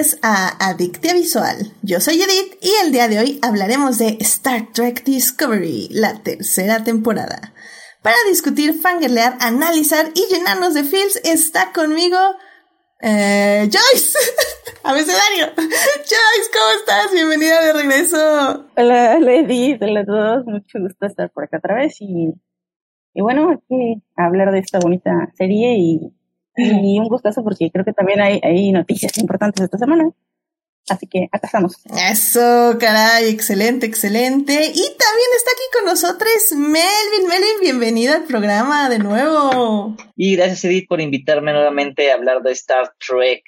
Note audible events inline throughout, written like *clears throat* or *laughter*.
Bienvenidos a Adictia Visual. Yo soy Edith y el día de hoy hablaremos de Star Trek Discovery, la tercera temporada. Para discutir, fangirlear, analizar y llenarnos de feels está conmigo eh, Joyce, *laughs* abecedario. Joyce, ¿cómo estás? Bienvenida de regreso. Hola, Edith, hola a todos. Mucho gusto estar por acá otra vez y, y bueno, aquí hablar de esta bonita serie y *laughs* y un gustazo porque creo que también hay, hay noticias importantes esta semana. Así que acá estamos. Eso, caray, excelente, excelente. Y también está aquí con nosotros Melvin. Melvin, bienvenido al programa de nuevo. Y gracias, Edith, por invitarme nuevamente a hablar de Star Trek.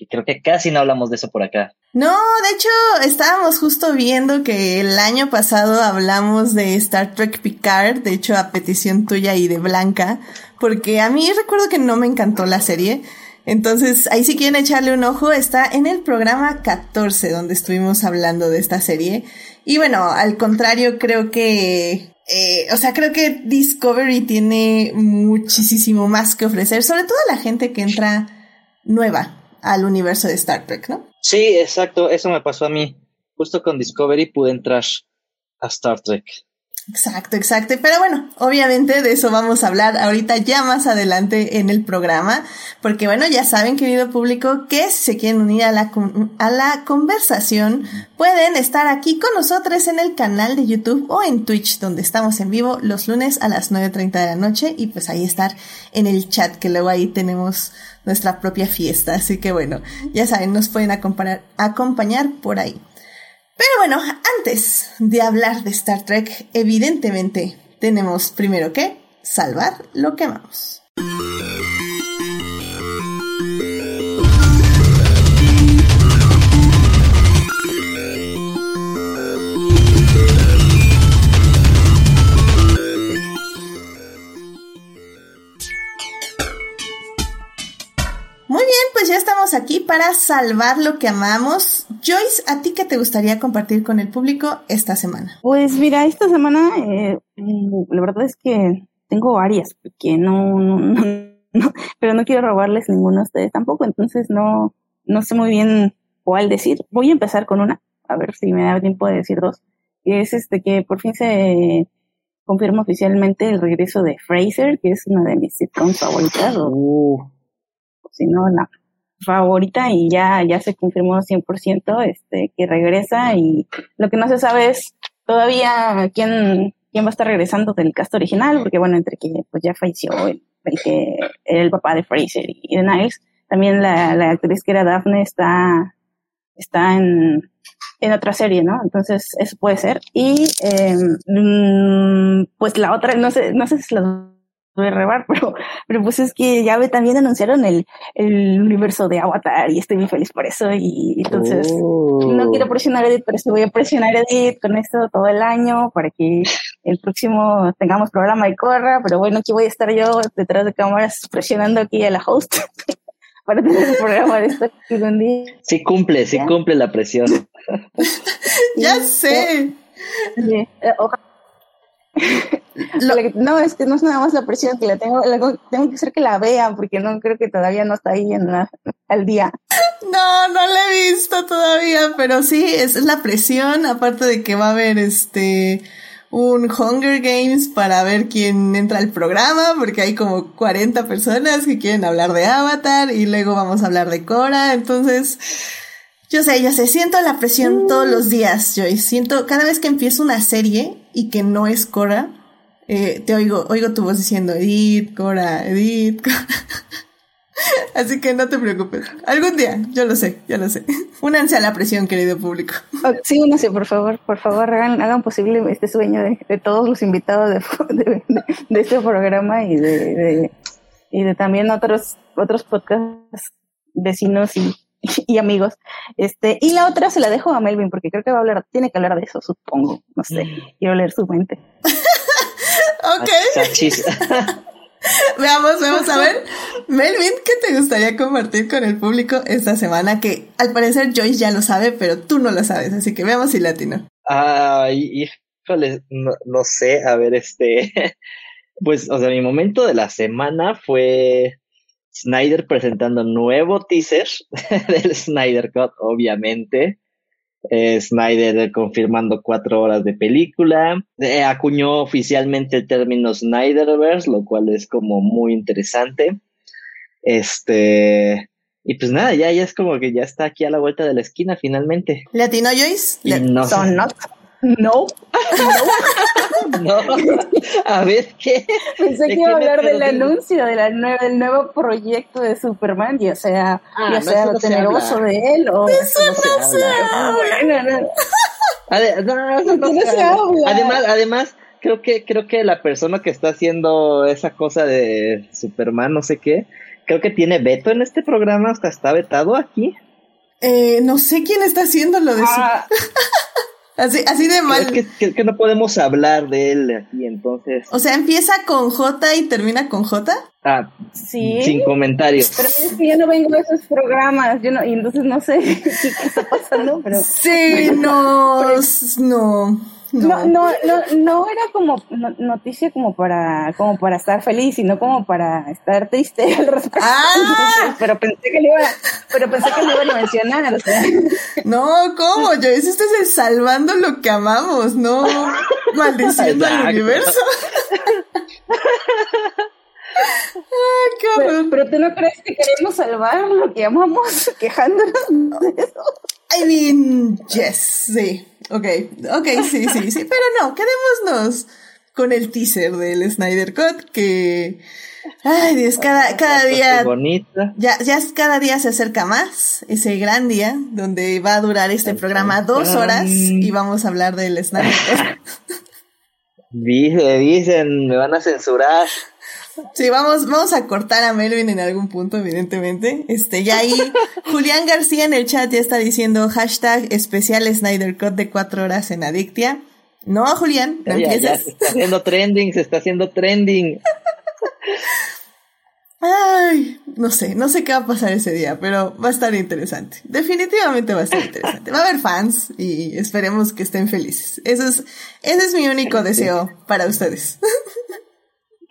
Y creo que casi no hablamos de eso por acá. No, de hecho, estábamos justo viendo que el año pasado hablamos de Star Trek Picard, de hecho, a petición tuya y de Blanca, porque a mí recuerdo que no me encantó la serie. Entonces, ahí si quieren echarle un ojo, está en el programa 14 donde estuvimos hablando de esta serie. Y bueno, al contrario, creo que, eh, o sea, creo que Discovery tiene muchísimo más que ofrecer, sobre todo a la gente que entra nueva al universo de Star Trek, ¿no? Sí, exacto, eso me pasó a mí. Justo con Discovery pude entrar a Star Trek. Exacto, exacto. Pero bueno, obviamente de eso vamos a hablar ahorita ya más adelante en el programa, porque bueno, ya saben, querido público, que si se quieren unir a la, a la conversación, pueden estar aquí con nosotros en el canal de YouTube o en Twitch, donde estamos en vivo los lunes a las 9.30 de la noche y pues ahí estar en el chat, que luego ahí tenemos nuestra propia fiesta. Así que bueno, ya saben, nos pueden acompañar, acompañar por ahí. Pero bueno, antes de hablar de Star Trek, evidentemente tenemos primero que salvar lo que amamos. Estamos aquí para salvar lo que amamos. Joyce, ¿a ti qué te gustaría compartir con el público esta semana? Pues mira, esta semana eh, la verdad es que tengo varias, porque no, *laughs* no, no, pero no quiero robarles ninguna a ustedes tampoco, entonces no, no sé muy bien cuál decir. Voy a empezar con una, a ver si me da tiempo de decir dos. Que es este que por fin se confirma oficialmente el regreso de Fraser, que es una de mis sitcoms favoritas. Uh si no la favorita y ya, ya se confirmó 100% este, que regresa y lo que no se sabe es todavía quién, quién va a estar regresando del cast original, porque bueno, entre que pues ya falleció el, que era el papá de Fraser y de Niles, también la, la actriz que era Daphne está, está en, en otra serie, ¿no? Entonces, eso puede ser. Y, eh, pues la otra, no sé, no sé si los de rebar, *laughs* pero, pero pues es que ya también anunciaron el, el universo de Avatar y estoy muy feliz por eso y entonces no quiero oh. presionar a Edith, pero sí voy a presionar a Edith con esto todo el año para que el próximo tengamos programa y corra, pero bueno, aquí voy a estar yo detrás de cámaras presionando aquí a la host *laughs* para tener el programa de esto Sí cumple, sí cumple la presión. *laughs* ya sé. Eh, *laughs* no, es que no es nada más la presión que le tengo, tengo que hacer que la vean porque no creo que todavía no está ahí en la, al día. No, no la he visto todavía, pero sí, es la presión, aparte de que va a haber este un Hunger Games para ver quién entra al programa, porque hay como 40 personas que quieren hablar de Avatar y luego vamos a hablar de Cora, entonces yo sé, yo sé, siento la presión todos los días, yo siento cada vez que empiezo una serie y que no es Cora, eh, te oigo, oigo tu voz diciendo Edith, Cora, Edith. *laughs* Así que no te preocupes. Algún día, yo lo sé, ya lo sé. *laughs* Únanse a la presión, querido público. Sí, únanse, por favor, por favor, hagan, hagan posible este sueño de, todos los invitados *laughs* de, de, este programa y de, y de también otros, otros podcasts vecinos y *laughs* y amigos. Este, y la otra se la dejo a Melvin porque creo que va a hablar, tiene que hablar de eso, supongo. No sé, mm. quiero leer su mente. *laughs* ok. *laughs* veamos, vamos a ver. Melvin, ¿qué te gustaría compartir con el público esta semana? Que al parecer Joyce ya lo sabe, pero tú no lo sabes, así que veamos si latino. Ay, híjole, no, no sé, a ver, este, pues, o sea, mi momento de la semana fue Snyder presentando nuevo teaser *laughs* del Snyder Cut, obviamente. Eh, Snyder confirmando cuatro horas de película. Eh, acuñó oficialmente el término Snyderverse, lo cual es como muy interesante. Este. Y pues nada, ya, ya es como que ya está aquí a la vuelta de la esquina finalmente. ¿Latino Joyce? no Son not. No. no. *laughs* *laughs* *laughs* A ver qué. Pensé que iba a hablar del anuncio de la del nuevo proyecto de Superman, y o sea, ah, ya sea temeroso de él o. Eso no se habla. Además, además, creo que, creo que la persona que está haciendo esa cosa de Superman, no sé qué, creo que tiene veto en este programa, hasta está vetado aquí. Eh, no sé quién está haciendo lo de ah. Así, así de mal. Es que, no podemos hablar de él aquí, entonces. O sea, empieza con J y termina con J. Ah, sí. Sin comentarios. Pero es que yo no vengo a esos programas, yo no, y entonces no sé *laughs* qué, está pasando, pero. Sí, no, *laughs* no. No. no, no, no, era como noticia como para, como para estar feliz, sino como para estar triste al respecto. Ah. *laughs* pero pensé que le iba, pero pensé que le iban a mencionar. No, ¿cómo? Yo, este es el salvando lo que amamos, no maldiciendo al universo. *laughs* Ay, qué horror. Pero, pero, tú no crees que queremos salvar lo que amamos quejándonos de eso. I mean, yes, sí. Ok, ok, sí, sí, sí. Pero no, quedémonos con el teaser del Snyder Cut que. Ay, Dios, cada, cada día. Ya, ya cada día se acerca más ese gran día donde va a durar este programa dos horas y vamos a hablar del Snyder Cut. *laughs* Dice, dicen, me van a censurar. Sí, vamos, vamos a cortar a Melvin en algún punto, evidentemente. Este, ya ahí, *laughs* Julián García en el chat ya está diciendo hashtag especial Snyder Cut de cuatro horas en Adictia. No, Julián, no ya, se está haciendo trending, se está haciendo trending. *laughs* Ay, no sé, no sé qué va a pasar ese día, pero va a estar interesante. Definitivamente va a estar interesante. Va a haber fans y esperemos que estén felices. Eso es, ese es mi único *laughs* deseo para ustedes.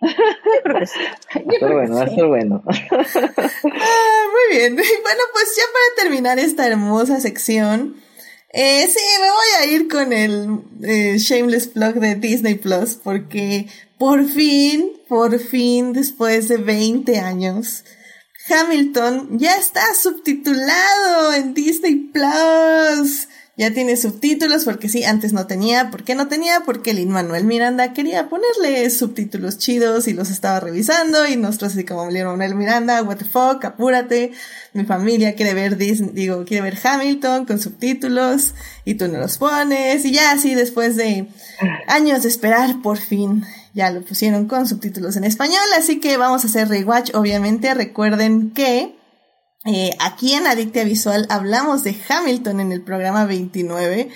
*laughs* Va a ser bueno, va a ser bueno. *laughs* muy bien. *laughs* Bueno, pues ya para terminar esta hermosa sección, eh, sí, me voy a ir con el eh, Shameless Plug de Disney Plus, porque por fin, por fin, después de 20 años, Hamilton ya está subtitulado en Disney Plus ya tiene subtítulos, porque sí, antes no tenía. ¿Por qué no tenía? Porque Lin Manuel Miranda quería ponerle subtítulos chidos y los estaba revisando y nosotros así como Lin Manuel Miranda, what the fuck, apúrate. Mi familia quiere ver Disney, digo, quiere ver Hamilton con subtítulos y tú no los pones y ya así después de años de esperar, por fin ya lo pusieron con subtítulos en español, así que vamos a hacer rewatch, obviamente. Recuerden que eh, aquí en Adictia Visual hablamos de Hamilton en el programa 29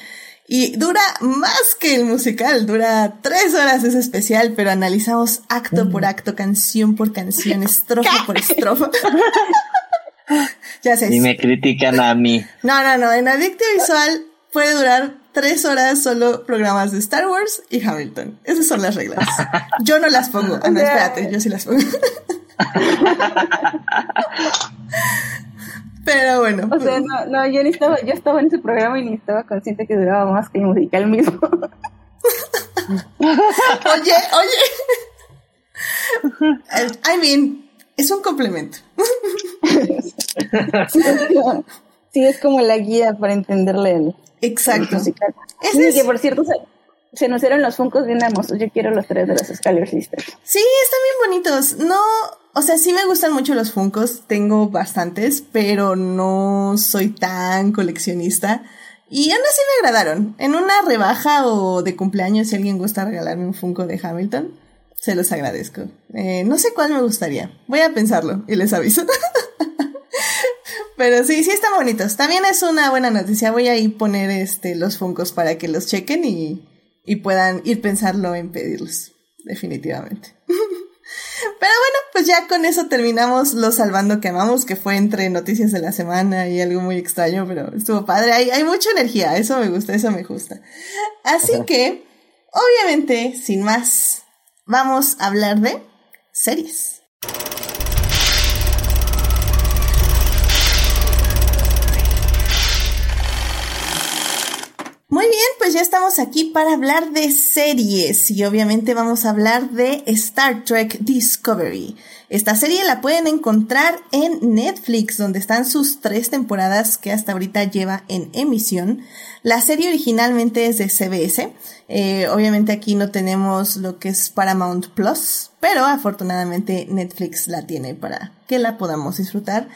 y dura más que el musical, dura tres horas es especial, pero analizamos acto por acto, canción por canción, *laughs* estrofa por estrofa. *laughs* ya sé. Y me critican a mí. No, no, no, en Adictia Visual puede durar tres horas solo programas de Star Wars y Hamilton. Esas son las reglas. *laughs* Yo no las pongo. Ah, no, espérate, yo sí las pongo. Pero bueno. O sea, no, no, yo, ni estaba, yo estaba en ese programa y ni estaba consciente que duraba más que el musical mismo. *laughs* oye, oye. I mean, es un complemento. sí, es como la guía para entenderle el, Exacto. musical. Es que por cierto, se, nos dieron los funcos bien hermosos. Yo quiero los tres de los Sisters. Sí, están bien bonitos. No, o sea, sí me gustan mucho los Funcos, tengo bastantes, pero no soy tan coleccionista. Y aún así me agradaron. En una rebaja o de cumpleaños, si alguien gusta regalarme un Funko de Hamilton, se los agradezco. Eh, no sé cuál me gustaría. Voy a pensarlo y les aviso. *laughs* Pero sí, sí están bonitos. También es una buena noticia. Voy a ir poner este, los Funcos para que los chequen y, y puedan ir pensarlo en pedirlos. Definitivamente. *laughs* Pero bueno, pues ya con eso terminamos lo salvando que amamos, que fue entre noticias de la semana y algo muy extraño, pero estuvo padre. Hay, hay mucha energía, eso me gusta, eso me gusta. Así que, obviamente, sin más, vamos a hablar de series. Ya estamos aquí para hablar de series y obviamente vamos a hablar de Star Trek Discovery. Esta serie la pueden encontrar en Netflix, donde están sus tres temporadas que hasta ahorita lleva en emisión. La serie originalmente es de CBS. Eh, obviamente aquí no tenemos lo que es Paramount Plus, pero afortunadamente Netflix la tiene para que la podamos disfrutar.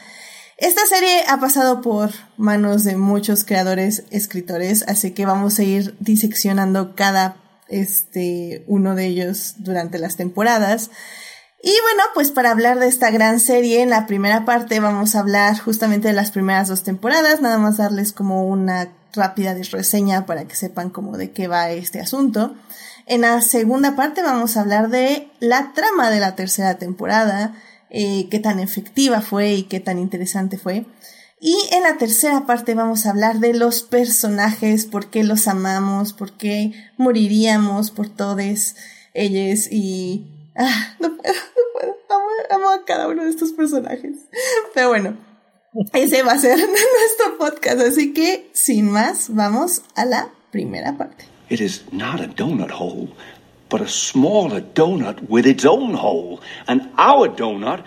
Esta serie ha pasado por manos de muchos creadores, escritores, así que vamos a ir diseccionando cada este uno de ellos durante las temporadas. Y bueno, pues para hablar de esta gran serie, en la primera parte vamos a hablar justamente de las primeras dos temporadas, nada más darles como una rápida reseña para que sepan cómo de qué va este asunto. En la segunda parte vamos a hablar de la trama de la tercera temporada, eh, qué tan efectiva fue y qué tan interesante fue. Y en la tercera parte vamos a hablar de los personajes, por qué los amamos, por qué moriríamos por todos ellos y... Ah, no puedo, *laughs* no puedo. Amo, a cada uno de estos personajes. *laughs* Pero bueno, ese va a ser *laughs* nuestro podcast, así que sin más, vamos a la primera parte. It is not donut hole, but a smaller donut with its own hole. And our donut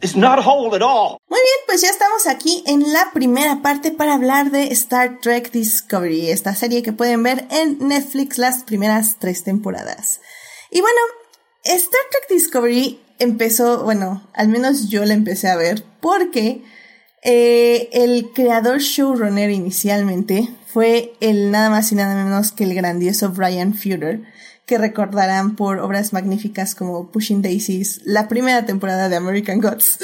is not a hole at all. Muy bien, pues ya estamos aquí en la primera parte para hablar de Star Trek Discovery, esta serie que pueden ver en Netflix las primeras tres temporadas. Y bueno, Star Trek Discovery empezó, bueno, al menos yo la empecé a ver porque eh, el creador showrunner inicialmente fue el nada más y nada menos que el grandioso Brian Fuller, que recordarán por obras magníficas como Pushing Daisies, la primera temporada de American Gods,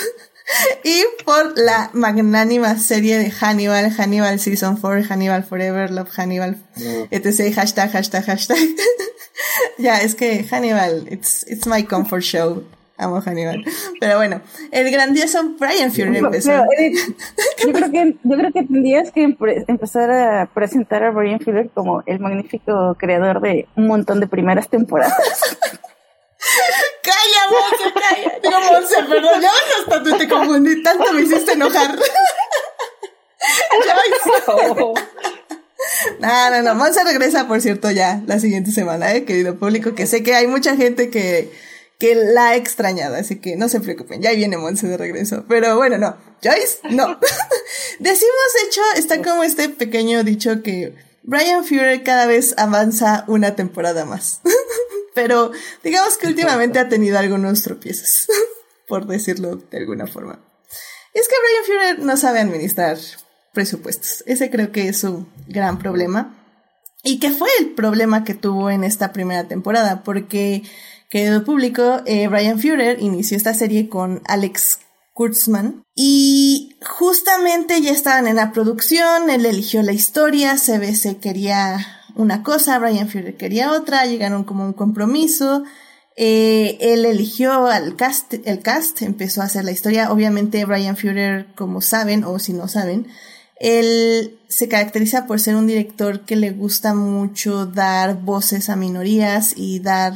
*laughs* y por la magnánima serie de Hannibal, Hannibal Season 4, Hannibal Forever, Love Hannibal, etc. Hashtag, hashtag, hashtag. *laughs* ya, es que Hannibal, it's, it's my comfort show. Amo Hannibal. Pero bueno, el grandioso Brian Fury empezó. *laughs* yo, creo que, yo creo que tendrías que empezar a presentar a Brian Fuller como el magnífico creador de un montón de primeras temporadas. *laughs* calla, Monse, calla. Digo, Monse, perdón, ya hasta tú te confundí, tanto me hiciste enojar. *laughs* No, no, no. Monse regresa, por cierto, ya la siguiente semana, eh, querido público, que sé que hay mucha gente que que la ha extrañado, así que no se preocupen, ya viene Monse de regreso. Pero bueno, no, Joyce, no. *laughs* Decimos, hecho, está como este pequeño dicho que Brian Fury cada vez avanza una temporada más. *laughs* Pero digamos que últimamente ha tenido algunos tropiezos, *laughs* por decirlo de alguna forma. es que Brian Fury no sabe administrar presupuestos. Ese creo que es su gran problema. Y que fue el problema que tuvo en esta primera temporada, porque Querido público, eh, Brian Führer inició esta serie con Alex Kurtzman y justamente ya estaban en la producción, él eligió la historia, CBS quería una cosa, Brian Führer quería otra, llegaron como un compromiso, eh, él eligió al cast, el cast, empezó a hacer la historia, obviamente Brian Führer, como saben o si no saben, él se caracteriza por ser un director que le gusta mucho dar voces a minorías y dar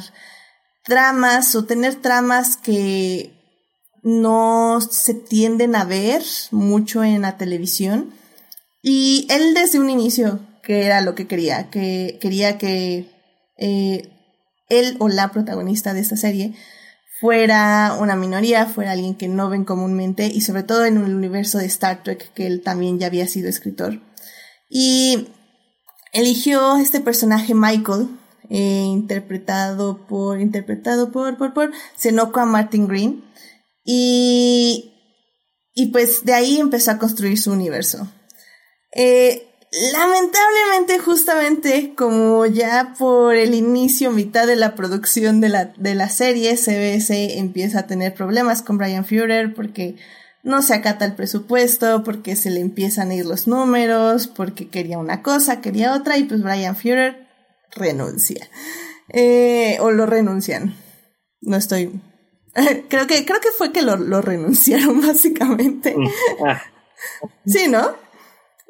tramas o tener tramas que no se tienden a ver mucho en la televisión. Y él desde un inicio, que era lo que quería, que quería que eh, él o la protagonista de esta serie fuera una minoría, fuera alguien que no ven comúnmente y sobre todo en el universo de Star Trek, que él también ya había sido escritor. Y eligió este personaje Michael, eh, interpretado por, interpretado por, por, por Senoko Martin Green. Y, y pues de ahí empezó a construir su universo. Eh, lamentablemente, justamente como ya por el inicio, mitad de la producción de la, de la serie, CBS empieza a tener problemas con Brian Führer porque no se acata el presupuesto, porque se le empiezan a ir los números, porque quería una cosa, quería otra, y pues Brian Führer renuncia. Eh, o lo renuncian. No estoy. *laughs* creo que, creo que fue que lo, lo renunciaron, *laughs* básicamente. Mm, ah. sí, ¿no?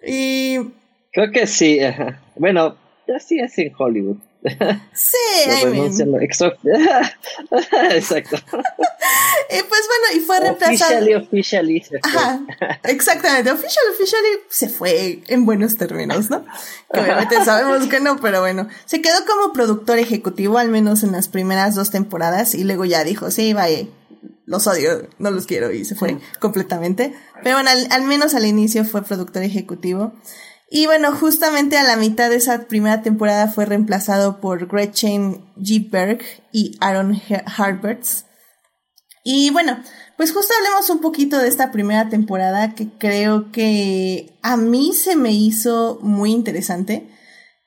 Y. Creo que sí. Bueno, así es en Hollywood. Sí, *laughs* I mean. *laughs* Exacto. Exacto. *laughs* Y pues bueno, y fue reemplazado. Officially, officially. se fue. Ajá, exactamente. Official, officially se fue en buenos términos, ¿no? Que obviamente sabemos que no, pero bueno. Se quedó como productor ejecutivo, al menos en las primeras dos temporadas, y luego ya dijo, sí, vaya, los odio, no los quiero, y se fue completamente. Pero bueno, al, al menos al inicio fue productor ejecutivo. Y bueno, justamente a la mitad de esa primera temporada fue reemplazado por Gretchen G. Berg y Aaron Harberts. Y bueno, pues justo hablemos un poquito de esta primera temporada que creo que a mí se me hizo muy interesante.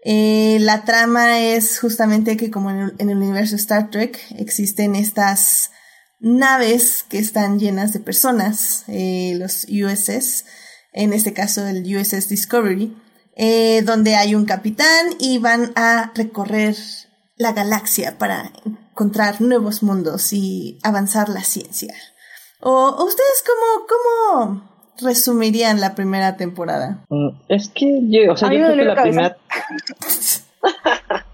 Eh, la trama es justamente que como en el, en el universo Star Trek existen estas naves que están llenas de personas, eh, los USS, en este caso el USS Discovery, eh, donde hay un capitán y van a recorrer la galaxia para encontrar nuevos mundos y avanzar la ciencia. ¿O, ustedes cómo, cómo resumirían la primera temporada? Mm, Es que yo, o sea, yo creo que la primera. *laughs*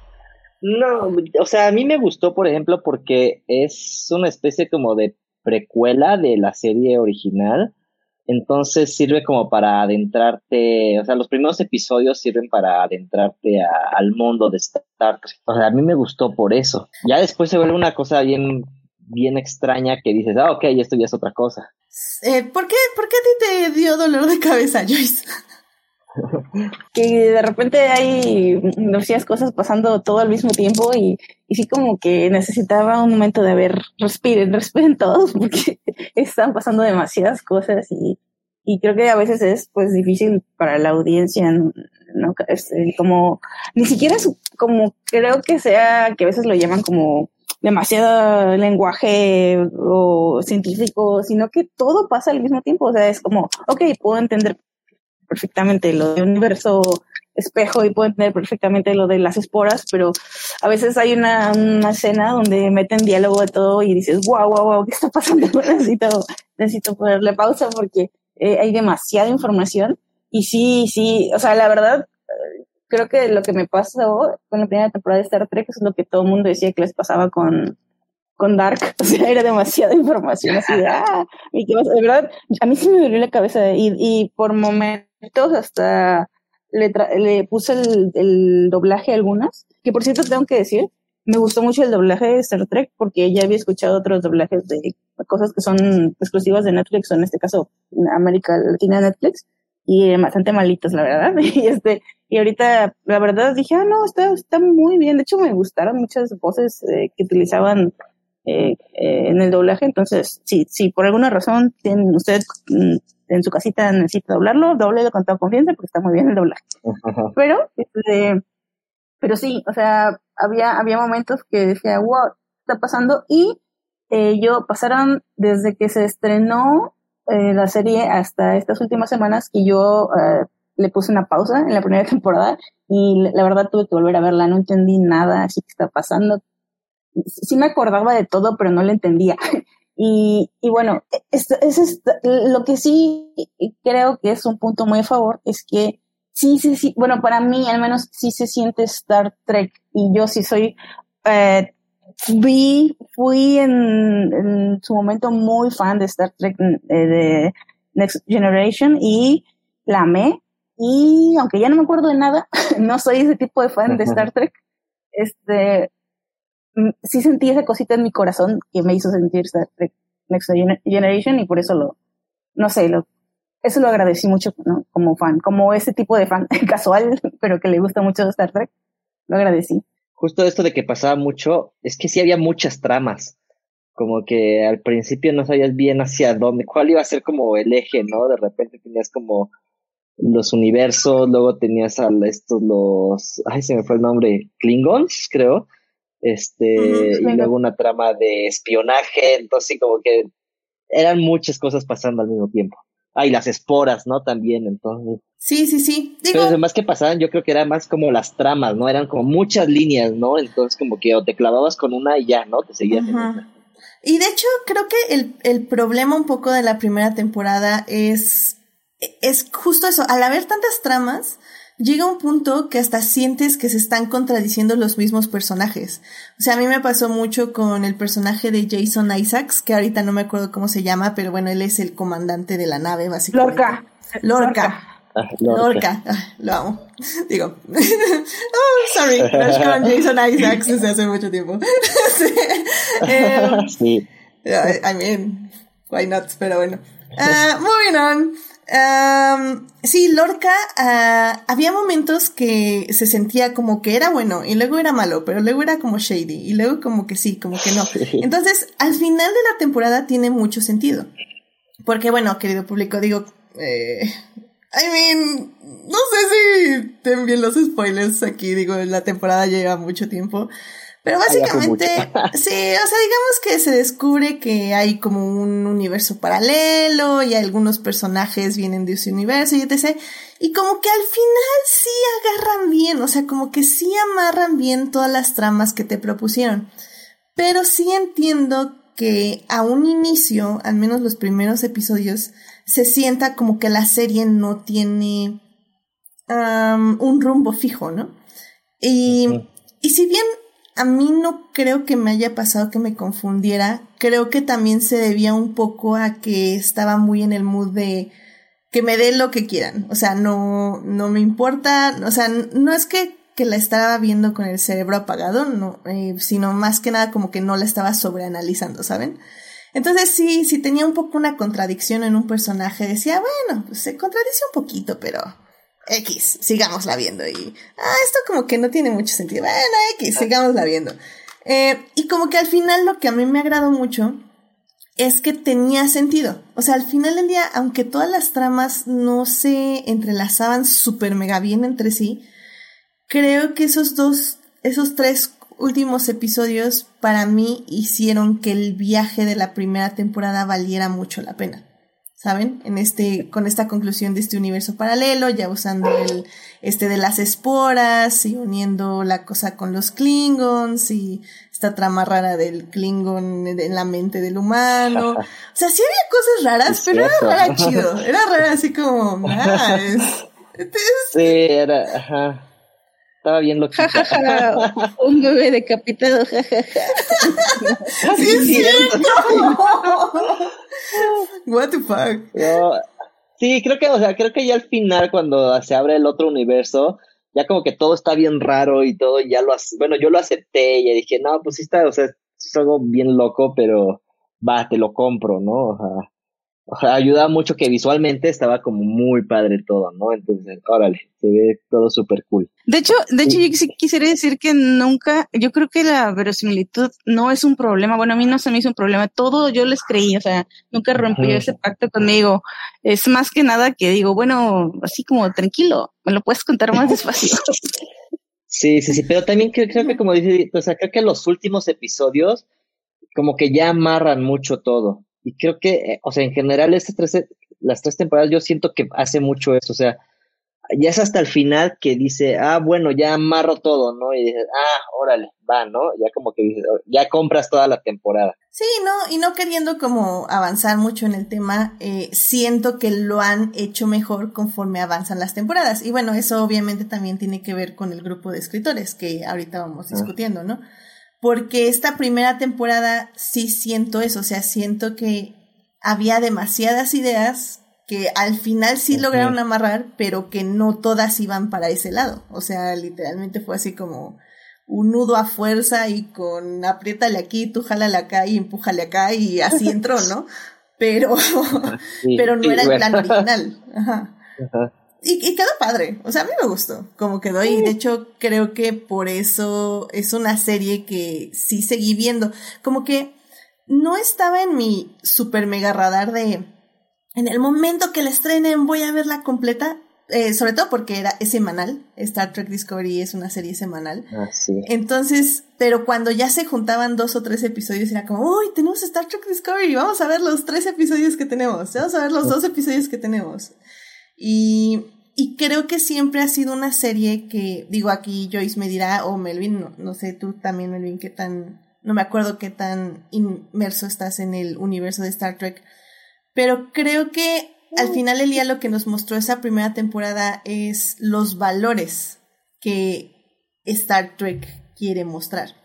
no, o sea, a mí me gustó, por ejemplo, porque es una especie como de precuela de la serie original. Entonces sirve como para adentrarte, o sea, los primeros episodios sirven para adentrarte a- al mundo de Star Trek. O sea, a mí me gustó por eso. Ya después se vuelve una cosa bien, bien extraña que dices, ah, ok, esto ya es otra cosa. Eh, ¿por, qué, ¿Por qué a ti te dio dolor de cabeza, Joyce? *laughs* que de repente hay demasiadas cosas pasando todo al mismo tiempo y, y sí como que necesitaba un momento de ver, respiren, *laughs* respiren todos porque están pasando demasiadas cosas y, y creo que a veces es pues difícil para la audiencia. ¿no? Este, como, ni siquiera es como creo que sea que a veces lo llaman como demasiado lenguaje o científico, sino que todo pasa al mismo tiempo, o sea, es como, ok, puedo entender perfectamente lo del universo espejo y puedo entender perfectamente lo de las esporas, pero a veces hay una, una escena donde meten diálogo de todo y dices, wow, wow, wow, ¿qué está pasando? *laughs* necesito, necesito ponerle pausa porque eh, hay demasiada información y sí, sí, o sea, la verdad, eh, creo que lo que me pasó con la primera temporada de Star Trek es lo que todo el mundo decía que les pasaba con, con Dark, *laughs* o sea, era demasiada información, así de, *laughs* ah, y pasa? de verdad, a mí sí me dolió la cabeza y, y por momentos hasta le, tra- le puse el, el doblaje a algunas, que por cierto tengo que decir, me gustó mucho el doblaje de Star Trek porque ya había escuchado otros doblajes de cosas que son exclusivas de Netflix o en este caso América Latina Netflix y eh, bastante malitos la verdad *laughs* y este y ahorita la verdad dije ah no está está muy bien de hecho me gustaron muchas voces eh, que utilizaban eh, eh, en el doblaje. Entonces sí sí por alguna razón tienen usted mm, en su casita necesita doblarlo doblelo con toda confianza porque está muy bien el doblaje. Pero este pero sí o sea había había momentos que decía wow ¿qué está pasando y eh, yo pasaron desde que se estrenó eh, la serie hasta estas últimas semanas que yo eh, le puse una pausa en la primera *laughs* temporada y la verdad tuve que volver a verla, no entendí nada, así que está pasando. Sí me acordaba de todo, pero no lo entendía. *laughs* Y, y bueno, es esto- lo que sí creo que es un punto muy a favor es que sí, sí, sí, bueno, para mí al menos sí se siente Star Trek y yo sí soy, eh, vi, fui en, en su momento muy fan de Star Trek eh, de Next Generation y la amé y aunque ya no me acuerdo de nada, *laughs* no soy ese tipo de fan de Star Trek, este, mm, sí sentí esa cosita en mi corazón que me hizo sentir Star Trek Next Gener- Generation y por eso lo, no sé, lo, eso lo agradecí mucho ¿no? como fan, como ese tipo de fan *laughs* casual, pero que le gusta mucho Star Trek, lo agradecí. Justo esto de que pasaba mucho, es que sí había muchas tramas. Como que al principio no sabías bien hacia dónde, cuál iba a ser como el eje, ¿no? De repente tenías como los universos, luego tenías a estos los, ay, se me fue el nombre, Klingons, creo. Este, Ujú, y luego una trama de espionaje, entonces sí, como que eran muchas cosas pasando al mismo tiempo. Ah, y las esporas, ¿no? También, entonces. Sí, sí, sí. Digo, Pero además que pasaban, yo creo que era más como las tramas, ¿no? Eran como muchas líneas, ¿no? Entonces como que o te clavabas con una y ya, ¿no? Te seguías. Y de hecho, creo que el, el problema un poco de la primera temporada es, es justo eso. Al haber tantas tramas, llega un punto que hasta sientes que se están contradiciendo los mismos personajes. O sea, a mí me pasó mucho con el personaje de Jason Isaacs, que ahorita no me acuerdo cómo se llama, pero bueno, él es el comandante de la nave, básicamente. Lorca. Lorca. Ah, Lorca, ah, lo amo. *laughs* Digo, *laughs* oh, sorry, con Jason Isaacs desde hace mucho tiempo. *laughs* sí. Sí. I mean, why not? Pero bueno. Uh, moving on. Um, sí, Lorca, uh, había momentos que se sentía como que era bueno y luego era malo, pero luego era como shady y luego como que sí, como que no. Entonces, al final de la temporada tiene mucho sentido. Porque bueno, querido público, digo, eh, I mean, no sé si ten bien los spoilers aquí, digo, la temporada lleva mucho tiempo. Pero básicamente, *laughs* sí, o sea, digamos que se descubre que hay como un universo paralelo y algunos personajes vienen de ese universo y etc. Y como que al final sí agarran bien, o sea, como que sí amarran bien todas las tramas que te propusieron. Pero sí entiendo que a un inicio, al menos los primeros episodios, se sienta como que la serie no tiene un rumbo fijo, ¿no? Y, y si bien a mí no creo que me haya pasado que me confundiera, creo que también se debía un poco a que estaba muy en el mood de que me den lo que quieran, o sea, no, no me importa, o sea, no es que, que la estaba viendo con el cerebro apagado, no, eh, sino más que nada como que no la estaba sobreanalizando, ¿saben? Entonces sí, sí tenía un poco una contradicción en un personaje, decía, bueno, pues se contradice un poquito, pero X, sigámosla viendo. Y, ah, esto como que no tiene mucho sentido. Bueno, X, sigámosla viendo. Eh, y como que al final lo que a mí me agradó mucho es que tenía sentido. O sea, al final del día, aunque todas las tramas no se entrelazaban súper mega bien entre sí, creo que esos dos, esos tres últimos episodios para mí hicieron que el viaje de la primera temporada valiera mucho la pena. ¿Saben? En este, con esta conclusión de este universo paralelo, ya usando el, este de las esporas y uniendo la cosa con los Klingons y esta trama rara del Klingon en la mente del humano. *laughs* O sea, sí había cosas raras, pero era rara chido. *laughs* Era rara así como, nice. Sí, era, ajá. Estaba bien loquita. *laughs* Un bebé decapitado, jajaja. sí, es cierto. What the fuck. sí, creo que, o sea, creo que ya al final cuando se abre el otro universo, ya como que todo está bien raro y todo, ya lo, bueno, yo lo acepté y dije, no, pues sí está, o sea, es algo bien loco, pero va, te lo compro, ¿no? O sea, ayudaba mucho que visualmente estaba como muy padre todo, ¿no? Entonces, órale, se ve todo súper cool. De hecho, de hecho, yo sí quisiera decir que nunca, yo creo que la verosimilitud no es un problema. Bueno, a mí no se me hizo un problema. Todo yo les creí, o sea, nunca rompió ese pacto conmigo. Es más que nada que digo, bueno, así como tranquilo, me lo puedes contar más despacio. Sí, sí, sí, pero también creo, creo que como dice, o sea, creo que los últimos episodios como que ya amarran mucho todo. Y creo que, eh, o sea, en general, estas tres, las tres temporadas yo siento que hace mucho eso, o sea, ya es hasta el final que dice, ah, bueno, ya amarro todo, ¿no? Y dices, ah, órale, va, ¿no? Ya como que dices, ya compras toda la temporada. Sí, no, y no queriendo como avanzar mucho en el tema, eh, siento que lo han hecho mejor conforme avanzan las temporadas. Y bueno, eso obviamente también tiene que ver con el grupo de escritores que ahorita vamos discutiendo, ¿no? Porque esta primera temporada sí siento eso, o sea, siento que había demasiadas ideas que al final sí lograron amarrar, pero que no todas iban para ese lado. O sea, literalmente fue así como un nudo a fuerza y con apriétale aquí, tú jálale acá y empújale acá y así entró, ¿no? *laughs* Pero, pero no era el plan original. *laughs* Ajá. Ajá y, y, quedó padre. O sea, a mí me gustó cómo quedó. Y de hecho, creo que por eso es una serie que sí seguí viendo. Como que no estaba en mi super mega radar de. En el momento que la estrenen, voy a verla completa. Eh, sobre todo porque era, es semanal. Star Trek Discovery es una serie semanal. Ah, sí. Entonces, pero cuando ya se juntaban dos o tres episodios, era como, uy, tenemos Star Trek Discovery, vamos a ver los tres episodios que tenemos, vamos a ver los dos episodios que tenemos. Y, y creo que siempre ha sido una serie que, digo aquí Joyce me dirá, o Melvin, no, no sé tú también Melvin, qué tan, no me acuerdo qué tan inmerso estás en el universo de Star Trek, pero creo que al final el día lo que nos mostró esa primera temporada es los valores que Star Trek quiere mostrar.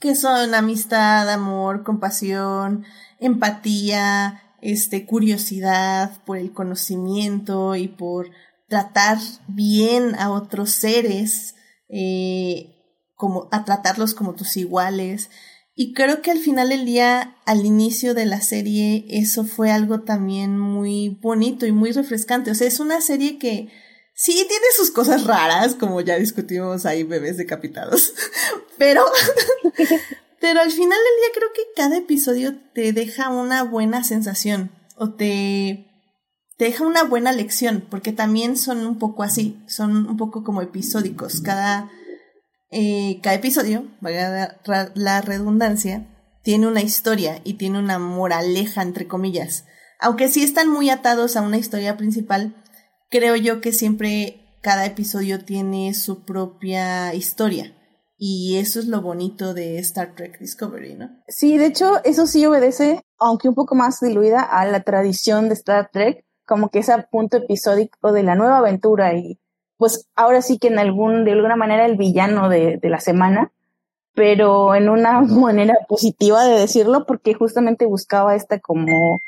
Que son amistad, amor, compasión, empatía, este, curiosidad por el conocimiento y por tratar bien a otros seres, eh, como, a tratarlos como tus iguales. Y creo que al final del día, al inicio de la serie, eso fue algo también muy bonito y muy refrescante. O sea, es una serie que sí tiene sus cosas raras, como ya discutimos ahí, bebés decapitados. *laughs* Pero, pero al final del día creo que cada episodio te deja una buena sensación o te, te deja una buena lección, porque también son un poco así, son un poco como episódicos. Cada eh, cada episodio, valga la redundancia, tiene una historia y tiene una moraleja, entre comillas. Aunque sí están muy atados a una historia principal, creo yo que siempre cada episodio tiene su propia historia. Y eso es lo bonito de Star Trek Discovery, ¿no? Sí, de hecho, eso sí obedece, aunque un poco más diluida, a la tradición de Star Trek, como que ese punto episódico de la nueva aventura y pues ahora sí que en algún, de alguna manera el villano de, de la semana, pero en una *laughs* manera positiva de decirlo, porque justamente buscaba esta como,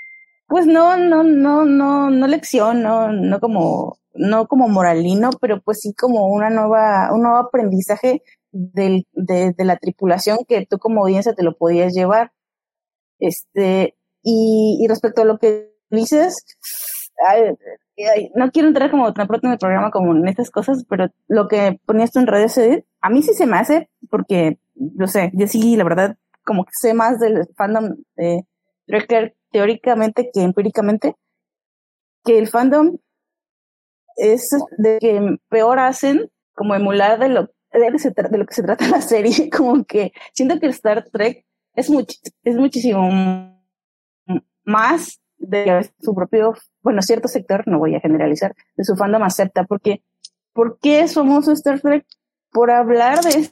pues no, no, no, no, no lección, no, no como, no como moralino, pero pues sí como una nueva, un nuevo aprendizaje de, la tripulación que tú como audiencia te lo podías llevar. Este, y, respecto a lo que dices, no quiero entrar como tan pronto en el programa como en estas cosas, pero lo que ponías tú en redes, a mí sí se me hace, porque, yo sé, yo sí, la verdad, como sé más del fandom de Trekker teóricamente que empíricamente, que el fandom es de que peor hacen como emular de lo, de, lo que se trata *laughs* la serie, como que siento que Star Trek es, es muchísimo más de su propio, bueno, cierto sector, no voy a generalizar, de su fandom acepta, porque ¿por qué somos Star Trek? Por hablar de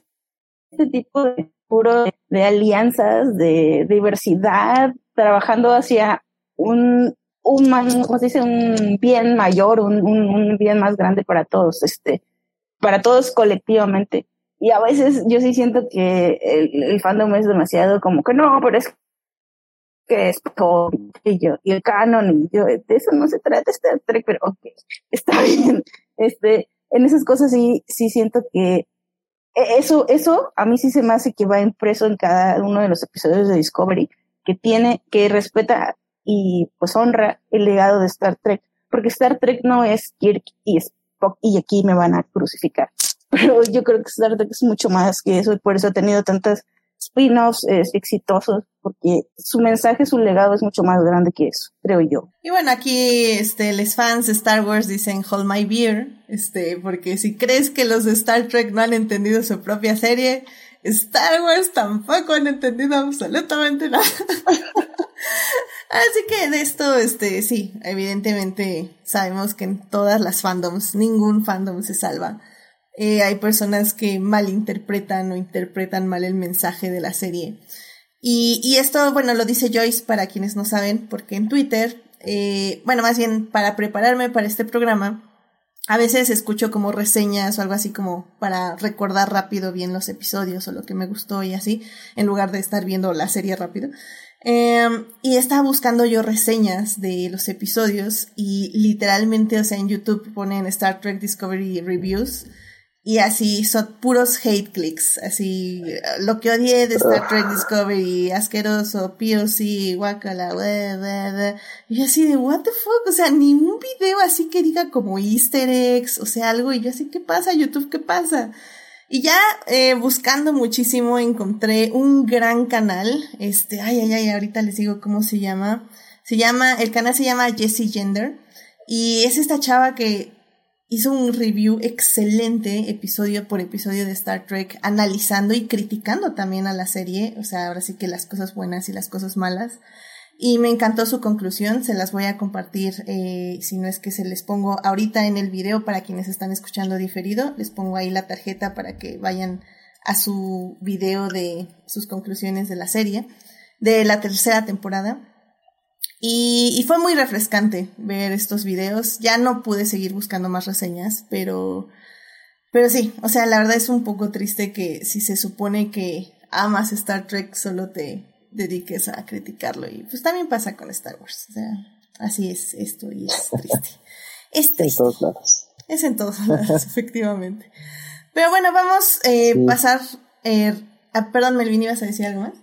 este tipo de puro de alianzas, de diversidad, trabajando hacia un, un, ¿cómo se dice? un bien mayor, un, un, bien más grande para todos, este, para todos colectivamente. Y a veces yo sí siento que el, el fandom es demasiado como que no, pero es que es todo y y el canon, y yo, de eso no se trata Star Trek, pero ok, *laughs* está bien. Este, en esas cosas sí, sí siento que e, eso, eso a mí sí se me hace que va impreso en cada uno de los episodios de Discovery, que tiene, que respeta y pues honra el legado de Star Trek, porque Star Trek no es Kirk y y aquí me van a crucificar. *laughs* Pero yo creo que Star Trek es mucho más que eso y por eso ha tenido tantas spin-offs exitosos porque su mensaje, su legado es mucho más grande que eso, creo yo. Y bueno, aquí este, los fans de Star Wars dicen Hold My Beer, este, porque si crees que los de Star Trek no han entendido su propia serie, Star Wars tampoco han entendido absolutamente nada. *laughs* Así que de esto, este, sí, evidentemente sabemos que en todas las fandoms, ningún fandom se salva. Eh, hay personas que malinterpretan o interpretan mal el mensaje de la serie. Y, esto, bueno, lo dice Joyce para quienes no saben, porque en Twitter, eh, bueno, más bien para prepararme para este programa, a veces escucho como reseñas o algo así como para recordar rápido bien los episodios o lo que me gustó y así, en lugar de estar viendo la serie rápido. Em, y estaba buscando yo reseñas de los episodios y literalmente, o sea, en YouTube ponen Star Trek Discovery Reviews y así son puros hate clicks, así lo que odié de Star Trek Discovery, asqueroso, POC, guacala, y yo así de what the fuck, o sea, ni un video así que diga como easter eggs, o sea, algo, y yo así, ¿qué pasa YouTube? ¿Qué pasa? Y ya eh, buscando muchísimo encontré un gran canal, este, ay, ay, ay, ahorita les digo cómo se llama, se llama, el canal se llama Jessie Gender, y es esta chava que hizo un review excelente episodio por episodio de Star Trek, analizando y criticando también a la serie, o sea, ahora sí que las cosas buenas y las cosas malas. Y me encantó su conclusión, se las voy a compartir, eh, si no es que se les pongo ahorita en el video para quienes están escuchando diferido, les pongo ahí la tarjeta para que vayan a su video de sus conclusiones de la serie, de la tercera temporada. Y, y, fue muy refrescante ver estos videos. Ya no pude seguir buscando más reseñas, pero, pero sí, o sea, la verdad es un poco triste que si se supone que amas Star Trek, solo te dediques a criticarlo. Y pues también pasa con Star Wars. O sea, así es esto y es triste. *laughs* Es triste. En todos lados. Es en todos *laughs* lados, efectivamente. Pero bueno, vamos a eh, pasar. Eh, perdón, Melvin, ¿ibas a decir algo más?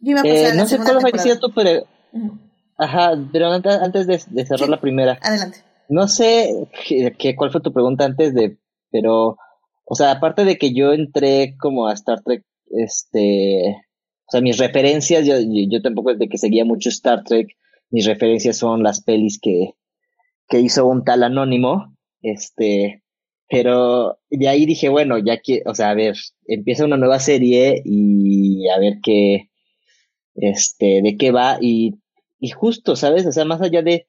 Yo iba a pasar eh, no sé cuál a decir tú, pero. Ajá, pero antes, de, cerrar la primera. Adelante. No sé que, cuál fue tu pregunta antes de. Pero. O sea, aparte de que yo entré como a Star Trek, este. O sea, mis referencias, yo, yo tampoco es de que seguía mucho Star Trek. Mis referencias son las pelis que, que hizo un tal anónimo. Este. Pero de ahí dije, bueno, ya que, o sea, a ver, empieza una nueva serie y a ver qué, este, de qué va y, y justo, ¿sabes? O sea, más allá de,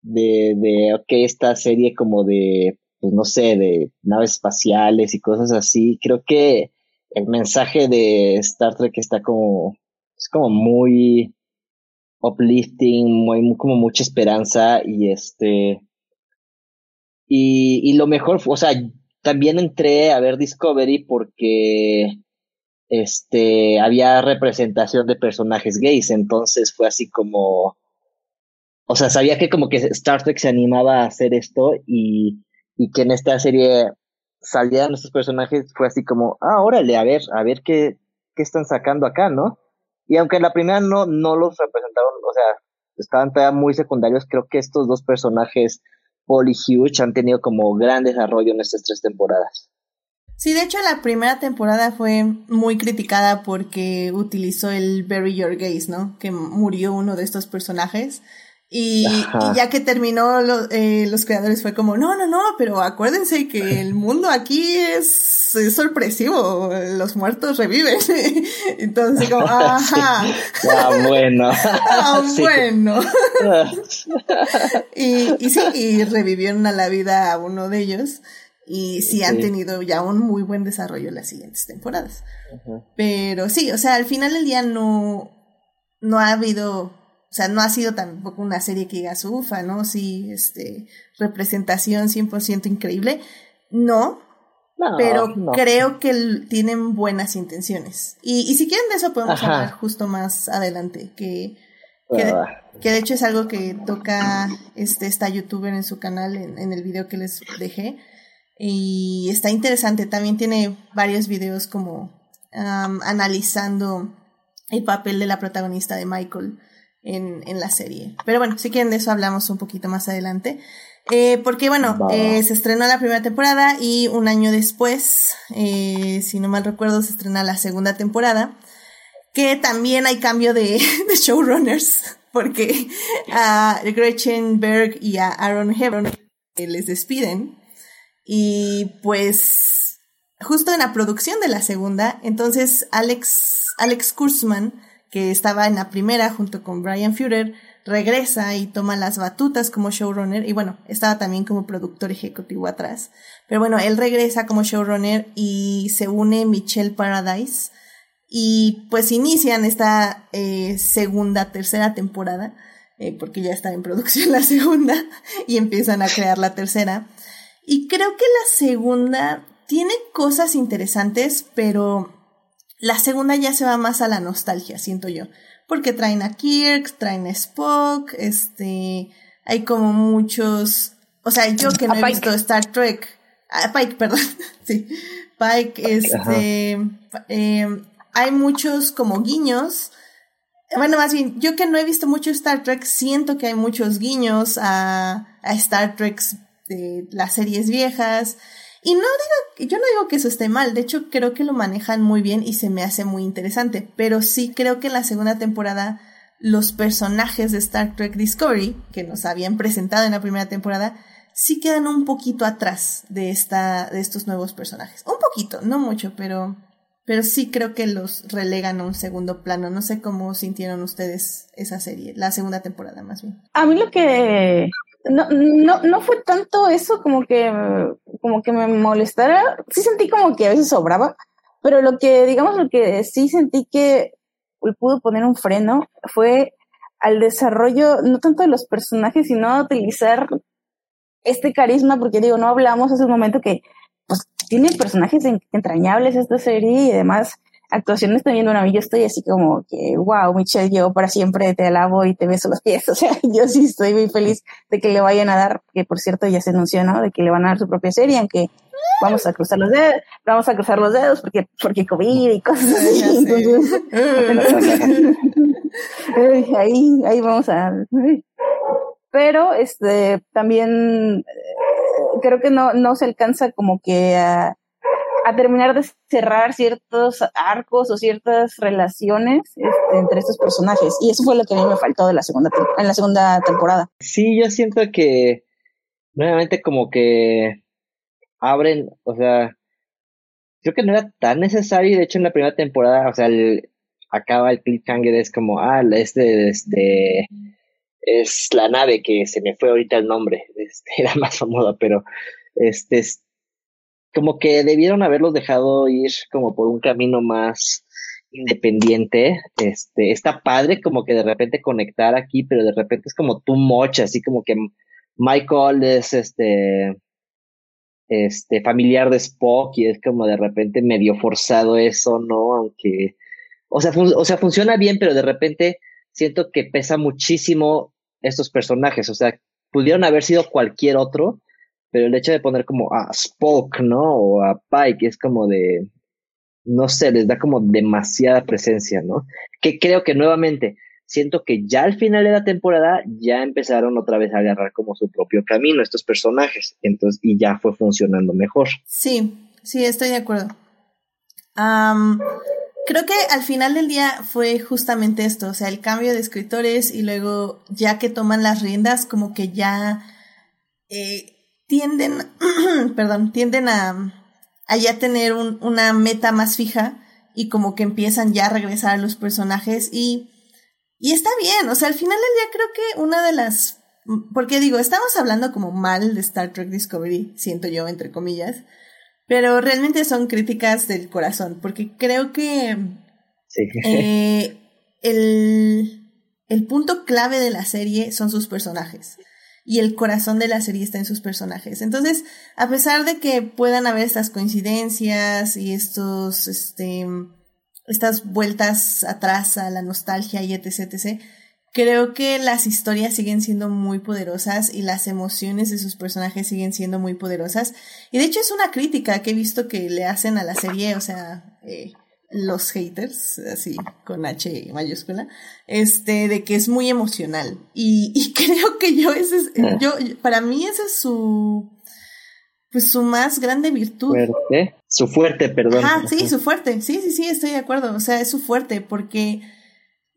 de, de, ok, esta serie como de, pues no sé, de naves espaciales y cosas así, creo que el mensaje de Star Trek está como, es como muy uplifting, muy, como mucha esperanza y este, y, y lo mejor, o sea, también entré a ver Discovery porque este había representación de personajes gays, entonces fue así como o sea, sabía que como que Star Trek se animaba a hacer esto y, y que en esta serie salían estos personajes, fue así como, ah, órale, a ver, a ver qué, qué están sacando acá, ¿no? Y aunque en la primera no, no los representaron, o sea, estaban todavía muy secundarios, creo que estos dos personajes Paul y han tenido como gran desarrollo en estas tres temporadas. Sí, de hecho la primera temporada fue muy criticada porque utilizó el Bury Your Gaze, ¿no? Que murió uno de estos personajes. Y, ya que terminó, eh, los creadores fue como, no, no, no, pero acuérdense que el mundo aquí es, sorpresivo, los muertos reviven. *laughs* Entonces, como, *laughs* ajá. ah, bueno. *laughs* ah, bueno. y, y sí, y revivieron a la vida a uno de ellos. Y sí, han tenido ya un muy buen desarrollo en las siguientes temporadas. Pero sí, o sea, al final del día no, no ha habido o sea, no ha sido tampoco una serie que diga ufa, ¿no? Sí, este, representación 100% increíble. No, pero creo que tienen buenas intenciones. Y, y si quieren de eso podemos hablar justo más adelante, que, ah. que, de hecho es algo que toca este, esta youtuber en su canal, en, el video que les dejé. Y está interesante, también tiene varios videos como analizando el papel de la protagonista de Michael en, en la serie. Pero bueno, si quieren de eso hablamos un poquito más adelante. Eh, porque bueno, eh, se estrenó la primera temporada y un año después, eh, si no mal recuerdo, se estrena la segunda temporada. Que también hay cambio de, *laughs* de showrunners, porque a Gretchen Berg y a Aaron Hebron les despiden. Y pues, justo en la producción de la segunda, entonces Alex, Alex Kurzman que estaba en la primera junto con Brian Führer, regresa y toma las batutas como showrunner y bueno, estaba también como productor ejecutivo atrás. Pero bueno, él regresa como showrunner y se une Michelle Paradise y pues inician esta eh, segunda, tercera temporada, eh, porque ya está en producción *laughs* la segunda y empiezan a crear la tercera. Y creo que la segunda tiene cosas interesantes, pero la segunda ya se va más a la nostalgia, siento yo. Porque traen a Kirk, traen a Spock, este, hay como muchos, o sea, yo que no he visto Star Trek, a Pike, *laughs* perdón, sí, Pike, este, eh, hay muchos como guiños, bueno, más bien, yo que no he visto mucho Star Trek, siento que hay muchos guiños a, a Star Trek de las series viejas, y no digo, yo no digo que eso esté mal, de hecho creo que lo manejan muy bien y se me hace muy interesante, pero sí creo que en la segunda temporada los personajes de Star Trek Discovery, que nos habían presentado en la primera temporada, sí quedan un poquito atrás de esta, de estos nuevos personajes. Un poquito, no mucho, pero, pero sí creo que los relegan a un segundo plano. No sé cómo sintieron ustedes esa serie, la segunda temporada más bien. A mí lo que no, no, no fue tanto eso como que, como que me molestara. Sí sentí como que a veces sobraba, pero lo que, digamos, lo que sí sentí que pudo poner un freno fue al desarrollo, no tanto de los personajes, sino a utilizar este carisma, porque digo, no hablamos hace un momento que pues tiene personajes entrañables esta serie y además actuaciones también, bueno, yo estoy así como que, wow, Michelle, yo para siempre te alabo y te beso los pies, *laughs* o sea, yo sí estoy muy feliz de que le vayan a dar, que por cierto ya se anunció, ¿no? De que le van a dar su propia serie, aunque vamos a cruzar los dedos, vamos a cruzar los dedos porque, porque COVID y cosas así, entonces, *laughs* ahí, ahí vamos a, pero este, también eh, creo que no, no se alcanza como que a a terminar de cerrar ciertos arcos o ciertas relaciones este, entre estos personajes. Y eso fue lo que a mí me faltó de la segunda en la segunda temporada. Sí, yo siento que nuevamente como que abren, o sea, creo que no era tan necesario. De hecho, en la primera temporada, o sea, acaba el cliffhanger, es como, ah, este, este, es la nave que se me fue ahorita el nombre, este, *laughs* era más famosa, pero este, como que debieron haberlos dejado ir como por un camino más independiente. Este, está padre como que de repente conectar aquí, pero de repente es como too much, así como que Michael es este este familiar de Spock y es como de repente medio forzado eso, ¿no? Aunque o sea, o sea, funciona bien, pero de repente siento que pesa muchísimo estos personajes, o sea, pudieron haber sido cualquier otro, pero el hecho de poner como a Spock, ¿no? O a Pike es como de, no sé, les da como demasiada presencia, ¿no? Que creo que nuevamente, siento que ya al final de la temporada ya empezaron otra vez a agarrar como su propio camino estos personajes, entonces, y ya fue funcionando mejor. Sí, sí, estoy de acuerdo. creo que al final del día fue justamente esto, o sea, el cambio de escritores y luego ya que toman las riendas, como que ya... Eh, tienden, *clears throat* perdón, tienden a, a ya tener un, una meta más fija y como que empiezan ya a regresar a los personajes y, y está bien, o sea, al final del día creo que una de las, porque digo, estamos hablando como mal de Star Trek Discovery, siento yo, entre comillas, pero realmente son críticas del corazón, porque creo que eh, el, el punto clave de la serie son sus personajes y el corazón de la serie está en sus personajes. Entonces, a pesar de que puedan haber estas coincidencias y estos, este, estas vueltas atrás a la nostalgia y etc, etc, creo que las historias siguen siendo muy poderosas y las emociones de sus personajes siguen siendo muy poderosas. Y de hecho es una crítica que he visto que le hacen a la serie, o sea, eh, los haters, así con H mayúscula, este, de que es muy emocional. Y, y *laughs* creo que yo, ese es, ah. yo, para mí esa es su, pues su más grande virtud. Fuerte. Su fuerte, perdón. Ah, sí, su fuerte. Sí, sí, sí, estoy de acuerdo. O sea, es su fuerte porque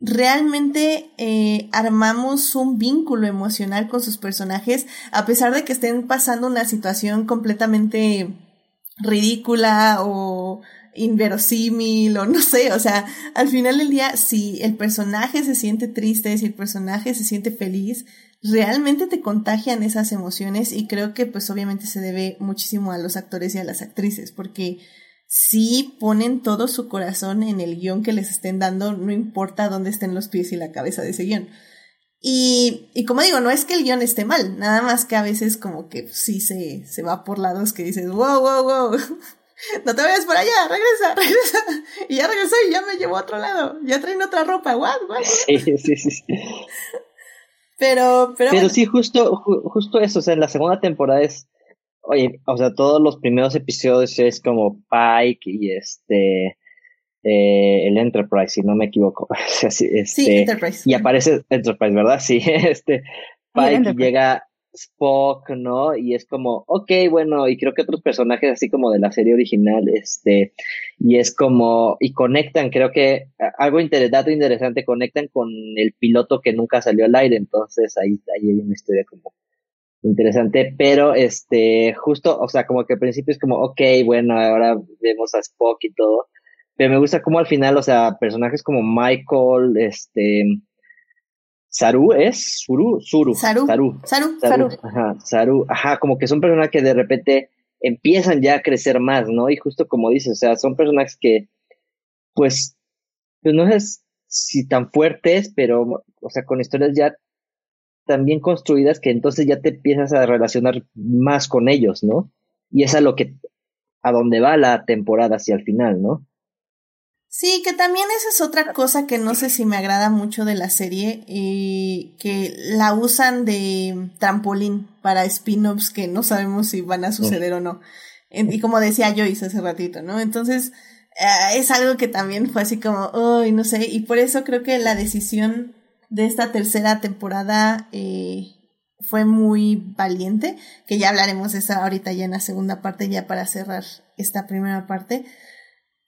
realmente eh, armamos un vínculo emocional con sus personajes a pesar de que estén pasando una situación completamente ridícula o inverosímil o no sé, o sea, al final del día, si el personaje se siente triste, si el personaje se siente feliz, realmente te contagian esas emociones y creo que pues obviamente se debe muchísimo a los actores y a las actrices, porque si ponen todo su corazón en el guion que les estén dando, no importa dónde estén los pies y la cabeza de ese guion. Y, y como digo, no es que el guion esté mal, nada más que a veces como que sí se, se va por lados que dices, wow, wow, wow, *laughs* no te vayas por allá, regresa, *laughs* regresa. Y ya regresó y ya me llevó a otro lado. Ya traen otra ropa, what, what. Sí, sí, sí. Pero, pero. Pero sí, justo, justo eso. O sea, en la segunda temporada es. Oye, o sea, todos los primeros episodios es como Pike y este. Eh, el Enterprise, si no me equivoco. *laughs* sí, este, Enterprise. Y aparece Enterprise, ¿verdad? Sí, este. Pike llega Spock, ¿no? Y es como, ok, bueno, y creo que otros personajes así como de la serie original, este, y es como, y conectan, creo que algo dato interesante, conectan con el piloto que nunca salió al aire, entonces ahí, ahí hay una historia como interesante, pero este, justo, o sea, como que al principio es como, ok, bueno, ahora vemos a Spock y todo, pero me gusta como al final, o sea, personajes como Michael, este, Saru es Suru, Suru, Saru, Saru, Saru, Saru, ajá, Saru, ajá, como que son personas que de repente empiezan ya a crecer más, ¿no? Y justo como dices, o sea, son personajes que, pues, pues no es sí tan fuertes, pero, o sea, con historias ya tan bien construidas que entonces ya te empiezas a relacionar más con ellos, ¿no? Y es a lo que, a dónde va la temporada hacia el final, ¿no? Sí, que también esa es otra cosa que no sé si me agrada mucho de la serie, y que la usan de trampolín para spin-offs que no sabemos si van a suceder o no. Y como decía Joyce hace ratito, ¿no? Entonces, eh, es algo que también fue así como, uy, no sé, y por eso creo que la decisión de esta tercera temporada eh, fue muy valiente, que ya hablaremos de eso ahorita ya en la segunda parte, ya para cerrar esta primera parte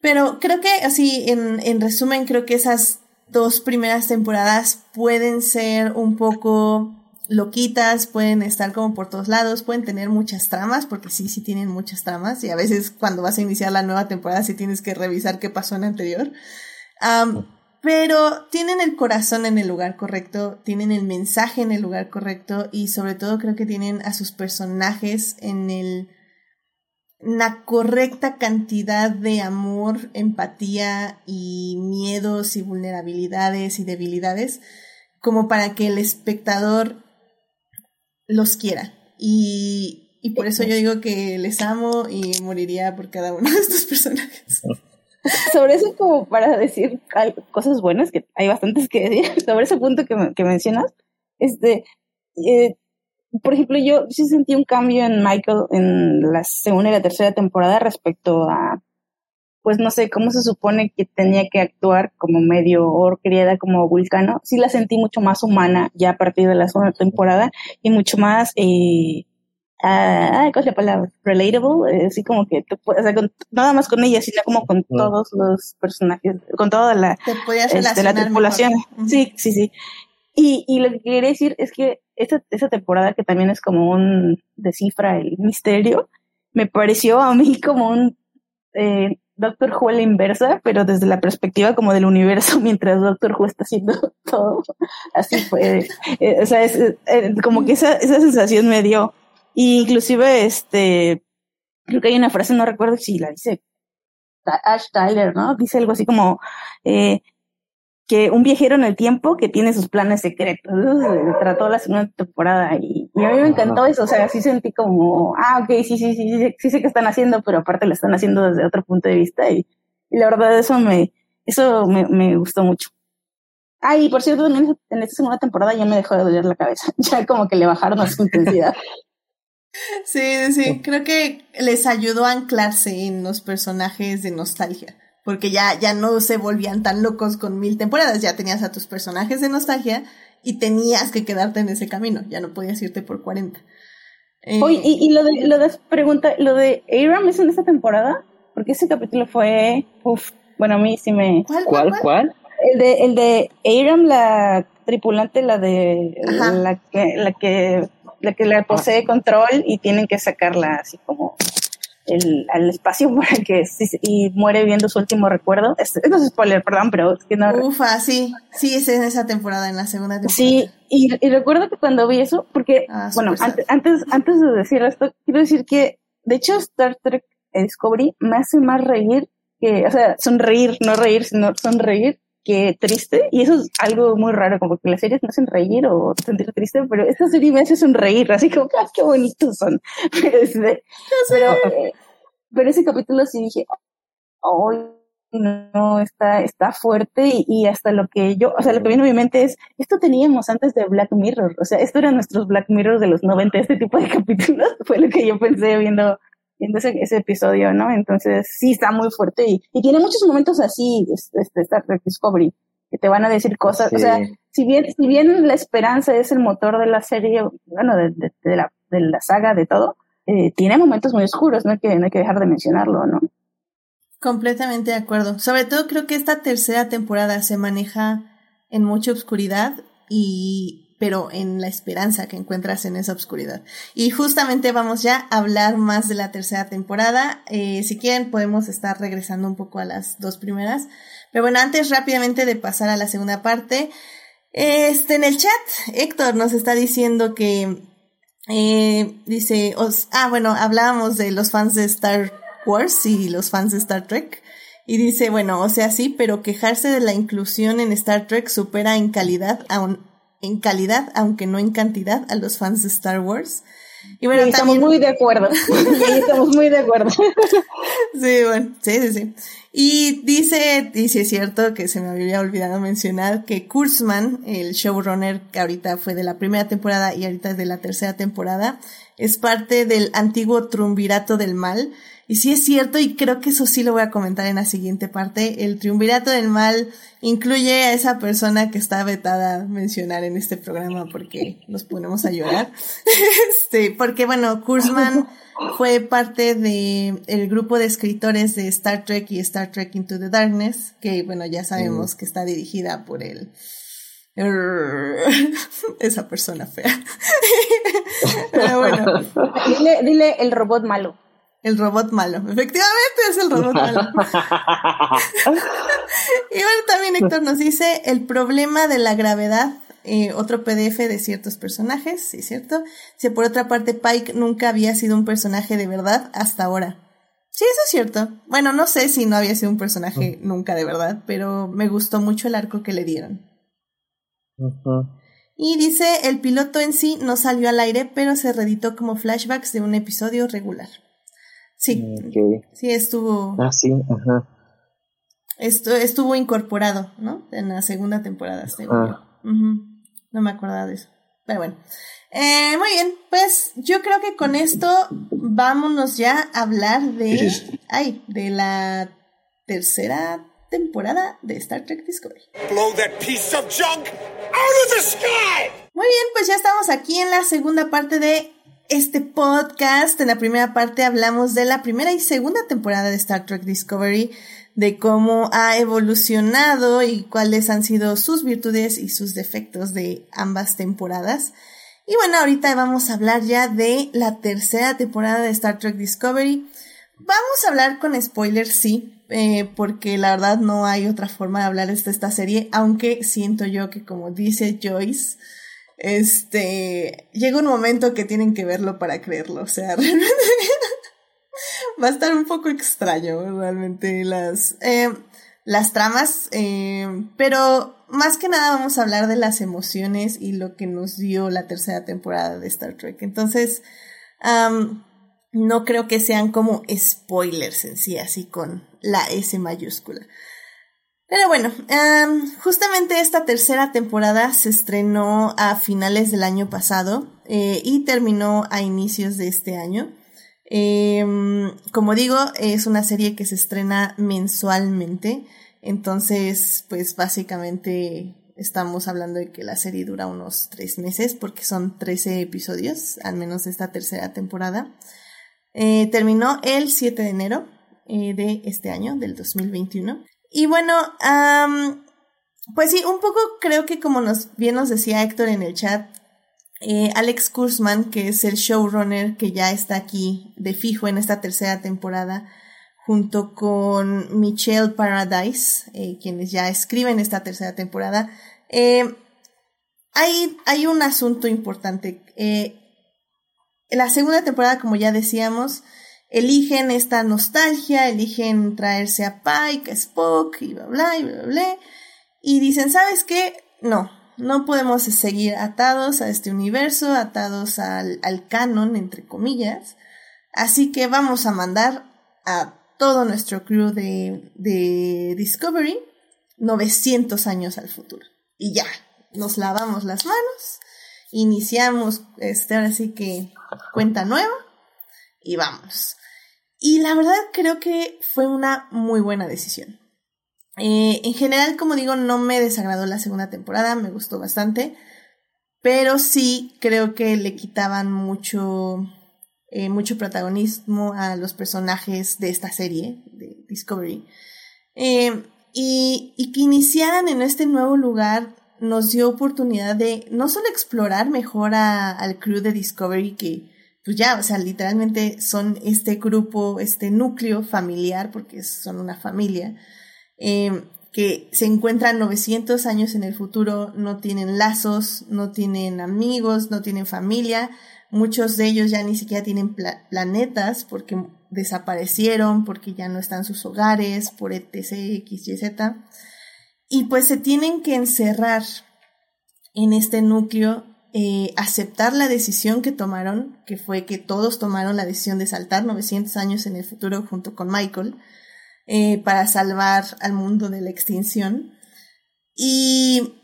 pero creo que así, en, en resumen, creo que esas dos primeras temporadas pueden ser un poco loquitas, pueden estar como por todos lados, pueden tener muchas tramas, porque sí, sí tienen muchas tramas, y a veces cuando vas a iniciar la nueva temporada sí tienes que revisar qué pasó en la anterior. pero tienen el corazón en el lugar correcto, tienen el mensaje en el lugar correcto, y sobre todo creo que tienen a sus personajes en el la correcta cantidad de amor, empatía y miedos y vulnerabilidades y debilidades como para que el espectador los quiera. Y, y por eso yo digo que les amo y moriría por cada uno de estos personajes. Sobre eso, como para decir cosas buenas, que hay bastantes que decir, *laughs* sobre ese punto que, que mencionas, este, eh, por ejemplo, yo sí sentí un cambio en Michael en la segunda y la tercera temporada respecto a, pues no sé, cómo se supone que tenía que actuar como medio or criada como vulcano. Sí la sentí mucho más humana ya a partir de la segunda temporada y mucho más, eh, ah, ¿cuál es la palabra? Relatable, eh, así como que tú puedes, o sea, nada más con ella, sino como con todos los personajes, con toda la, este, la tripulación. Sí, sí, sí. Y, y lo que quería decir es que esta, esa temporada que también es como un descifra el misterio, me pareció a mí como un eh, Doctor Who a la inversa, pero desde la perspectiva como del universo, *laughs* mientras Doctor Who está haciendo *laughs* todo. Así fue. Eh, o sea, es, eh, como que esa, esa sensación me dio. Y inclusive, este, creo que hay una frase, no recuerdo si la dice Ash Tyler, ¿no? Dice algo así como, eh, que un viajero en el tiempo que tiene sus planes secretos. Trató la segunda temporada y, a mí me encantó eso. O sea, sí sentí como, ah, ok, sí, sí, sí, sí, sí sé que están haciendo, pero aparte lo están haciendo desde otro punto de vista y, la verdad eso me, eso me, me gustó mucho. Ah, y por cierto, también en esta segunda temporada ya me dejó de doler la cabeza. *laughs* Ya como que le bajaron a su intensidad. Sí, sí, creo que les ayudó a anclarse en los personajes de nostalgia porque ya, ya no se volvían tan locos con mil temporadas, ya tenías a tus personajes de nostalgia y tenías que quedarte en ese camino, ya no podías irte por 40. Eh, Oye, y, lo de, lo de pregunta, lo de Aram es en esta temporada, porque ese capítulo fue, uf, bueno, a mí sí me... ¿Cuál? ¿Cuál? ¿Cuál? El de, el de Aram, la tripulante, la de, la que, la que, la que la posee control y tienen que sacarla así como el, al espacio *laughs* para que y muere viendo su último recuerdo. Es, no es spoiler, perdón, pero es que no. Ufa, sí, sí, es en esa temporada, en la segunda temporada. Sí, y, y recuerdo que cuando vi eso, porque, ah, bueno, antes, antes, antes de decir esto, quiero decir que, de hecho, Star Trek Discovery me hace más reír que, o sea, sonreír, no reír, sino sonreír que triste, y eso es algo muy raro, como que las series me hacen reír o sentir triste, pero esta serie me hace sonreír, así como, ¡ah, qué bonitos son! *laughs* Pero, este, pero, ese capítulo sí dije, ¡ay, no, está, está fuerte! Y, hasta lo que yo, o sea, lo que viene a mi mente es, esto teníamos antes de Black Mirror, o sea, esto eran nuestros Black Mirrors de los 90, este tipo de *laughs* capítulos, fue lo que yo pensé viendo viendo ese, episodio, ¿no? Entonces, sí, está muy fuerte y, y tiene muchos momentos así, este, Star Trek Discovery, que te van a decir cosas, o sea, si bien, si bien la esperanza es el motor de la serie, bueno, de, de, la, de la saga, de todo, eh, tiene momentos muy oscuros, no hay, que, no hay que dejar de mencionarlo, ¿no? Completamente de acuerdo. Sobre todo creo que esta tercera temporada se maneja en mucha oscuridad y pero en la esperanza que encuentras en esa oscuridad. Y justamente vamos ya a hablar más de la tercera temporada. Eh, si quieren, podemos estar regresando un poco a las dos primeras. Pero bueno, antes rápidamente de pasar a la segunda parte, este, en el chat, Héctor nos está diciendo que, eh, dice, ah, bueno, hablábamos de los fans de Star Wars y los fans de Star Trek. Y dice, bueno, o sea, sí, pero quejarse de la inclusión en Star Trek supera en calidad, en calidad, aunque no en cantidad, a los fans de Star Wars. Y bueno, estamos muy de acuerdo. *laughs* estamos muy de acuerdo. sí, bueno, sí, sí, sí. Y dice, y es cierto que se me había olvidado mencionar que Kurzman, el showrunner que ahorita fue de la primera temporada y ahorita es de la tercera temporada, es parte del antiguo triunvirato del mal. Y sí es cierto, y creo que eso sí lo voy a comentar en la siguiente parte, el triunvirato del mal incluye a esa persona que está vetada mencionar en este programa porque nos ponemos a llorar. *laughs* este, porque bueno, Kurzman *laughs* fue parte de el grupo de escritores de Star Trek y Star Trek Into the Darkness, que bueno, ya sabemos mm. que está dirigida por el *laughs* esa persona fea. Pero bueno. Dile, dile el robot malo. El robot malo. Efectivamente es el robot malo. *laughs* *laughs* y bueno, también Héctor nos dice el problema de la gravedad. Eh, otro PDF de ciertos personajes, sí, cierto. Si por otra parte Pike nunca había sido un personaje de verdad hasta ahora. Sí, eso es cierto. Bueno, no sé si no había sido un personaje nunca de verdad, pero me gustó mucho el arco que le dieron. Y dice, el piloto en sí no salió al aire, pero se reeditó como flashbacks de un episodio regular. Sí, sí estuvo. Ah, sí, ajá. Esto, estuvo incorporado, ¿no? En la segunda temporada, No me acordaba de eso. Pero bueno. Eh, muy bien, pues yo creo que con esto vámonos ya a hablar de. Ay, de la tercera temporada de Star Trek Discovery. Blow that piece of junk out of the sky. Muy bien, pues ya estamos aquí en la segunda parte de este podcast. En la primera parte hablamos de la primera y segunda temporada de Star Trek Discovery, de cómo ha evolucionado y cuáles han sido sus virtudes y sus defectos de ambas temporadas. Y bueno, ahorita vamos a hablar ya de la tercera temporada de Star Trek Discovery. Vamos a hablar con spoilers, sí, eh, porque la verdad no hay otra forma de hablar de esta serie, aunque siento yo que como dice Joyce, este, llega un momento que tienen que verlo para creerlo, o sea, *laughs* realmente va a estar un poco extraño realmente las, eh, las tramas, eh, pero más que nada vamos a hablar de las emociones y lo que nos dio la tercera temporada de Star Trek. Entonces, no creo que sean como spoilers en sí, así con la S mayúscula. Pero bueno, justamente esta tercera temporada se estrenó a finales del año pasado eh, y terminó a inicios de este año. Em, como digo, es una serie que se estrena mensualmente, entonces pues básicamente estamos hablando de que la serie dura unos tres meses porque son 13 episodios, al menos esta tercera temporada. Eh, terminó el 7 de enero eh, de este año, del 2021. Y bueno, pues sí, un poco creo que como nos, bien nos decía Héctor en el chat, eh, Alex Kurzman, que es el showrunner que ya está aquí de fijo en esta tercera temporada, junto con Michelle Paradise, quienes ya escriben esta tercera temporada, hay, hay un asunto importante. La segunda temporada, como ya decíamos, eligen esta nostalgia, eligen traerse a Pike, a Spock y bla bla y bla bla. Y dicen, ¿sabes qué? No, no podemos seguir atados a este universo, atados al, al canon, entre comillas. Así que vamos a mandar a todo nuestro crew de, de Discovery 900 años al futuro. Y ya, nos lavamos las manos iniciamos, este, ahora sí que cuenta nueva y vamos. Y la verdad creo que fue una muy buena decisión. Eh, en general, como digo, no me desagradó la segunda temporada, me gustó bastante, pero sí creo que le quitaban mucho, eh, mucho protagonismo a los personajes de esta serie, de Discovery. Eh, y, que iniciaran en este nuevo lugar nos dio oportunidad de no solo explorar mejor al crew de Discovery que pues ya, o sea, literalmente son este grupo, este núcleo familiar, porque son una familia, eh, que se encuentran 900 años en el futuro, no tienen lazos, no tienen amigos, no tienen familia, muchos de ellos ya ni siquiera tienen planetas, porque desaparecieron porque ya no están sus hogares, por etc, x, y, z. Y pues se tienen que encerrar en este núcleo, eh, aceptar la decisión que tomaron, que fue que todos tomaron la decisión de saltar 900 años en el futuro junto con Michael, eh, para salvar al mundo de la extinción. Y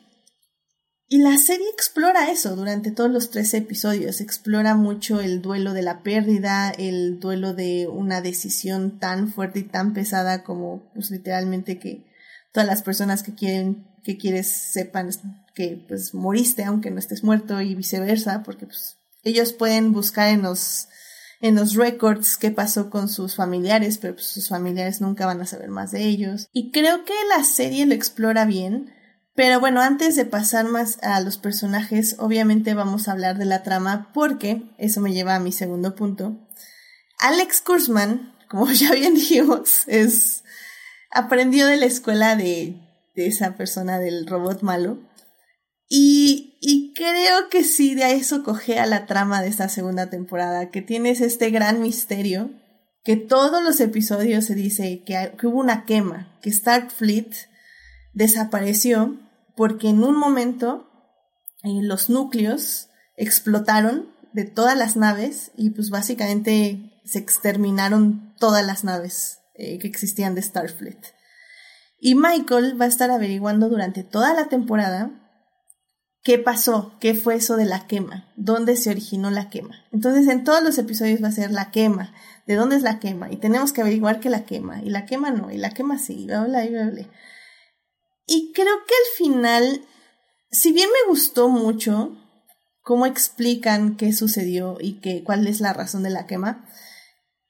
y la serie explora eso durante todos los tres episodios, explora mucho el duelo de la pérdida, el duelo de una decisión tan fuerte y tan pesada como pues literalmente que todas las personas que quieren que quieres sepan que pues moriste aunque no estés muerto y viceversa, porque pues ellos pueden buscar en los en los records qué pasó con sus familiares, pero pues, sus familiares nunca van a saber más de ellos. Y creo que la serie lo explora bien pero bueno, antes de pasar más a los personajes, obviamente vamos a hablar de la trama porque eso me lleva a mi segundo punto. Alex Kurzman, como *laughs* ya bien dijimos, es aprendió de la escuela de, de esa persona del robot malo. Y, y creo que sí, de eso a la trama de esta segunda temporada, que tienes este gran misterio, que todos los episodios se dice que, que hubo una quema, que Starfleet desapareció porque en un momento eh, los núcleos explotaron de todas las naves y pues básicamente se exterminaron todas las naves eh, que existían de Starfleet. Y Michael va a estar averiguando durante toda la temporada qué pasó, qué fue eso de la quema, dónde se originó la quema. Entonces en todos los episodios va a ser la quema, de dónde es la quema, y tenemos que averiguar que la quema, y la quema no, y la quema sí, bla, bla. Y creo que al final, si bien me gustó mucho cómo explican qué sucedió y que, cuál es la razón de la quema,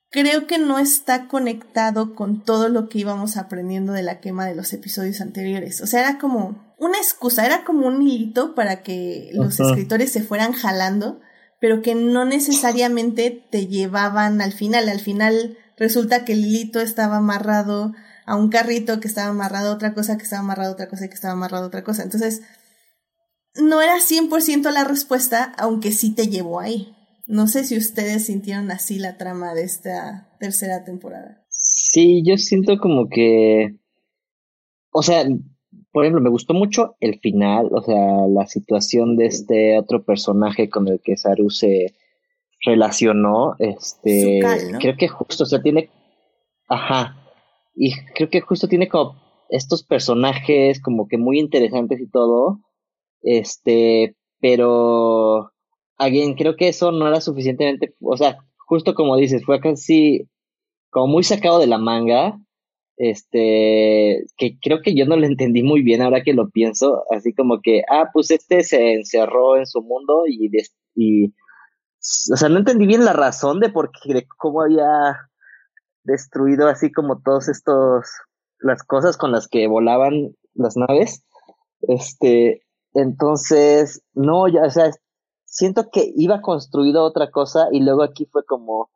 creo que no está conectado con todo lo que íbamos aprendiendo de la quema de los episodios anteriores. O sea, era como una excusa, era como un hilito para que los escritores se fueran jalando, pero que no necesariamente te llevaban al final. Al final resulta que el hilito estaba amarrado a un carrito que estaba amarrado a otra cosa, que estaba amarrado a otra cosa y que estaba amarrado a otra cosa. Entonces, no era 100% la respuesta, aunque sí te llevó ahí. No sé si ustedes sintieron así la trama de esta tercera temporada. Sí, yo siento como que, o sea, por ejemplo, me gustó mucho el final, o sea, la situación de este otro personaje con el que Saru se relacionó, este, creo que justo, o sea, tiene, ajá, y creo que justo tiene como estos personajes como que muy interesantes y todo. Este, pero again, creo que eso no era suficientemente, o sea, justo como dices, fue casi como muy sacado de la manga. Este, que creo que yo no lo entendí muy bien ahora que lo pienso, así como que, ah, pues este se encerró en su mundo y, y o sea, no entendí bien la razón de por qué, cómo había destruido así como todos estos, las cosas con las que volaban las naves. Este, entonces, no, ya, o sea, siento que iba construido otra cosa y luego aquí fue como,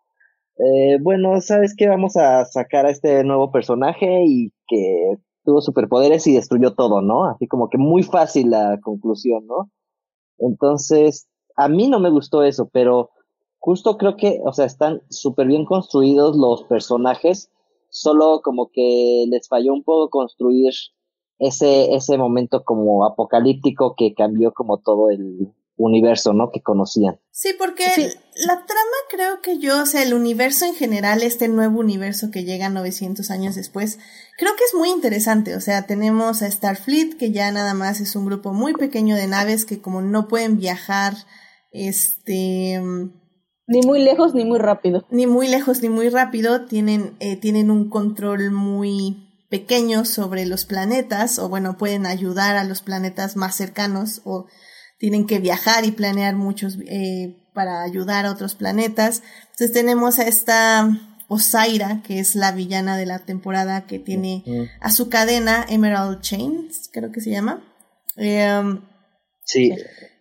eh, bueno, ¿sabes qué? Vamos a sacar a este nuevo personaje y que tuvo superpoderes y destruyó todo, ¿no? Así como que muy fácil la conclusión, ¿no? Entonces, a mí no me gustó eso, pero justo creo que, o sea, están súper bien construidos los personajes, solo como que les falló un poco construir ese, ese momento como apocalíptico que cambió como todo el universo, ¿no? Que conocían. Sí, porque la trama creo que yo, o sea, el universo en general, este nuevo universo que llega 900 años después, creo que es muy interesante. O sea, tenemos a Starfleet, que ya nada más es un grupo muy pequeño de naves que como no pueden viajar, este ni muy lejos ni muy rápido. Ni muy lejos ni muy rápido. Tienen, eh, tienen un control muy pequeño sobre los planetas, o bueno, pueden ayudar a los planetas más cercanos, o tienen que viajar y planear muchos eh, para ayudar a otros planetas. Entonces tenemos a esta Osaira, que es la villana de la temporada, que tiene a su cadena Emerald Chains, creo que se llama. Em, sí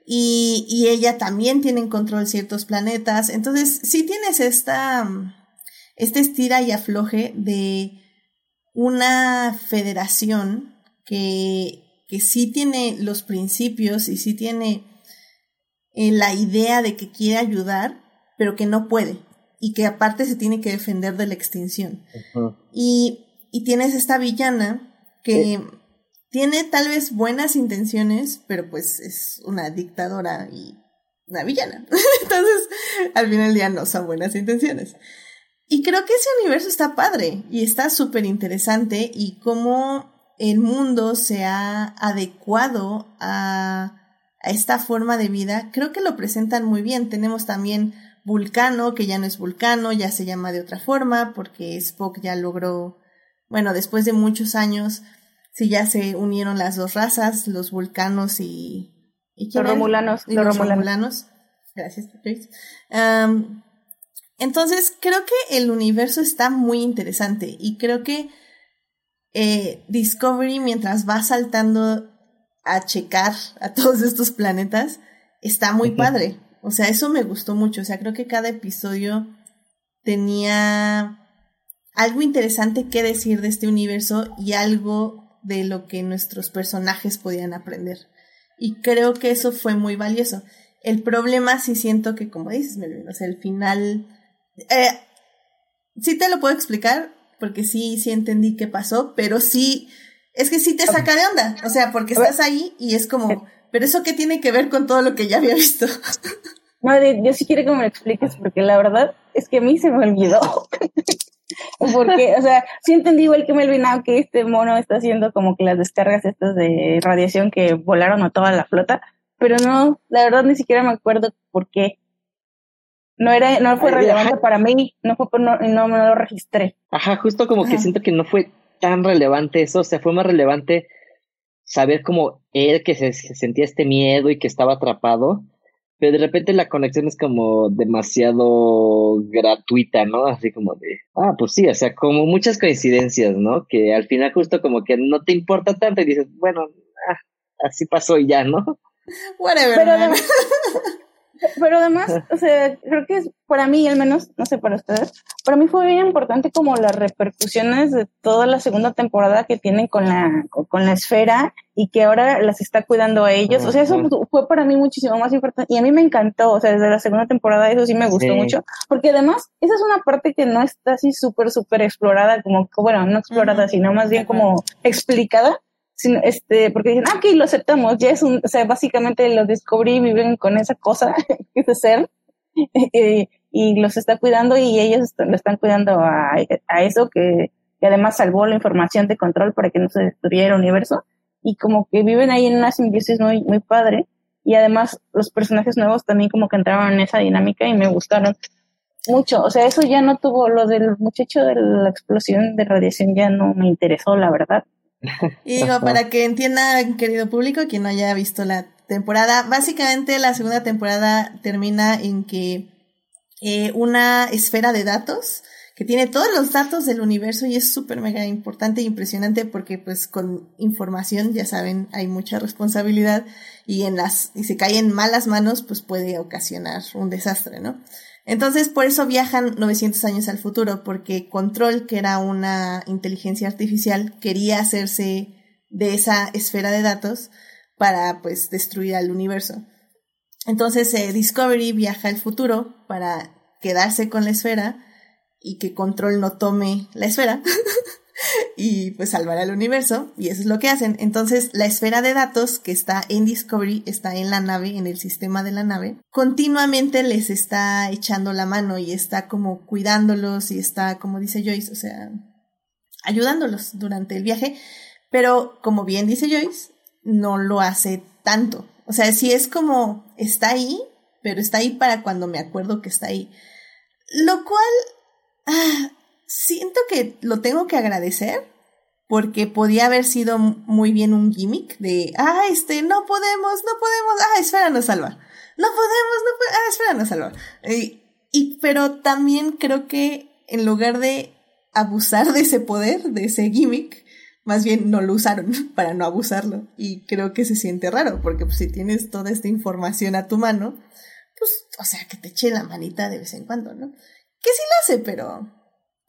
y, y ella también tiene en control ciertos planetas. Entonces, sí tienes esta, este estira y afloje de una federación que, que sí tiene los principios y sí tiene eh, la idea de que quiere ayudar, pero que no puede. y que aparte se tiene que defender de la extinción. y, y, tienes esta villana que tiene tal vez buenas intenciones, pero pues es una dictadora y una villana. *laughs* Entonces, al final del día no son buenas intenciones. Y creo que ese universo está padre y está súper interesante y cómo el mundo se ha adecuado a, a, esta forma de vida, creo que lo presentan muy bien. Tenemos también Vulcano, que ya no es Vulcano, ya se llama de otra forma, porque Spock ya logró, bueno, después de muchos años, si ya se unieron las dos razas, los vulcanos y... ¿y los romulanos. los, romulanos. Gracias, entonces, creo que el universo está muy interesante y creo que eh, Discovery, mientras va saltando a checar a todos estos planetas, está muy padre. O sea, eso me gustó mucho. O sea, creo que cada episodio tenía algo interesante que decir de este universo y algo de lo que nuestros personajes podían aprender. Y creo que eso fue muy valioso. El problema sí siento que, como dices, Melvin, o sea, el final... Eh, sí te lo puedo explicar, porque sí, sí entendí qué pasó, pero sí, es que sí te saca de onda, o sea, porque estás ahí y es como, pero eso qué tiene que ver con todo lo que ya había visto. *laughs* Madre, yo sí quiero que me lo expliques, porque la verdad es que a mí se me olvidó. *laughs* porque, o sea, sí entendí igual que Melvin, que este mono está haciendo como que las descargas estas de radiación que volaron a toda la flota, pero no, la verdad ni siquiera me acuerdo por qué no era no fue relevante para mí no fue no, no me lo registré ajá justo como que siento que no fue tan relevante eso o sea fue más relevante saber como él que se, sentía este miedo y que estaba atrapado pero de repente la conexión es como demasiado gratuita, ¿no? Así como de, ah, pues sí, o sea, como muchas coincidencias, ¿no? Que al final justo como que no te importa tanto y dices, bueno, ah, así pasó y ya, ¿no? Whatever. Pero *laughs* además, o sea, creo que es, para mí al menos, no sé para ustedes, para mí fue bien importante como las repercusiones de toda la segunda temporada que tienen con la, con la esfera y que ahora las está cuidando a ellos. O sea, eso fue para mí muchísimo más importante y a mí me encantó, o sea, desde la segunda temporada eso sí me gustó mucho, porque además esa es una parte que no está así súper, súper explorada, como, bueno, no explorada, sino más bien como explicada este, porque dicen, ah, ok, lo aceptamos, ya es un, o sea, básicamente los descubrí, viven con esa cosa, *laughs* ese ser, *laughs* eh, y los está cuidando y ellos lo están cuidando a, a eso que, que, además salvó la información de control para que no se destruyera el universo, y como que viven ahí en una simbiosis muy, muy padre, y además los personajes nuevos también como que entraron en esa dinámica y me gustaron mucho, o sea, eso ya no tuvo, lo del muchacho de la explosión de radiación ya no me interesó, la verdad. Y digo, para que entienda, querido público, quien no haya visto la temporada, básicamente la segunda temporada termina en que eh, una esfera de datos que tiene todos los datos del universo y es súper mega importante e impresionante porque pues con información, ya saben, hay mucha responsabilidad y en las, y se cae en malas manos, pues puede ocasionar un desastre, ¿no? Entonces, por eso viajan 900 años al futuro, porque Control, que era una inteligencia artificial, quería hacerse de esa esfera de datos para, pues, destruir al universo. Entonces, eh, Discovery viaja al futuro para quedarse con la esfera y que Control no tome la esfera. *laughs* y pues salvar al universo, y eso es lo que hacen. Entonces, la esfera de datos que está en Discovery, está en la nave, en el sistema de la nave, continuamente les está echando la mano y está como cuidándolos y está, como dice Joyce, o sea, ayudándolos durante el viaje, pero como bien dice Joyce, no lo hace tanto. O sea, si es como, está ahí, pero está ahí para cuando me acuerdo que está ahí. Lo cual, ah, siento que lo tengo que agradecer porque podía haber sido muy bien un gimmick de, ah, este, no podemos, no podemos, ah, esfera nos salva. No podemos, no podemos, ah, esfera nos salva. Y, y, pero también creo que en lugar de abusar de ese poder, de ese gimmick, más bien no lo usaron *laughs* para no abusarlo. Y creo que se siente raro, porque pues, si tienes toda esta información a tu mano, pues, o sea, que te eche la manita de vez en cuando, ¿no? Que sí lo hace, pero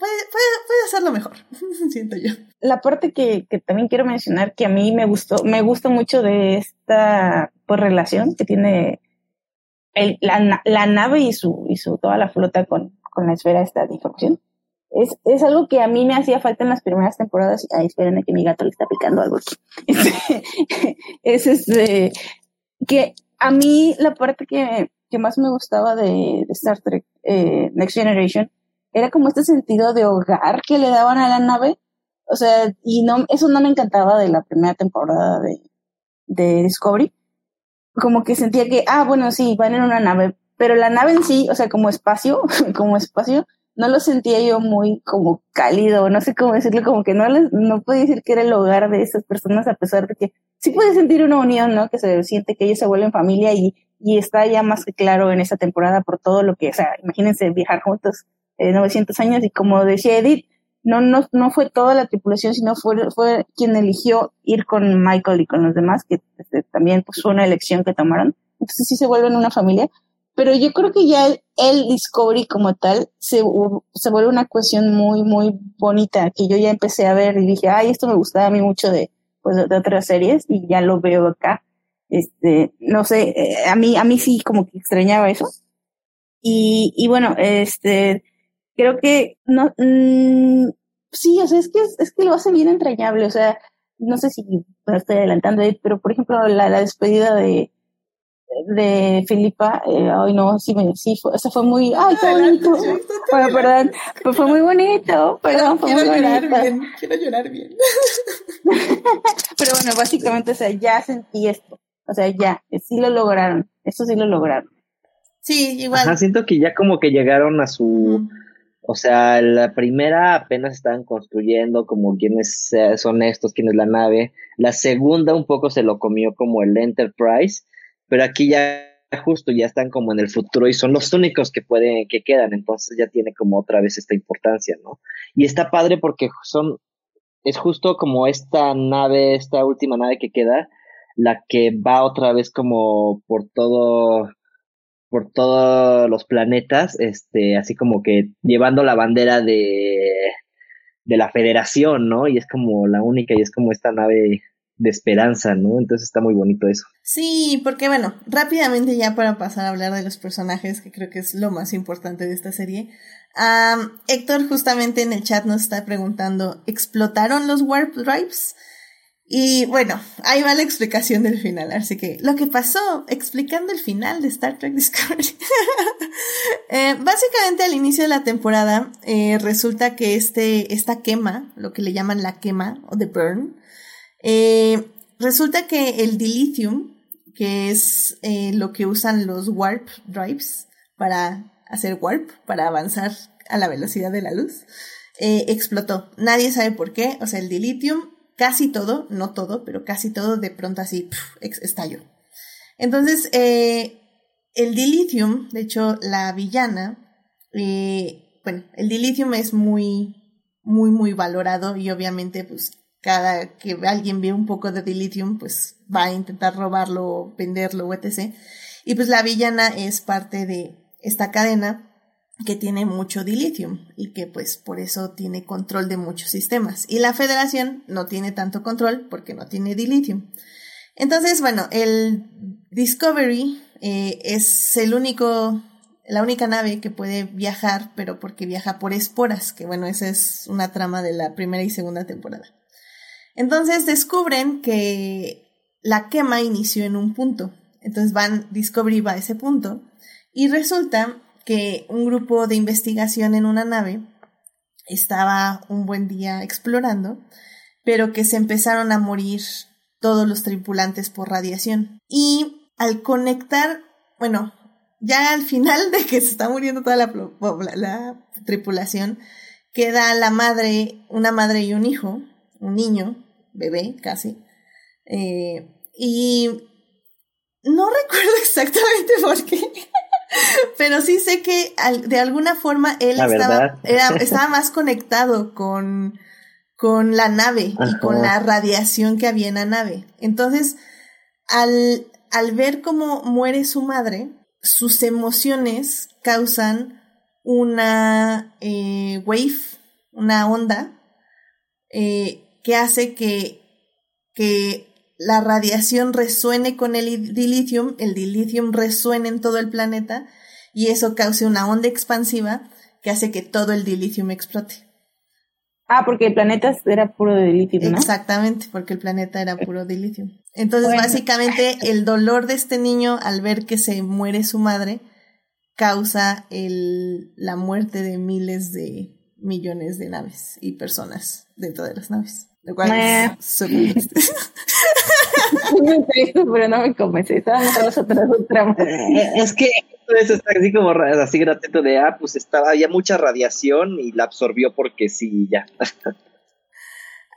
puede, puede, hacerlo mejor, *laughs* siento yo. La parte que, que, también quiero mencionar que a mí me gustó, me gusta mucho de esta pues, relación que tiene el, la, la, nave y su, y su toda la flota con, con la esfera esta de información. Es, es algo que a mí me hacía falta en las primeras temporadas. Ay, esperen que mi gato le está picando algo aquí. *laughs* es este, que a mí la parte que, que más me gustaba de, de Star Trek eh, Next Generation era como este sentido de hogar que le daban a la nave. O sea, y no, eso no me encantaba de la primera temporada de, de Discovery. Como que sentía que, ah, bueno, sí, van en una nave, pero la nave en sí, o sea, como espacio, *laughs* como espacio, no lo sentía yo muy como cálido, no sé cómo decirlo, como que no les, no podía decir que era el hogar de esas personas, a pesar de que sí puede sentir una unión, ¿no? Que se siente que ellos se vuelven familia y, y está ya más que claro en esa temporada por todo lo que, o sea, imagínense viajar juntos eh, 900 años y como decía Edith, no, no, no fue toda la tripulación, sino fue, fue quien eligió ir con Michael y con los demás, que este, también pues, fue una elección que tomaron. Entonces sí se vuelven una familia. Pero yo creo que ya el, el Discovery como tal se, se vuelve una cuestión muy, muy bonita, que yo ya empecé a ver y dije, ay, esto me gustaba a mí mucho de, pues, de, otras series y ya lo veo acá. Este, no sé, eh, a mí, a mí sí como que extrañaba eso. Y, y bueno, este, creo que no, mmm, sí, o sea, es que, es que lo hace bien entrañable, o sea, no sé si me estoy adelantando, pero por ejemplo, la, la despedida de, de Filipa, eh, ay no, sí, me, sí, fue, eso fue muy, ay, qué bonito, *laughs* bueno, perdón, pues fue muy bonito, perdón, fue quiero muy llorar bonito. bien, quiero llorar bien. *laughs* Pero bueno, básicamente, o sea, ya sentí esto, o sea, ya, sí lo lograron, eso sí lo lograron. Sí, igual. Ajá, siento que ya como que llegaron a su. O sea, la primera apenas estaban construyendo como quiénes son estos, quién es la nave. La segunda un poco se lo comió como el Enterprise, pero aquí ya justo ya están como en el futuro y son los únicos que pueden, que quedan, entonces ya tiene como otra vez esta importancia, ¿no? Y está padre porque son, es justo como esta nave, esta última nave que queda, la que va otra vez como por todo, por todos los planetas, este, así como que llevando la bandera de, de la federación, ¿no? Y es como la única y es como esta nave de esperanza, ¿no? Entonces está muy bonito eso. Sí, porque bueno, rápidamente ya para pasar a hablar de los personajes, que creo que es lo más importante de esta serie. Héctor justamente en el chat nos está preguntando, ¿explotaron los warp drives? Y bueno, ahí va la explicación del final. Así que lo que pasó, explicando el final de Star Trek *laughs* Discovery. eh, básicamente al inicio de la temporada, eh, resulta que este, esta quema, lo que le llaman la quema o the burn, eh, resulta que el dilithium, que es lo que usan los warp drives para hacer warp, para avanzar a la velocidad de la luz, explotó. Nadie sabe por qué. O sea, el dilithium, casi todo, no todo, pero casi todo de pronto así estalló. Entonces, eh, el dilithium, de hecho, la villana, eh, bueno, el dilithium es muy, muy, muy valorado y obviamente, pues, cada que alguien ve un poco de dilithium, pues va a intentar robarlo, venderlo, etc. Y pues la villana es parte de esta cadena que tiene mucho dilithium y que pues por eso tiene control de muchos sistemas. Y la federación no tiene tanto control porque no tiene dilithium. Entonces, bueno, el Discovery eh, es el único, la única nave que puede viajar, pero porque viaja por esporas, que bueno, esa es una trama de la primera y segunda temporada. Entonces descubren que la quema inició en un punto. Entonces van, Discovery va a ese punto. Y resulta que un grupo de investigación en una nave estaba un buen día explorando, pero que se empezaron a morir todos los tripulantes por radiación. Y al conectar, bueno, ya al final de que se está muriendo toda la, la, la tripulación, queda la madre, una madre y un hijo, un niño, bebé casi. Eh, y no *laughs* recuerdo exactamente por qué, *laughs* pero sí sé que de alguna forma él estaba, era, *laughs* estaba más conectado con, con la nave Ajá. y con la radiación que había en la nave. Entonces, al, al ver cómo muere su madre, sus emociones causan una eh, wave, una onda, eh, que hace que, que la radiación resuene con el dilithium, el dilithium resuene en todo el planeta y eso cause una onda expansiva que hace que todo el dilithium explote. Ah, porque el planeta era puro de dilithium, ¿no? Exactamente, porque el planeta era puro dilithium. Entonces, básicamente, el dolor de este niño al ver que se muere su madre causa el, la muerte de miles de millones de naves y personas dentro de las naves. Lo cual es *laughs* súper triste. muy triste, *laughs* pero no me convence. Estaban todas otras tramas. Es que eso está así como así gratuito de, ah, pues estaba, había mucha radiación y la absorbió porque sí, ya.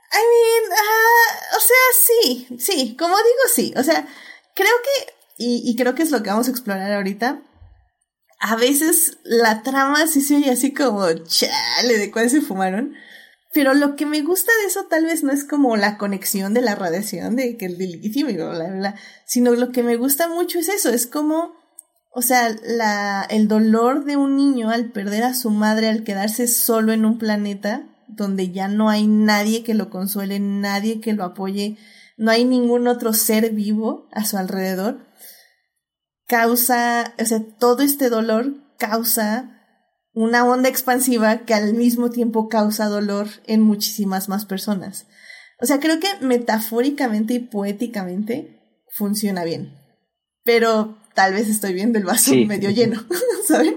I mean, uh, o sea, sí, sí, como digo, sí. O sea, creo que, y, y creo que es lo que vamos a explorar ahorita, a veces la trama sí se oye así como, chale, ¿de cuál se fumaron? Pero lo que me gusta de eso tal vez no es como la conexión de la radiación, de que el dilithium y bla, bla, bla, sino lo que me gusta mucho es eso, es como, o sea, la, el dolor de un niño al perder a su madre, al quedarse solo en un planeta donde ya no hay nadie que lo consuele, nadie que lo apoye, no hay ningún otro ser vivo a su alrededor, causa, o sea, todo este dolor causa una onda expansiva que al mismo tiempo causa dolor en muchísimas más personas. O sea, creo que metafóricamente y poéticamente funciona bien. Pero tal vez estoy viendo el vaso medio lleno, *laughs* ¿saben?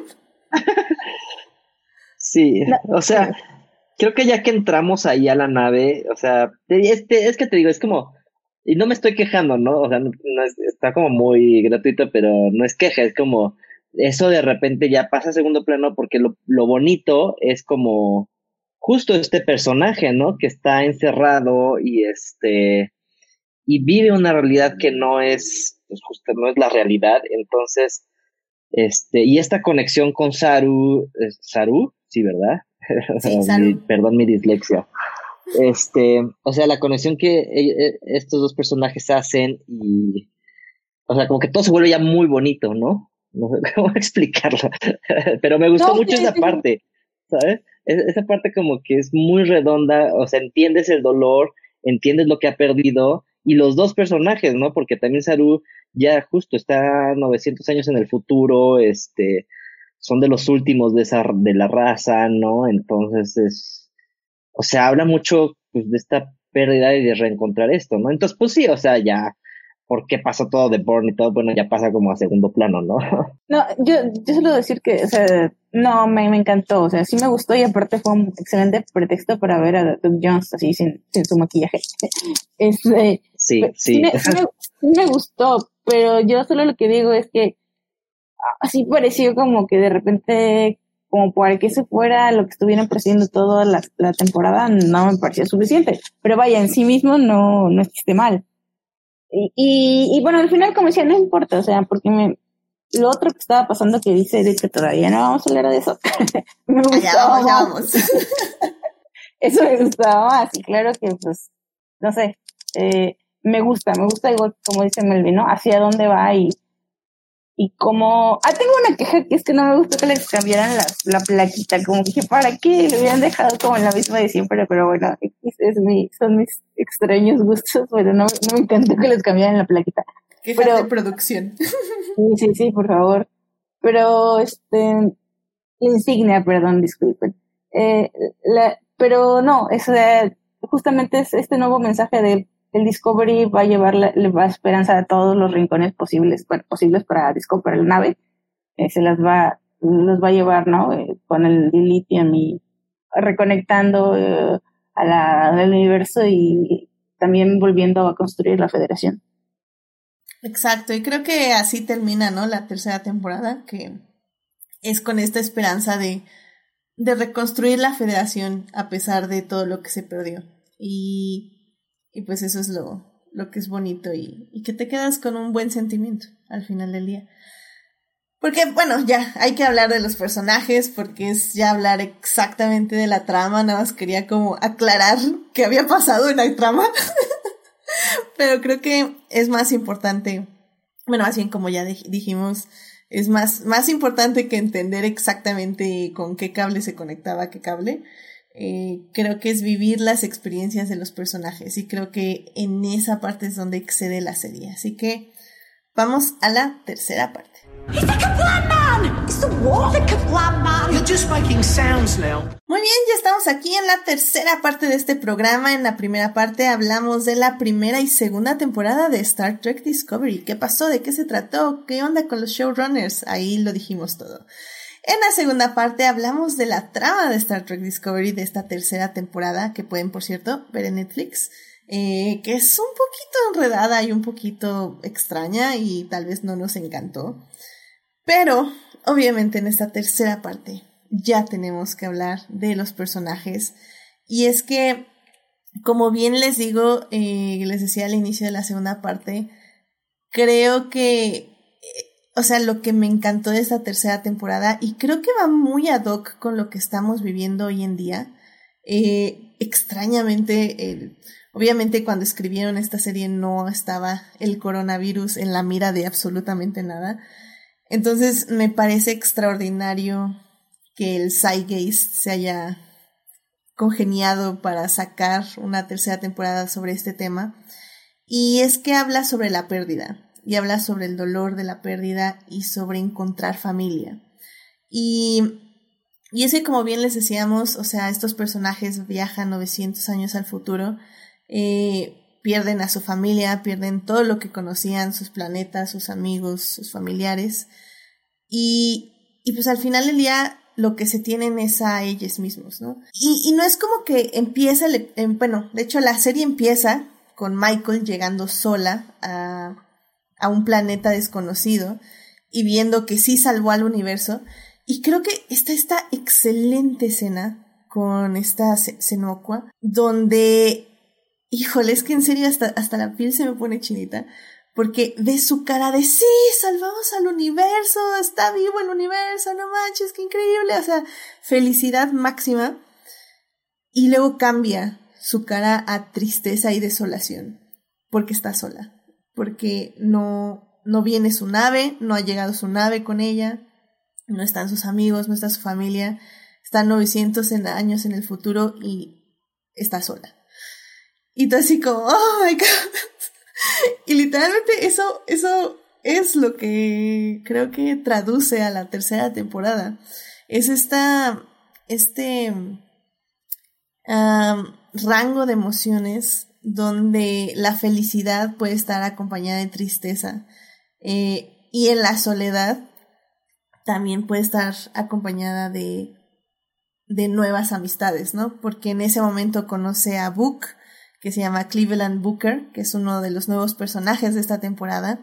Sí, o sea, creo que ya que entramos ahí a la nave, o sea, este, es que te digo, es como, y no me estoy quejando, ¿no? O sea, no, está como muy gratuito, pero no es queja, es como, eso de repente ya pasa a segundo plano porque lo, lo bonito es como justo este personaje, ¿no? Que está encerrado y este y vive una realidad que no es pues justo no es la realidad, entonces este y esta conexión con Saru, Saru, sí, ¿verdad? *laughs* Sí, Saru. perdón mi dislexia. Este, o sea, la conexión que e, e, estos dos personajes hacen y o sea, como que todo se vuelve ya muy bonito, ¿no? No sé *laughs* cómo explicarlo, pero me gustó mucho esa parte, ¿sabes? Esa parte como que es muy redonda, o sea, entiendes el dolor, entiendes lo que ha perdido, y los dos personajes, ¿no? Porque también Saru ya justo está 900 años en el futuro, este, son de los últimos de esa, de la raza, ¿no? Entonces es, o sea, habla mucho pues, de esta pérdida y de reencontrar esto, ¿no? Entonces, pues sí, o sea, ya por qué pasó todo de Born y todo, bueno, ya pasa como a segundo plano, ¿no? *laughs* No, yo, yo suelo decir que, o sea, no, me, me encantó, o sea, sí me gustó y aparte fue un excelente pretexto para ver a Doug Jones así sin, sin su maquillaje. *laughs* Este, sí, sí. Sí me, me, gustó, pero yo solo lo que digo es que así pareció como que de repente, como para que se fuera lo que estuvieran presidiendo toda la, la temporada, no me parecía suficiente. Pero vaya, en sí mismo no, no existe mal. Y, y, bueno, al final, como decía, no importa, o sea, porque me, lo otro que estaba pasando que dice de que todavía no vamos a hablar de eso. *laughs* me gustaba ya vamos, ya vamos. *laughs* eso me gustaba más, y claro que, pues, no sé, eh, me gusta, me gusta igual como dice Melvin, ¿no? Hacia dónde va y, y como, ah, tengo una queja que es que no me gusta que les cambiaran la, la plaquita, como que para qué lo hubieran dejado como en la misma de siempre, pero bueno, es mi, son mis extraños gustos, pero no, no me encantó que les cambiaran la plaquita. Qué pero, de producción. Sí, sí, sí, por favor. Pero, este, insignia, perdón, disculpen. Eh, la, pero no, es, eh, justamente es este nuevo mensaje de el Discovery va a llevar la, esperanza a todos los rincones posibles, posibles para Discovery, la nave, eh, se las va, los va a llevar, ¿no? Eh, con el lithium y reconectando eh, a la, al universo y también volviendo a construir la federación. Exacto, y creo que así termina, ¿no? La tercera temporada, que es con esta esperanza de, de reconstruir la federación a pesar de todo lo que se perdió. Y y pues eso es lo, lo que es bonito y, y que te quedas con un buen sentimiento al final del día. Porque, bueno, ya hay que hablar de los personajes, porque es ya hablar exactamente de la trama, nada más quería como aclarar qué había pasado en la trama. *laughs* Pero creo que es más importante, bueno, más bien como ya dijimos, es más, más importante que entender exactamente con qué cable se conectaba qué cable. Eh, creo que es vivir las experiencias de los personajes y creo que en esa parte es donde excede la serie. Así que vamos a la tercera parte. Muy bien, ya estamos aquí en la tercera parte de este programa. En la primera parte hablamos de la primera y segunda temporada de Star Trek Discovery. ¿Qué pasó? ¿De qué se trató? ¿Qué onda con los showrunners? Ahí lo dijimos todo. En la segunda parte hablamos de la trama de Star Trek Discovery de esta tercera temporada, que pueden, por cierto, ver en Netflix, eh, que es un poquito enredada y un poquito extraña y tal vez no nos encantó. Pero, obviamente, en esta tercera parte ya tenemos que hablar de los personajes. Y es que, como bien les digo, eh, les decía al inicio de la segunda parte, creo que o sea, lo que me encantó de esta tercera temporada y creo que va muy ad hoc con lo que estamos viviendo hoy en día. Eh, extrañamente, obviamente cuando escribieron esta serie no estaba el coronavirus en la mira de absolutamente nada. Entonces me parece extraordinario que el Gaze se haya congeniado para sacar una tercera temporada sobre este tema. Y es que habla sobre la pérdida y habla sobre el dolor de la pérdida y sobre encontrar familia. Y, y es que como bien les decíamos, o sea, estos personajes viajan 900 años al futuro, eh, pierden a su familia, pierden todo lo que conocían, sus planetas, sus amigos, sus familiares, y, y pues al final del día lo que se tienen es a ellos mismos, ¿no? Y, y no es como que empieza, el, bueno, de hecho la serie empieza con Michael llegando sola a, a un planeta desconocido y viendo que sí salvó al universo. Y creo que está esta excelente escena con esta Senocua, donde, híjole, es que en serio hasta, hasta la piel se me pone chinita, porque ve su cara de sí, salvamos al universo, está vivo el universo, no manches, qué increíble, o sea, felicidad máxima. Y luego cambia su cara a tristeza y desolación, porque está sola porque no, no viene su nave, no ha llegado su nave con ella, no están sus amigos, no está su familia, está 900 años en el futuro y está sola. Y tú así como, oh my god. *laughs* y literalmente eso, eso es lo que creo que traduce a la tercera temporada. Es esta, este rango de emociones donde la felicidad puede estar acompañada de tristeza eh, y en la soledad también puede estar acompañada de, de nuevas amistades, ¿no? Porque en ese momento conoce a Book, que se llama Cleveland Booker, que es uno de los nuevos personajes de esta temporada.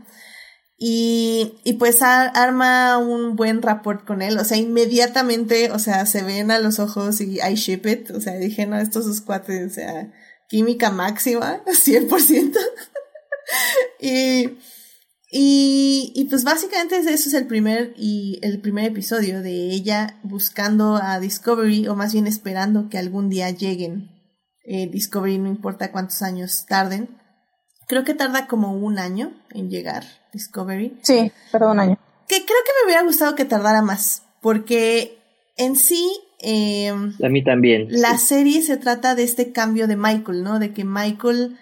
Y, y pues arma un buen rapport con él, o sea, inmediatamente, o sea, se ven a los ojos y I ship it, o sea, dije, no, estos dos cuates, o sea, química máxima, *laughs* 100%. y, y, y pues básicamente eso es el primer, y el primer episodio de ella buscando a Discovery, o más bien esperando que algún día lleguen. Eh, Discovery no importa cuántos años tarden. Creo que tarda como un año en llegar Discovery. Sí, tarda un año. Que creo que me hubiera gustado que tardara más, porque en sí eh, a mí también. La serie se trata de este cambio de Michael, ¿no? De que Michael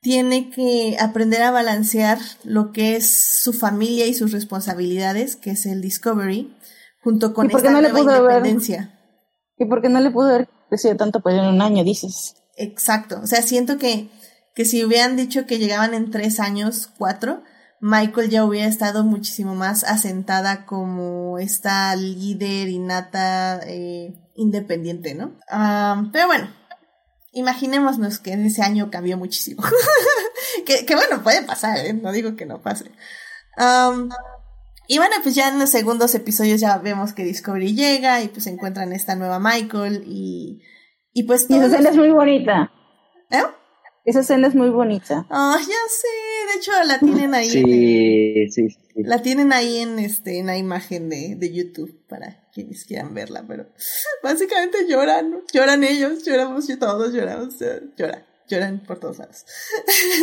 tiene que aprender a balancear lo que es su familia y sus responsabilidades, que es el Discovery, junto con esta no nueva independencia. ¿Y por qué no le pudo haber crecido tanto por en un año, dices? Exacto. O sea, siento que, que si hubieran dicho que llegaban en tres años, cuatro, Michael ya hubiera estado muchísimo más asentada como esta líder innata eh, independiente, ¿no? pero bueno, imaginémonos que en ese año cambió muchísimo. *laughs* que, bueno, puede pasar, ¿eh? no digo que no pase. y bueno, pues ya en los segundos episodios ya vemos que Discovery llega y pues encuentran esta nueva Michael y, y pues... Y esa escena es muy bonita. ¿Eh? Esa escena es muy bonita. Ah, ya sé. De hecho, la tienen ahí. Sí, sí, sí. La tienen ahí en este, en la imagen de, de YouTube para quienes quieran verla, pero básicamente lloran, lloran ellos, lloramos todos, lloramos, lloran, lloran por todos lados.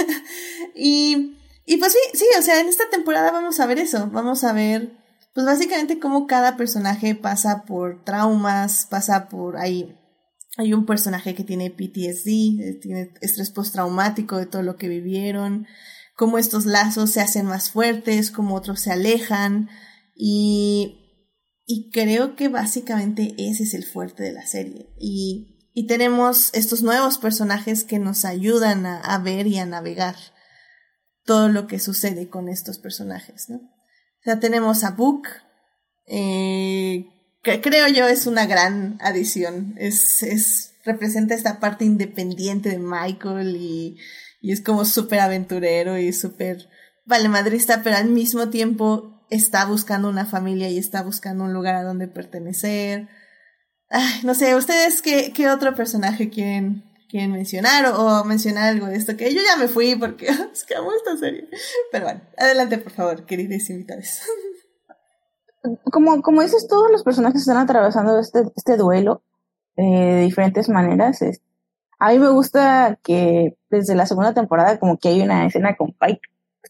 *laughs* y, y pues sí, sí, o sea, en esta temporada vamos a ver eso, vamos a ver, pues básicamente cómo cada personaje pasa por traumas, pasa por ahí hay un personaje que tiene PTSD, eh, tiene estrés postraumático de todo lo que vivieron, cómo estos lazos se hacen más fuertes, cómo otros se alejan y, y creo que básicamente ese es el fuerte de la serie. Y, y tenemos estos nuevos personajes que nos ayudan a, ver y a navegar todo lo que sucede con estos personajes, ¿no? O sea, tenemos a Book, eh, que creo yo es una gran adición. Es, es, representa esta parte independiente de Michael y, y es como súper aventurero y súper valemadrista, pero al mismo tiempo está buscando una familia y está buscando un lugar a donde pertenecer. Ay, no sé, ¿ustedes qué, qué otro personaje quieren, quieren mencionar o, mencionar algo de esto? Que yo ya me fui porque *laughs* es que amo esta serie. Pero bueno, adelante por favor, queridos invitados. Como, como dices, todos los personajes están atravesando este, este duelo eh, de diferentes maneras. A mí me gusta que desde la segunda temporada como que hay una escena con Pike.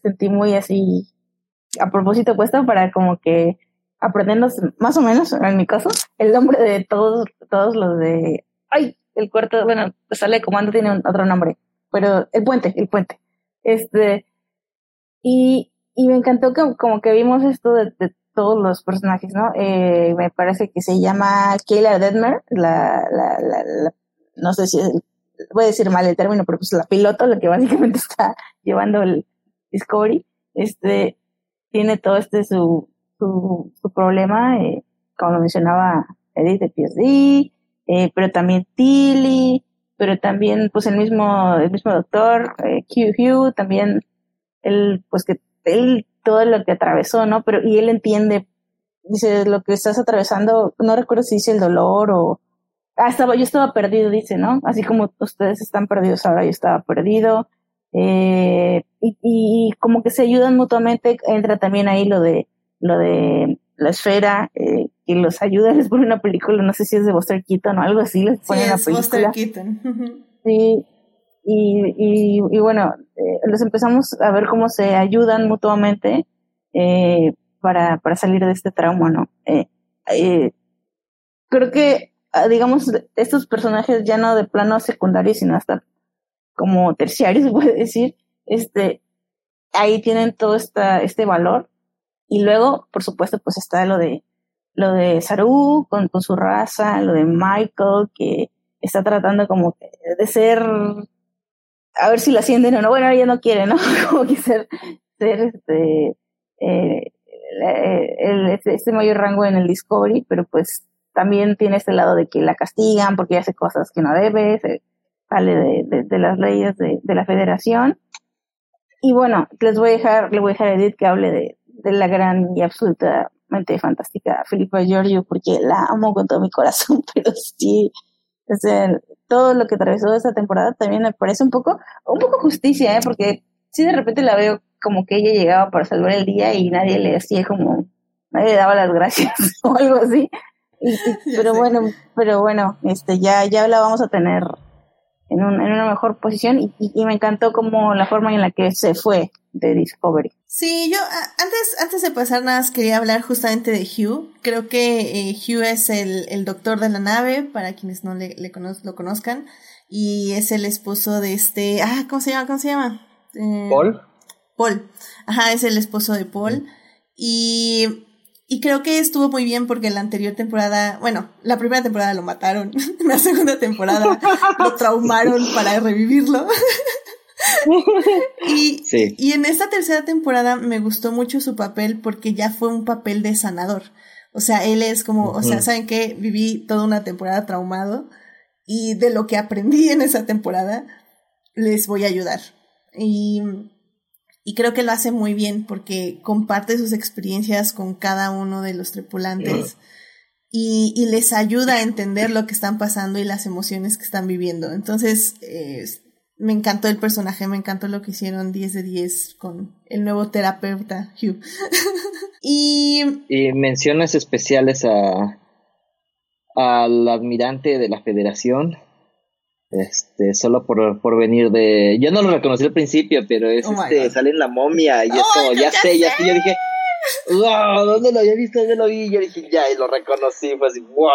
Sentí muy así a propósito puesto para como que aprendernos más o menos, en mi caso, el nombre de todos, todos los de, ay, el cuarto, bueno, sale comando tiene un, otro nombre, pero el puente, el puente. Este, y, y me encantó que como que vimos esto de, de todos los personajes, ¿no? Eh, me parece que se llama Kayla Detmer, la, la, la, la, no sé si voy a decir mal el término, pero pues la piloto, la que básicamente *laughs* está llevando el Discovery, este, tiene todo este su, su, su problema, eh, como lo mencionaba Edith de PSD, eh, pero también Tilly, pero también pues el mismo, el mismo doctor, eh, Q Hugh, también él, pues que él todo lo que atravesó, ¿no? Pero, y él entiende, dice, lo que estás atravesando, no recuerdo si dice el dolor o, ah, estaba, yo estaba perdido, dice, ¿no? Así como ustedes están perdidos ahora, yo estaba perdido, eh, y, y como que se ayudan mutuamente, entra también ahí lo de, lo de la esfera, eh, que los ayuda, *laughs* les pone una película, no sé si es de Buster Keaton o algo así, les pone sí, una es película. Buster Keaton. *laughs* sí, y, y, y bueno, eh, los empezamos a ver cómo se ayudan mutuamente eh, para, para salir de este trauma, ¿no? Eh, eh, creo que, digamos, estos personajes ya no de plano secundario, sino hasta como terciario, *laughs* se puede decir, este, ahí tienen todo esta, este valor. Y luego, por supuesto, pues está lo de, lo de Saru con, con su raza, lo de Michael, que está tratando como de ser a ver si la ascienden o no. Bueno, ella no quiere, ¿no? *laughs* Como que ser, ser este, eh, el, este, este, mayor rango en el Discovery, pero pues también tiene este lado de que la castigan porque hace cosas que no debe, se sale de, de, de las leyes de, de, la federación. Y bueno, les voy a dejar, le voy a dejar a Edith que hable de, de la gran y absolutamente fantástica Filipa Giorgio, porque la amo con todo mi corazón, *laughs* pero sí, o todo lo que atravesó esta temporada también me parece un poco, un poco justicia, ¿eh? porque si de repente la veo como que ella llegaba para salvar el día y nadie le hacía como, nadie le daba las gracias *laughs* o algo así. *laughs* Y, y, pero bueno, pero bueno, este ya, ya la vamos a tener en, un, en una mejor posición y, y, me encantó como la forma en la que se fue de Discovery. Sí, yo antes, antes de pasar nada más quería hablar justamente de Hugh. Creo que eh, Hugh es el, el, doctor de la nave, para quienes no le, le cono lo conozcan, y es el esposo de este, ah, ¿cómo se llama? ¿Cómo se llama? Eh, Paul. Paul. Ajá, es el esposo de Paul. Y, y creo que estuvo muy bien porque la anterior temporada, bueno, la primera temporada lo mataron, *laughs* la segunda temporada *laughs* lo traumaron para revivirlo. *laughs* y, sí. y en esta tercera temporada me gustó mucho su papel porque ya fue un papel de sanador. O sea, él es como, uh -huh. o sea, ¿saben qué? Viví toda una temporada traumado y de lo que aprendí en esa temporada les voy a ayudar. Y, y creo que lo hace muy bien porque comparte sus experiencias con cada uno de los tripulantes. Y, y, les ayuda a entender lo que están pasando y las emociones que están viviendo. Entonces, eh, me encantó el personaje, me encantó lo que hicieron 10 de 10 con el nuevo terapeuta Hugh. *laughs* y, y, menciones especiales a al admirante de la federación. Este, solo por, por venir de. Yo no lo reconocí al principio, pero es oh este, sale en la momia y es oh, como, ya sé, ya sé. Yo dije, wow, ¿dónde lo había visto? ¿Dónde lo vi? Yo dije, ya, y lo reconocí, fue así, wow,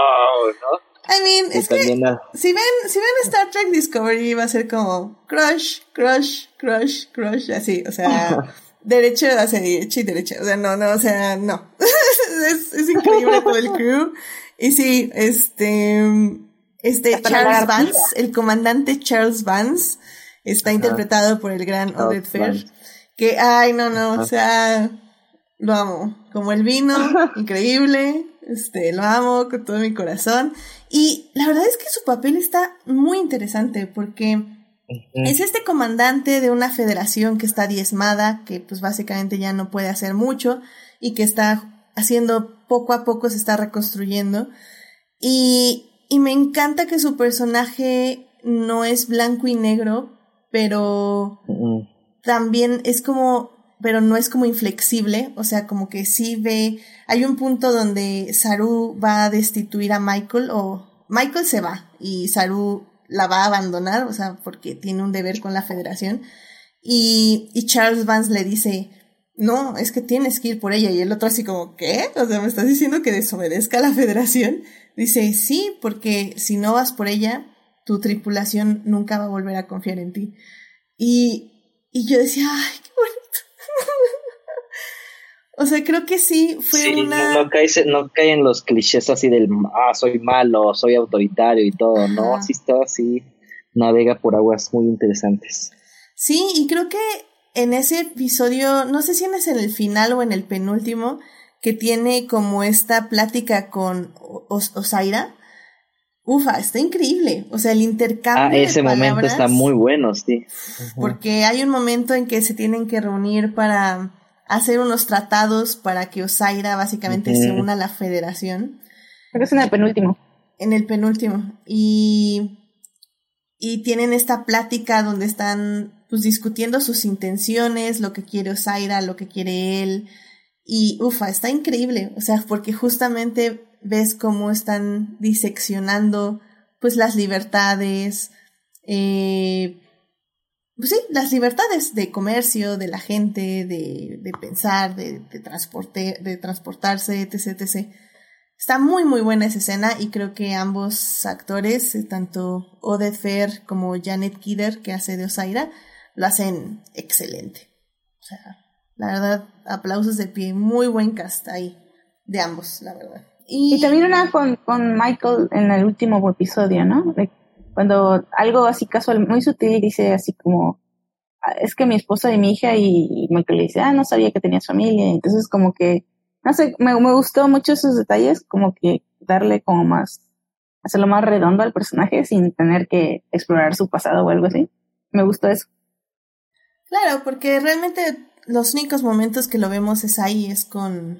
¿no? I mean, es que si ven, si ven Star Trek Discovery va a ser como crush, crush, crush, crush, así, o sea, *laughs* derecho hacia derecha y derecha, o sea, no, no, o sea, no. *laughs* es, es increíble todo el crew. Y sí, este, este Charles Vance, el comandante Charles Vance, está interpretado por el gran Odette Fair. Que, ay, no, no, o sea, lo amo. Como el vino, *laughs* increíble. Este, lo amo con todo mi corazón. Y la verdad es que su papel está muy interesante porque es este comandante de una federación que está diezmada, que pues básicamente ya no puede hacer mucho y que está haciendo poco a poco se está reconstruyendo. Y, y me encanta que su personaje no es blanco y negro, pero también es como pero no es como inflexible, o sea, como que sí ve, hay un punto donde Saru va a destituir a Michael o Michael se va y Saru la va a abandonar, o sea, porque tiene un deber con la federación y, y Charles Vance le dice, no, es que tienes que ir por ella y el otro así como, ¿qué? O sea, me estás diciendo que desobedezca a la federación. Dice, sí, porque si no vas por ella, tu tripulación nunca va a volver a confiar en ti. Y, y yo decía, ay, qué *laughs* o sea, creo que sí fue una. No, no cae en los clichés así del, ah, soy malo, soy autoritario y todo, ¿no? Sí está así, navega por aguas muy interesantes. Sí, y creo que en ese episodio, no sé si es en el final o en el penúltimo, que tiene como esta plática con Osaira, Ufa, está increíble. O sea, el intercambio. Ah, ese momento está muy bueno, sí. Porque hay un momento en que se tienen que reunir para hacer unos tratados para que Osaira básicamente se una a la federación. Pero es en el penúltimo. En el penúltimo. Y, y tienen esta plática donde están pues discutiendo sus intenciones, lo que quiere Osaira, lo que quiere él. Y ufa, está increíble. O sea, porque justamente ves cómo están diseccionando pues las libertades, eh, pues sí, las libertades de comercio, de la gente, de, de pensar, de, transporte, de transportarse, etc, etc. Está muy muy buena esa escena y creo que ambos actores, eh, tanto Odette Fair como Janet Kidder, que hace de Osaira, lo hacen excelente. O sea, la verdad, aplausos de pie, muy buen cast ahí, de ambos, la verdad. Y, también una con, con, Michael en el último episodio, ¿no? cuando algo así casual, muy sutil, dice así como, ah, es que mi esposa y mi hija, y, Michael le dice, ah, no sabía que tenías familia. Entonces como que, no sé, me, me gustó mucho esos detalles, como que darle como más, hacerlo más redondo al personaje sin tener que explorar su pasado o algo así. Me gustó eso. Claro, porque realmente los únicos momentos que lo vemos es ahí, es con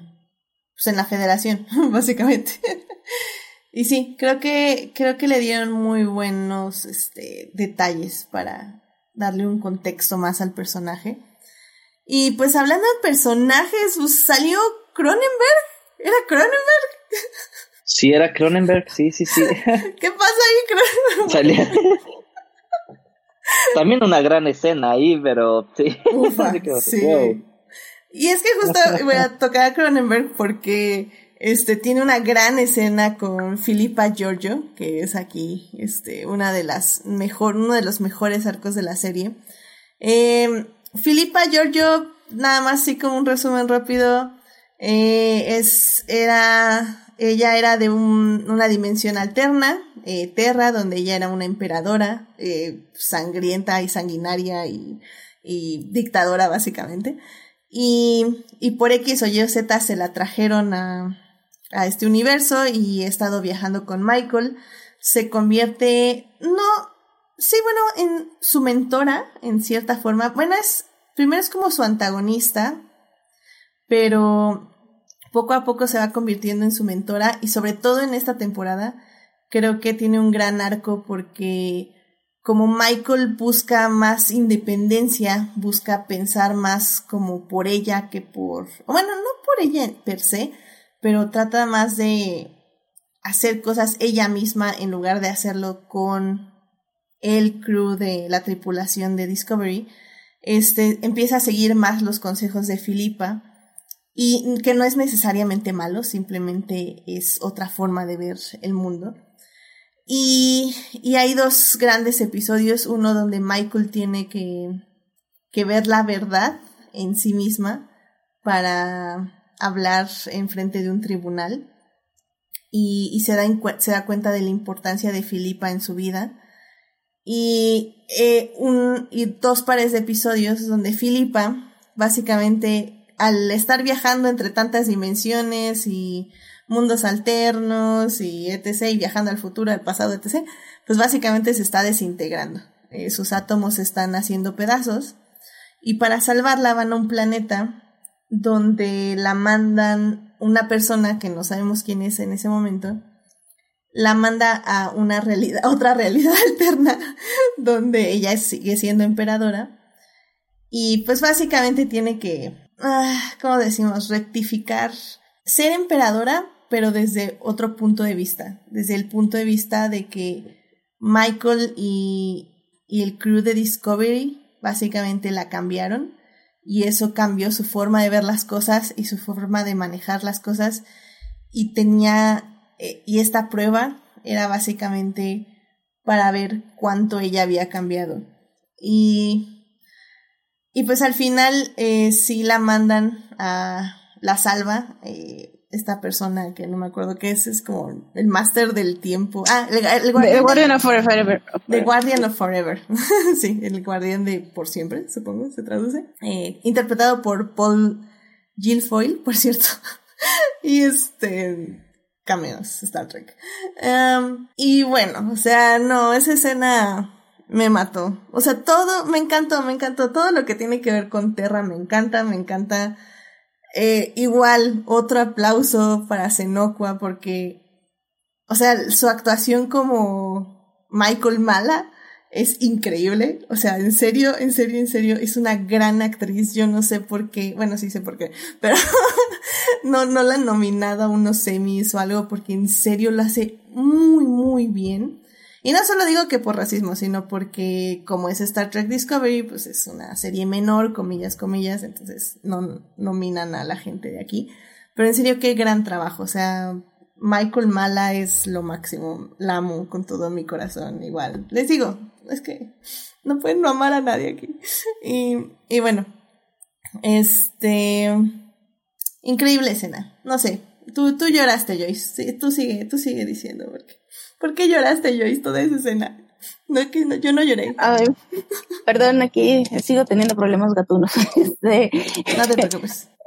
pues en la federación, *laughs* básicamente. y sí, creo que, creo que le dieron muy buenos este, detalles para darle un contexto más al personaje. Y pues hablando de personajes, pues salió Cronenberg. ¿Era Cronenberg? Sí, era Cronenberg, sí, sí, sí. *laughs* ¿Qué pasa ahí, Cronenberg? *laughs* También una gran escena ahí, pero sí. *laughs* sí. Y es que justo *laughs* voy a tocar a Cronenberg porque este tiene una gran escena con Filipa Giorgio, que es aquí este una de las mejor uno de los mejores arcos de la serie. Eh, Filipa Giorgio, nada más así como un resumen rápido, eh, es era ella era de un, una dimensión alterna, eh, Terra, donde ella era una emperadora eh, sangrienta y sanguinaria y, dictadora básicamente. Y, y por X o Y Z se la trajeron a, a este universo y he estado viajando con Michael. Se convierte, no, sí, bueno, en su mentora, en cierta forma. Bueno, es, primero es como su antagonista, pero poco a poco se va convirtiendo en su mentora y sobre todo en esta temporada creo que tiene un gran arco porque como Michael busca más independencia, busca pensar más como por ella que por, bueno, no por ella per se, pero trata más de hacer cosas ella misma en lugar de hacerlo con el crew de la tripulación de Discovery. Este empieza a seguir más los consejos de Filipa y que no es necesariamente malo, simplemente es otra forma de ver el mundo. Y, y hay dos grandes episodios, uno donde Michael tiene que, que ver la verdad en sí misma para hablar en frente de un tribunal y, y se, da se da cuenta de la importancia de Filipa en su vida. Y, eh, un, y dos pares de episodios donde Filipa básicamente al estar viajando entre tantas dimensiones y mundos alternos y etc. y viajando al futuro, al pasado, etc. Pues básicamente se está desintegrando. Eh, sus átomos se están haciendo pedazos y para salvarla van a un planeta donde la mandan una persona que no sabemos quién es en ese momento, la manda a una realidad, *laughs* otra realidad alterna donde ella sigue siendo emperadora y pues básicamente tiene que, ah, ¿cómo decimos?, rectificar, ser emperadora, pero desde otro punto de vista, desde el punto de vista de que Michael y, y el crew de Discovery básicamente la cambiaron y eso cambió su forma de ver las cosas y su forma de manejar las cosas. Y tenía eh, y esta prueba era básicamente para ver cuánto ella había cambiado. Y y pues al final eh, sí la mandan a la salva eh, esta persona que no me acuerdo qué es, es como el máster del tiempo. Ah, el, guardián of Forever. The Guardian of Forever. *laughs* sí, el guardián de por siempre, supongo, se traduce. Eh, interpretado por Paul Gilfoyle, por cierto. *laughs* y este cameos, Star Trek. Um, y bueno, o sea, no, esa escena me mató. O sea, todo, me encantó, me encantó. Todo lo que tiene que ver con Terra me encanta, me encanta eh, igual, otro aplauso para Senokwa porque, o sea, su actuación como Michael Mala es increíble. O sea, en serio, en serio, en serio, es una gran actriz. Yo no sé por qué, bueno, sí sé por qué, *laughs* pero no, no la han nominado a unos semis o algo porque en serio lo hace muy, muy bien. Y no solo digo que por racismo, sino porque como es Star Trek Discovery, pues es una serie menor, comillas, comillas, entonces no nominan a la gente de aquí. Pero en serio, qué gran trabajo. O sea, Michael Mala es lo máximo. La amo con todo mi corazón. Igual. Les digo, es que no pueden no amar a nadie aquí. Y, y bueno, este... Increíble escena. No sé. Tú, tú lloraste, Joyce. tú sigue, tú sigue diciendo, porque... ¿Por qué lloraste, Joyce, toda esa escena? No, que yo no lloré. Ay, perdón, aquí sigo teniendo problemas gatunos. *laughs* Este, no te preocupes. *laughs*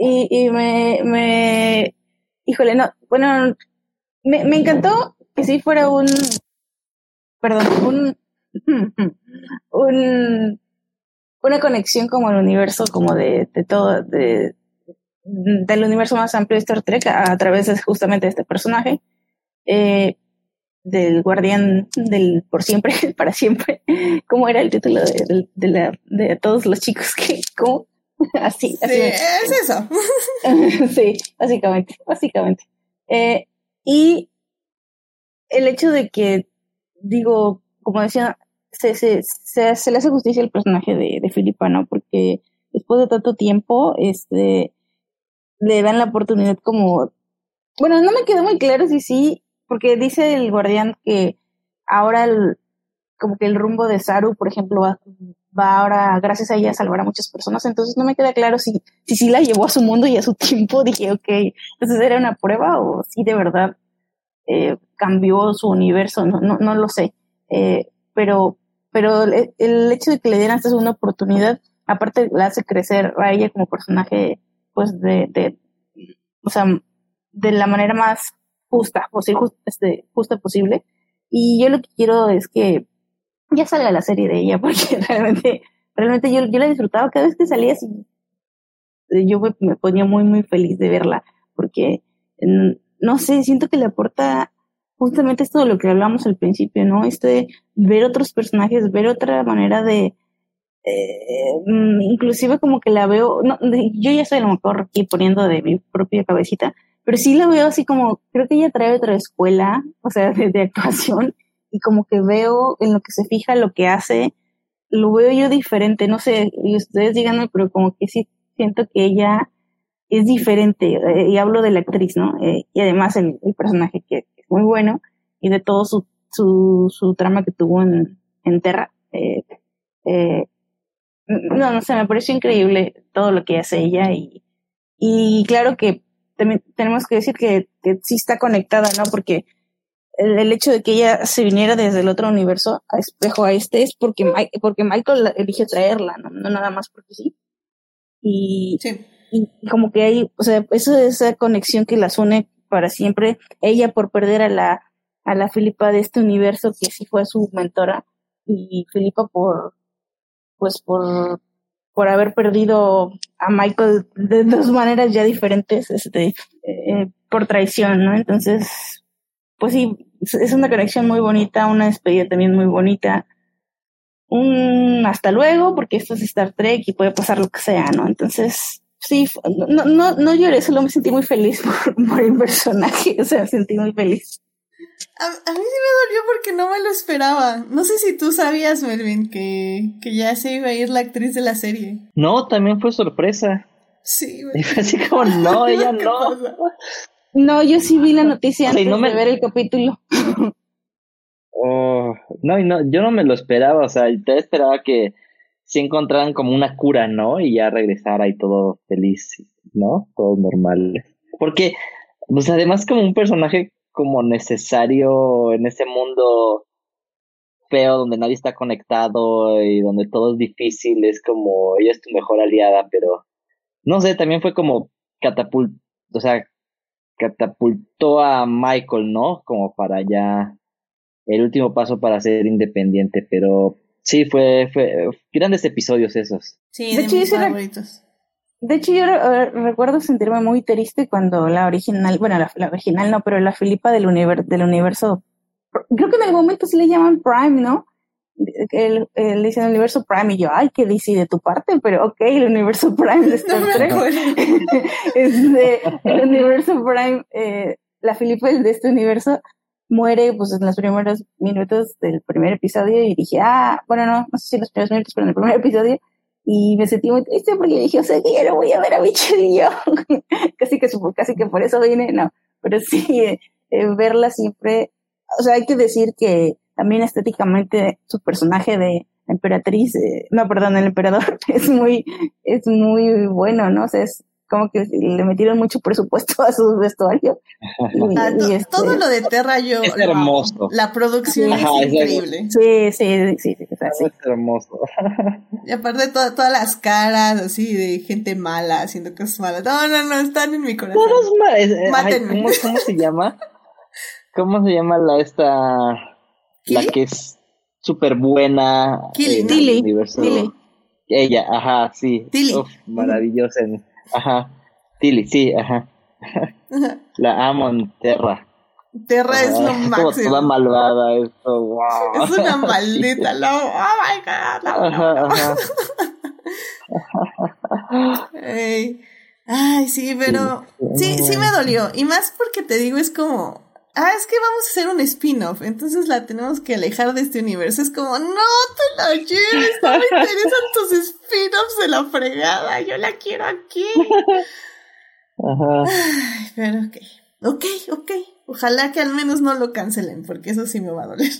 Y, y me, me, híjole, no, bueno, me, me encantó que sí fuera un, perdón, un, *laughs* un, una conexión como el universo, como de, de todo, de, del universo más amplio de Star Trek a, través de justamente este personaje. Eh, del guardián del por siempre, *laughs* para siempre. ¿Cómo era el título de, de, la, de todos los chicos que, cómo? así, *laughs* así. Sí, es eso. *laughs* sí, básicamente, básicamente. Eh, y el hecho de que, digo, como decía, se, se, se, le hace justicia al personaje de, de Filipa, ¿no? Porque después de tanto tiempo, este, le dan la oportunidad como, bueno, no me quedó muy claro si sí porque dice el guardián que ahora el, como que el rumbo de Saru, por ejemplo, va, va ahora, gracias a ella, a salvar a muchas personas. Entonces no me queda claro si, si sí la llevó a su mundo y a su *laughs* tiempo. Dije, ok, entonces era una prueba o si de verdad eh, cambió su universo, no, no, lo sé. Eh, pero, pero el, el, hecho de que le dieran esta segunda oportunidad, aparte la hace crecer a ella como personaje, pues de, de, o sea, de la manera más justa, o este, justa posible. Y yo lo que quiero es que ya salga la serie de ella, *laughs* porque realmente, realmente yo, yo la disfrutaba cada vez que salía, yo me, ponía muy, muy feliz de verla, porque, no sé, siento que le aporta justamente esto de lo que hablamos al principio, ¿no? Este, ver otros personajes, ver otra manera de, eh, mm, inclusive como que la veo, no, yo ya soy lo mejor aquí poniendo de mi propia cabecita, pero sí la veo así como, creo que ella trae otra escuela, *laughs* o sea, de, actuación, y como que veo en lo que se fija, lo que hace, lo veo yo diferente, no sé, y ustedes díganme, pero como que sí siento que ella es diferente, eh, y hablo de la actriz, ¿no? Eh, y además el, personaje que, es muy bueno, y de todo su su, su trama que tuvo en, en Terra. Eh, eh, no, no sé, me pareció increíble todo lo que hace ella y, y claro que también tenemos que decir que, que sí está conectada, ¿no? Porque el, el, hecho de que ella se viniera desde el otro universo a espejo a este es porque, porque Michael elige traerla, ¿no? no nada más porque sí. Y, sí. y como que hay, o sea, eso es esa conexión que las une para siempre. Ella por perder a la, a la Filipa de este universo que sí fue su mentora y Filipa por, pues por, por haber perdido a Michael de dos maneras ya diferentes, este, eh, por traición, ¿no? Entonces, pues sí, es una conexión muy bonita, una despedida también muy bonita. Un hasta luego, porque esto es Star Trek y puede pasar lo que sea, ¿no? Entonces, sí, no, no, no lloré, solo me sentí muy feliz *laughs* por, por el personaje, o sea, me sentí muy feliz. A, a, mí sí me dolió porque no me lo esperaba. No sé si tú sabías, Melvin, que, que ya se iba a ir la actriz de la serie. No, también fue sorpresa. Sí, güey. *laughs* Así como, no, *laughs* ella no. No, yo sí vi la noticia antes no me... de ver el capítulo. *laughs* Oh, no, no, yo no me lo esperaba, o sea, te esperaba que si encontraran como una cura, ¿no? Y ya regresara y todo feliz, ¿no? Todo normal. Porque, pues además como un personaje como necesario en ese mundo feo donde nadie está conectado y donde todo es difícil, es como ella es tu mejor aliada, pero no sé, también fue como catapult, o sea, catapultó a Michael, ¿no? Como para ya el último paso para ser independiente, pero sí fue fue grandes episodios esos. Sí, de, de hecho, mis favoritos. De hecho, yo uh, recuerdo sentirme muy triste cuando la original, bueno, la, la original no, pero la Filipa del, univer del universo, creo que en algún momento sí le llaman Prime, ¿no? El, el, dice el universo Prime y yo, ay, que DC de tu parte, pero ok, el universo *laughs* Prime de Star Trek. *laughs* este, el universo Prime, eh, la Filipa de este universo muere pues en los primeros minutos del primer episodio y dije, ah, bueno, no, no sé si en los primeros minutos, pero en el primer episodio y me sentí muy triste porque dije, o sea, que ya no voy a ver a Michelle y yo. *laughs* casi que casi que por eso vine, no, pero sí, eh, eh, verla siempre, o sea, hay que decir que también estéticamente su personaje de emperatriz, eh, no, perdón, el emperador *laughs* es muy, es muy bueno, ¿no? O es como que le metieron mucho presupuesto *laughs* a su vestuario. Y, ah, y este, todo lo de Terra yo es hermoso. La, la producción Ajá, es increíble. Sí, sí, sí, sí, es así. Es hermoso. *laughs* Y aparte toda, todas las caras así de gente mala haciendo cosas malas. No, no, no, están en mi corazón. Todos malos. Eh. ¿cómo, ¿Cómo se llama? ¿Cómo se llama la esta la que es súper buena? Tilly. Ella, ajá, sí. Tilly. Uf, maravillosa. Ajá. Tilly, sí, ajá. *laughs* La amo en Terra. Terra es lo máximo. toda malvada, esto, *laughs* wow. Es una maldita, lo, *laughs* oh my god, la- Ajá, ajá. Ay, ay, sí, pero sí, sí me dolió. Y más porque te digo, es como, ah, es que vamos a hacer un spin-off, entonces la tenemos que alejar de este universo. Es como, no te la lleves, no me interesan *laughs* tus spin-offs de la fregada, yo la quiero aquí. Ajá. Ay, pero ok, ok, ok. Ojalá que al menos no lo cancelen, porque eso sí me va a doler.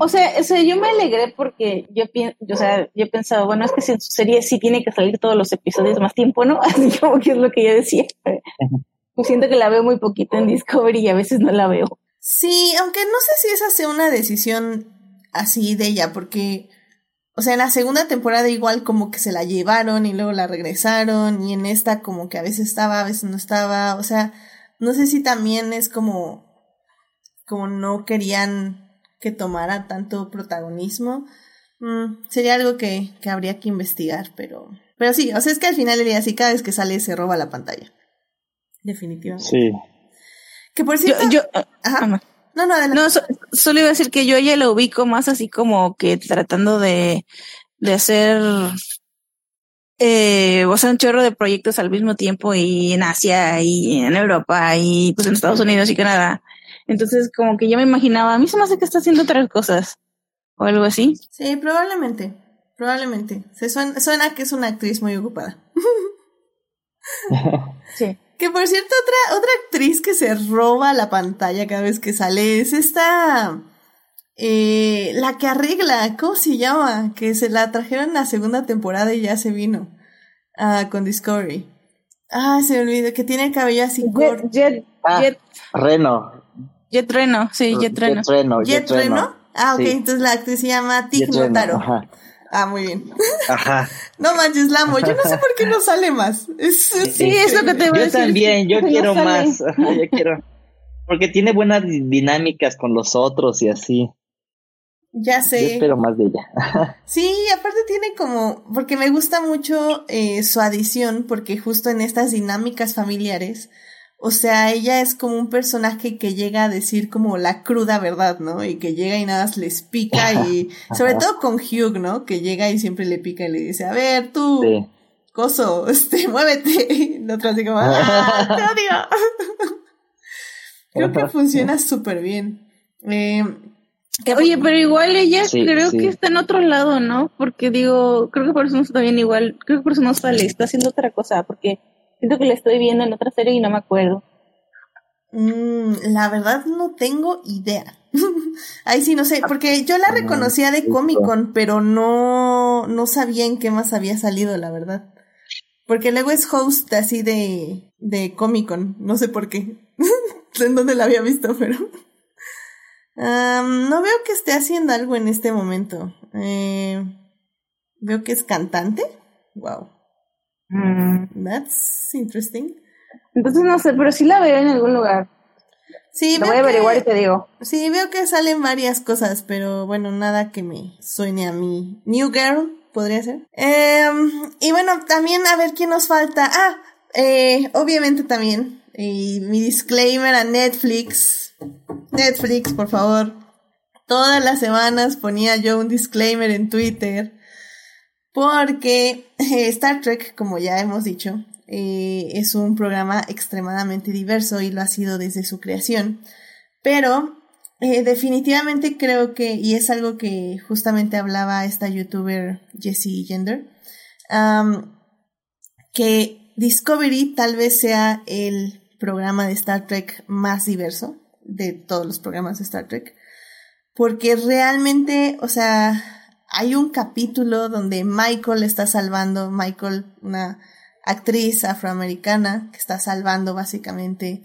O sea, o sea, yo me alegré porque yo pienso, o sea, yo pensaba, bueno, es que si en su serie sí tiene que salir todos los episodios más tiempo, ¿no? *laughs* Así como que es lo que yo decía. Pues siento que la veo muy poquito en Discovery y a veces no la veo. Sí, aunque no sé si esa sea una decisión así de ella, porque, o sea, en la segunda temporada igual como que se la llevaron y luego la regresaron, y en esta como que a veces estaba, a veces no estaba, o sea, no sé si también es como, como no querían que tomara tanto protagonismo. Mm, sería algo que, que habría que investigar, pero, pero sí, o sea, es que al final del día sí, cada vez que sale se roba la pantalla. Definitivamente. Sí. Que por cierto, yo, ajá. ah, no. No, no, adelante. No, so- solo iba a decir que yo a ella la ubico más así como que tratando de, de hacer, eh, o sea, un chorro de proyectos al mismo tiempo y en Asia y en Europa y pues en Estados Unidos y Canadá. Entonces como que yo me imaginaba, a mí se me hace que está haciendo otras cosas o algo así. Sí, probablemente. Probablemente. Se suena, suena que es una actriz muy ocupada. *laughs* *laughs* Sí. Que por cierto, otra, otra actriz que se roba la pantalla cada vez que sale es esta. Eh, la que arregla, ¿cómo se llama? Que se la trajeron en la segunda temporada y ya se vino. Ah, con Discovery. Ah, se me olvidó, que tiene el cabello así corto. Jet, Ah, Jet, Reno. Jet Reno, sí, Jet Reno. Jet Reno. ¿Jet Reno? Ah, ok, Sí. entonces la actriz se llama Tig Notaro. Ajá. Ah, muy bien. Ajá. *laughs* No manches, la amo. Yo no sé por qué no sale más. Es, Sí, es lo que te iba a Yo decir. también, yo *laughs* quiero más. Yo quiero. Porque tiene buenas di- dinámicas con los otros y así. Ya Yo sé. espero más de ella. *laughs* Sí, aparte tiene como, porque me gusta mucho eh, su adición, porque justo en estas dinámicas familiares, o sea, ella es como un personaje que llega a decir como la cruda verdad, ¿no? Y que llega y nada más les pica y, *laughs* sobre todo con Hugh, ¿no? Que llega y siempre le pica y le dice, a ver, tú, Sí. coso, *laughs* este, muévete. Y el otro así como, ¡ah, te *laughs* odio! Creo que funciona súper bien. Eh, Oye, pero igual ella Sí, creo sí. que está en otro lado, ¿no? Porque digo, creo que por eso no está bien igual, creo que por eso no sale, está haciendo otra cosa, porque siento que la estoy viendo en otra serie y no me acuerdo. Mm, la verdad no tengo idea. *laughs* Ahí sí no sé, porque yo la reconocía de. Comic Con, pero no, no sabía en qué más había salido, la verdad. Porque luego es host así de, de Comic Con, no sé por qué. *laughs* en dónde la había visto, pero. No veo que esté haciendo algo en este momento. Eh, veo que es cantante. Wow. Mm. That's interesting. Entonces no sé, pero sí la veo en algún lugar. Sí, Lo veo voy a averiguar y que- te digo. Sí, veo que salen varias cosas, pero bueno, nada que me suene a mí. New Girl, podría ser. Em, y bueno, también a ver quién nos falta. Ah, eh, obviamente también. Y mi disclaimer a Netflix. Netflix, por favor. Todas las semanas ponía yo un disclaimer en Twitter. Porque eh, Star Trek, como ya hemos dicho, eh, es un programa extremadamente diverso y lo ha sido desde su creación. Pero eh, definitivamente creo que, y es algo que justamente hablaba esta youtuber Jessie Gender, que Discovery tal vez sea el programa de Star Trek más diverso de todos los programas de Star Trek. Porque realmente, o sea, hay un capítulo donde Michael está salvando, Michael, una actriz afroamericana que está salvando básicamente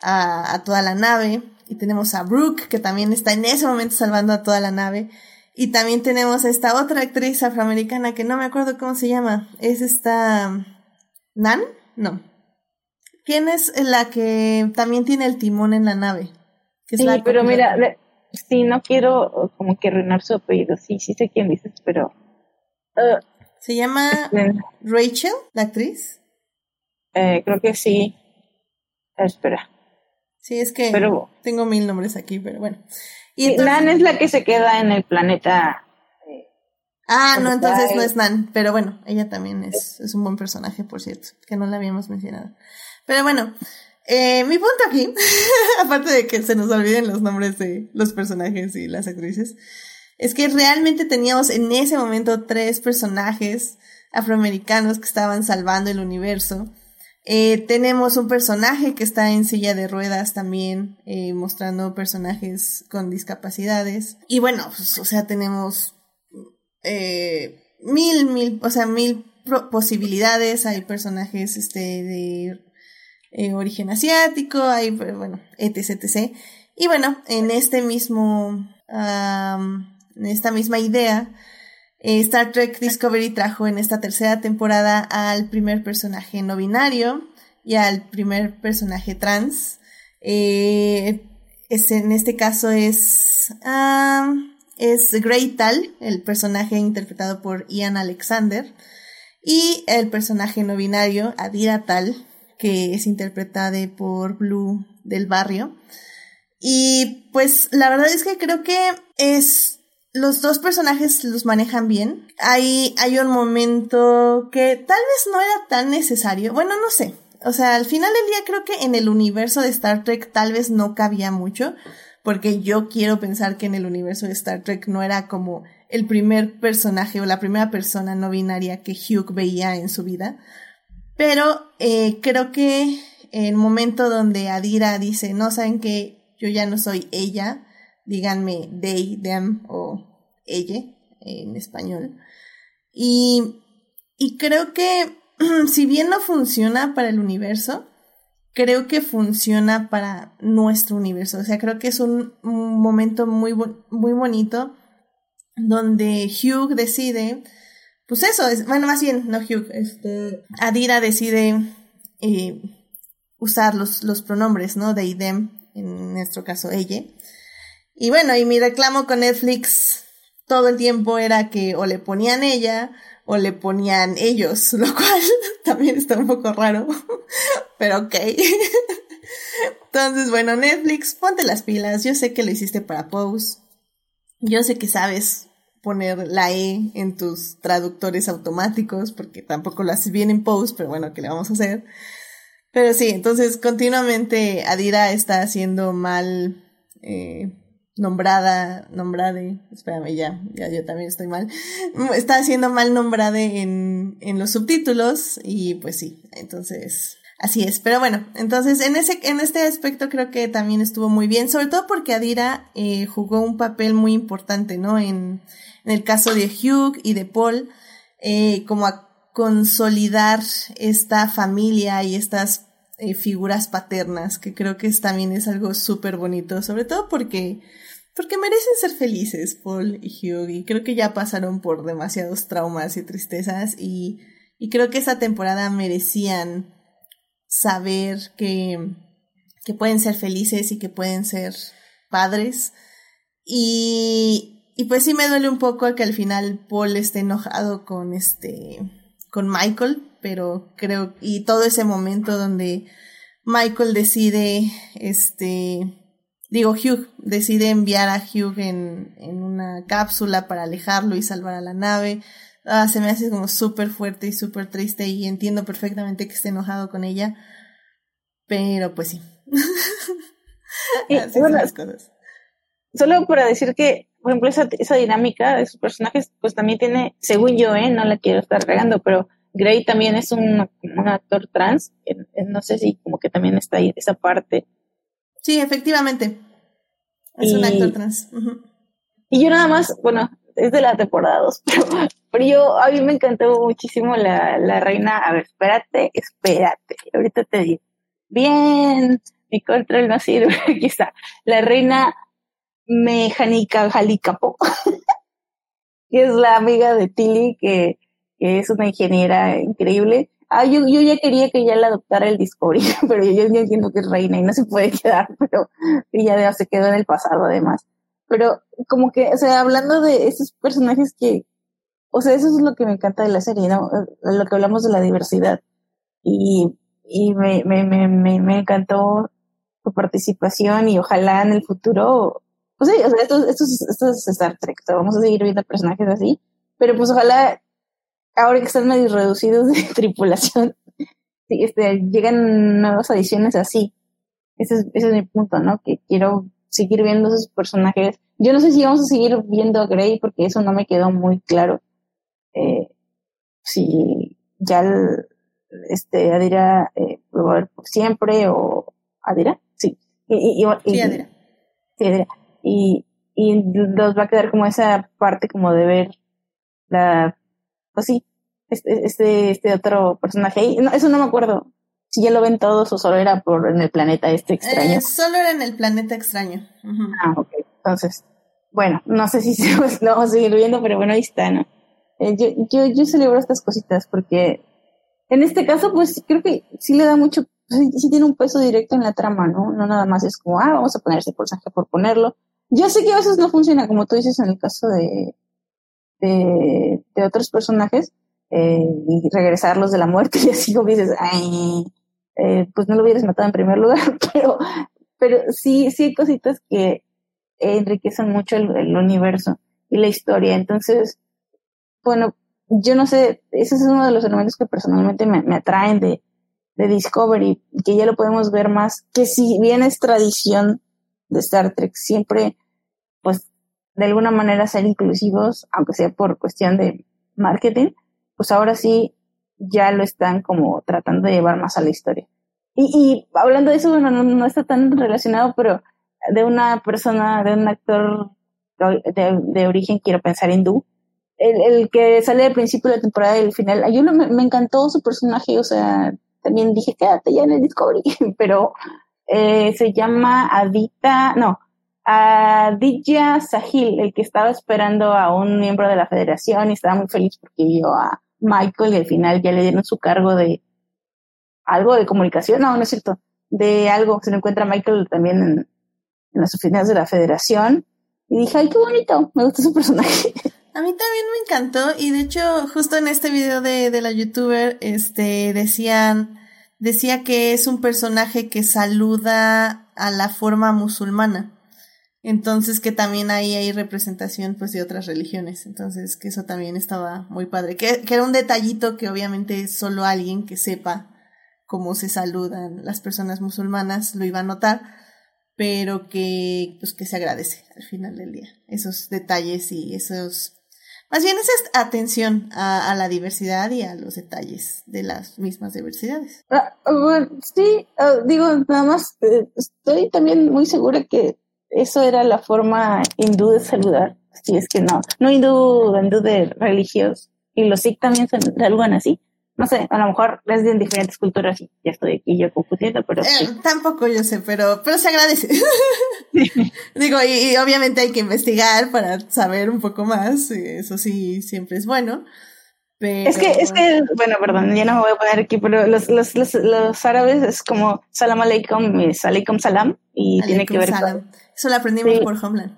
a, a toda la nave. Y tenemos a Brooke, que también está en ese momento salvando a toda la nave. Y también tenemos a esta otra actriz afroamericana que no me acuerdo cómo se llama. Es esta... ¿Nan? No. ¿Quién es la que también tiene el timón en la nave? Que es Sí, la pero mira, le- sí, no quiero como que arruinar su apellido. Sí, sí sé quién dices, pero... eh, Se llama eh, *laughs* Rachel, la actriz. eh, creo que sí. Ah, Espera. Sí, es que Pero- tengo mil nombres aquí, pero bueno. Y Sí, entonces- Nan es la que se queda en el planeta. Ah, no, entonces hay- no es Nan, pero bueno, ella también es, es un buen personaje, por cierto, que no la habíamos mencionado. Pero bueno, eh, mi punto aquí, *laughs* aparte de que se nos olviden los nombres de los personajes y las actrices, es que realmente teníamos en ese momento tres personajes afroamericanos que estaban salvando el universo. Eh, tenemos un personaje que está en silla de ruedas también, eh, mostrando personajes con discapacidades. Y bueno, pues, o sea, tenemos mil, mil, o sea, mil posibilidades. Hay personajes este, de eh, origen asiático, eh, bueno, etc. Y bueno, en este mismo, en esta misma idea, eh, Star Trek Discovery trajo en esta tercera temporada al primer personaje no binario y al primer personaje trans. Es, en este caso es, es Grey Tal, el personaje interpretado por Ian Alexander, y el personaje no binario, Adira Tal, que es interpretada por Blue del barrio. Y pues la verdad es que creo que es los dos personajes los manejan bien. Hay, hay un momento que tal vez no era tan necesario. Bueno, no sé. O sea, al final del día creo que en el universo de Star Trek tal vez no cabía mucho. Porque yo quiero pensar que en el universo de Star Trek no era como el primer personaje o la primera persona no binaria que Hugh veía en su vida. Pero eh, creo que el momento donde Adira dice, no saben que yo ya no soy ella, díganme they, them o ella en español. Y, y creo que *clears throat* si bien no funciona para el universo, creo que funciona para nuestro universo. O sea, creo que es un, momento muy, muy bonito donde Hugh decide, pues eso, es, bueno, más bien, no Hugh, este, Adira decide eh, usar los, los pronombres, ¿no? De idem, en nuestro caso ella. Y bueno, y mi reclamo con Netflix todo el tiempo era que o le ponían ella o le ponían ellos, *laughs* lo cual *laughs* también está un poco raro, *laughs* pero ok. Entonces, bueno, Netflix, ponte las pilas, yo sé que lo hiciste para Pose, yo sé que sabes poner la E en tus traductores automáticos, porque tampoco lo haces bien en Pose, pero bueno, ¿qué le vamos a hacer? Pero sí, entonces continuamente Adira está haciendo mal eh, nombrada, nombrade, espérame ya, ya yo también estoy mal, está haciendo mal nombrada en, en los subtítulos y pues sí, entonces así es, pero bueno, entonces en ese, en este aspecto creo que también estuvo muy bien, sobre todo porque Adira eh, jugó un papel muy importante, ¿no? En el caso de Hugh y de Paul, eh, como a consolidar esta familia y estas eh, figuras paternas, que creo que también es algo súper bonito, sobre todo porque porque merecen ser felices, Paul y Hugh, y creo que ya pasaron por demasiados traumas y tristezas, y, y creo que esa temporada merecían saber que, que pueden ser felices y que pueden ser padres. Y, y pues sí me duele un poco que al final Paul esté enojado con este, con Michael, pero creo, y todo ese momento donde Michael decide, este, digo, Hugh decide enviar a Hugh en, en una cápsula para alejarlo y salvar a la nave. Ah, se me hace como súper fuerte y súper triste y entiendo perfectamente que esté enojado con ella. Pero pues sí. *laughs* Así las cosas. Solo para decir que, por ejemplo, esa, esa dinámica de sus personajes, pues también tiene, según yo, ¿eh? no la quiero estar regando, pero Gray también es un, un actor trans. No sé si como que también está ahí esa parte Sí, efectivamente. Es un actor trans. Y yo nada más, bueno, es de la temporada 2, *laughs* pero, yo, a mí me encantó muchísimo la, la reina. A ver, espérate, espérate. Ahorita te digo. Bien, mi control no sirve. *laughs* Aquí está. La reina Mejanica Jalicapo, *laughs* que es la amiga de Tilly, que, que es una ingeniera increíble Ah, yo, yo ya quería que ya la adoptara el Discovery, *laughs* pero yo, ya entiendo que es reina y no se puede quedar, *laughs* pero ya se quedó en el pasado además. Pero como que, o sea, hablando de esos personajes que, o sea, eso es lo que me encanta de la serie, ¿no? Lo que hablamos de la diversidad. Y, y me, me, me, me, me encantó su participación y ojalá en el futuro, pues sí, o sea, esto, esto, es, esto es Star Trek, vamos a seguir viendo personajes así, pero pues ojalá ahora que están medio reducidos de *laughs* tripulación, este, llegan nuevas adiciones así. Ese es, ese es mi punto, ¿no? Que quiero seguir viendo esos personajes. Yo no sé si vamos a seguir viendo a Grey porque eso no me quedó muy claro. Eh, si ya el, este Adira eh, va a ver por siempre o Adira, sí. Y, y, sí, Adira. Sí, Adira. Y, y nos va a quedar como esa parte como de ver la pues sí, este, este, este otro personaje No, eso no me acuerdo. Si ya lo ven todos o solo era por en el planeta este extraño. Eh, solo era en el planeta extraño. Ah, ok. Entonces, bueno, no sé si *laughs* lo vamos a seguir viendo, pero bueno, ahí está, ¿no? Eh, yo, yo, yo celebro estas cositas porque en este caso, pues creo que sí le da mucho, sí, tiene un peso directo en la trama, ¿no? No nada más es como, ah, vamos a poner este personaje por ponerlo. Yo sé que a veces no funciona, como tú dices en el caso de, de, de otros personajes eh, y regresarlos de la muerte *laughs* y así como dices, ay, eh, pues no lo hubieras matado en primer lugar, *laughs* pero, pero sí, sí hay cositas que enriquecen mucho el, universo y la historia. Entonces, bueno, yo no sé, ese es uno de los elementos que personalmente me, me atraen de, de Discovery, que ya lo podemos ver más, que si bien es tradición de Star Trek, siempre, pues, de alguna manera ser inclusivos, aunque sea por cuestión de marketing, pues ahora sí ya lo están como tratando de llevar más a la historia. Y, y hablando de eso, bueno, no, no está tan relacionado, pero de una persona, de un actor de, de origen, quiero pensar hindú, el, el, que sale al principio de la temporada y el final, yo me, me, encantó su personaje, o sea, también dije, quédate ya en el Discovery, *laughs* pero eh, se llama Adita, no, Aditya Sahil, el que estaba esperando a un miembro de la federación y estaba muy feliz porque vio a Michael y al final ya le dieron su cargo de algo de comunicación, no, no es cierto, de algo, se lo encuentra Michael también en, en las oficinas de la federación y dije, ay, qué bonito, me gusta su personaje. *laughs* A mí también me encantó y de hecho justo en este video de, de la youtuber este decían decía que es un personaje que saluda a la forma musulmana. Entonces que también ahí hay representación pues de otras religiones. Entonces que eso también estaba muy padre. Que, que era un detallito que obviamente solo alguien que sepa cómo se saludan las personas musulmanas lo iba a notar pero que pues que se agradece al final del día esos detalles y esos más bien esa atención a, la diversidad y a los detalles de las mismas diversidades. Ah, sí, uh, digo, nada más, eh, estoy también muy segura que eso era la forma hindú de saludar, si es que no, no hindú, hindú de religios, y los Sikh también saludan así no sé, a lo mejor es de diferentes culturas y ya estoy aquí yo confundiendo, pero... Eh, Tampoco yo sé, pero, pero se agradece. *laughs* Digo, y, y, obviamente hay que investigar para saber un poco más, eso sí, siempre es bueno. Pero... Es que, es que, bueno, perdón, ya no me voy a poner aquí, pero los, los, los, los árabes es como salam aleikum y aleikum salam, y tiene que ver salam. con... Eso lo aprendimos sí. por Homeland.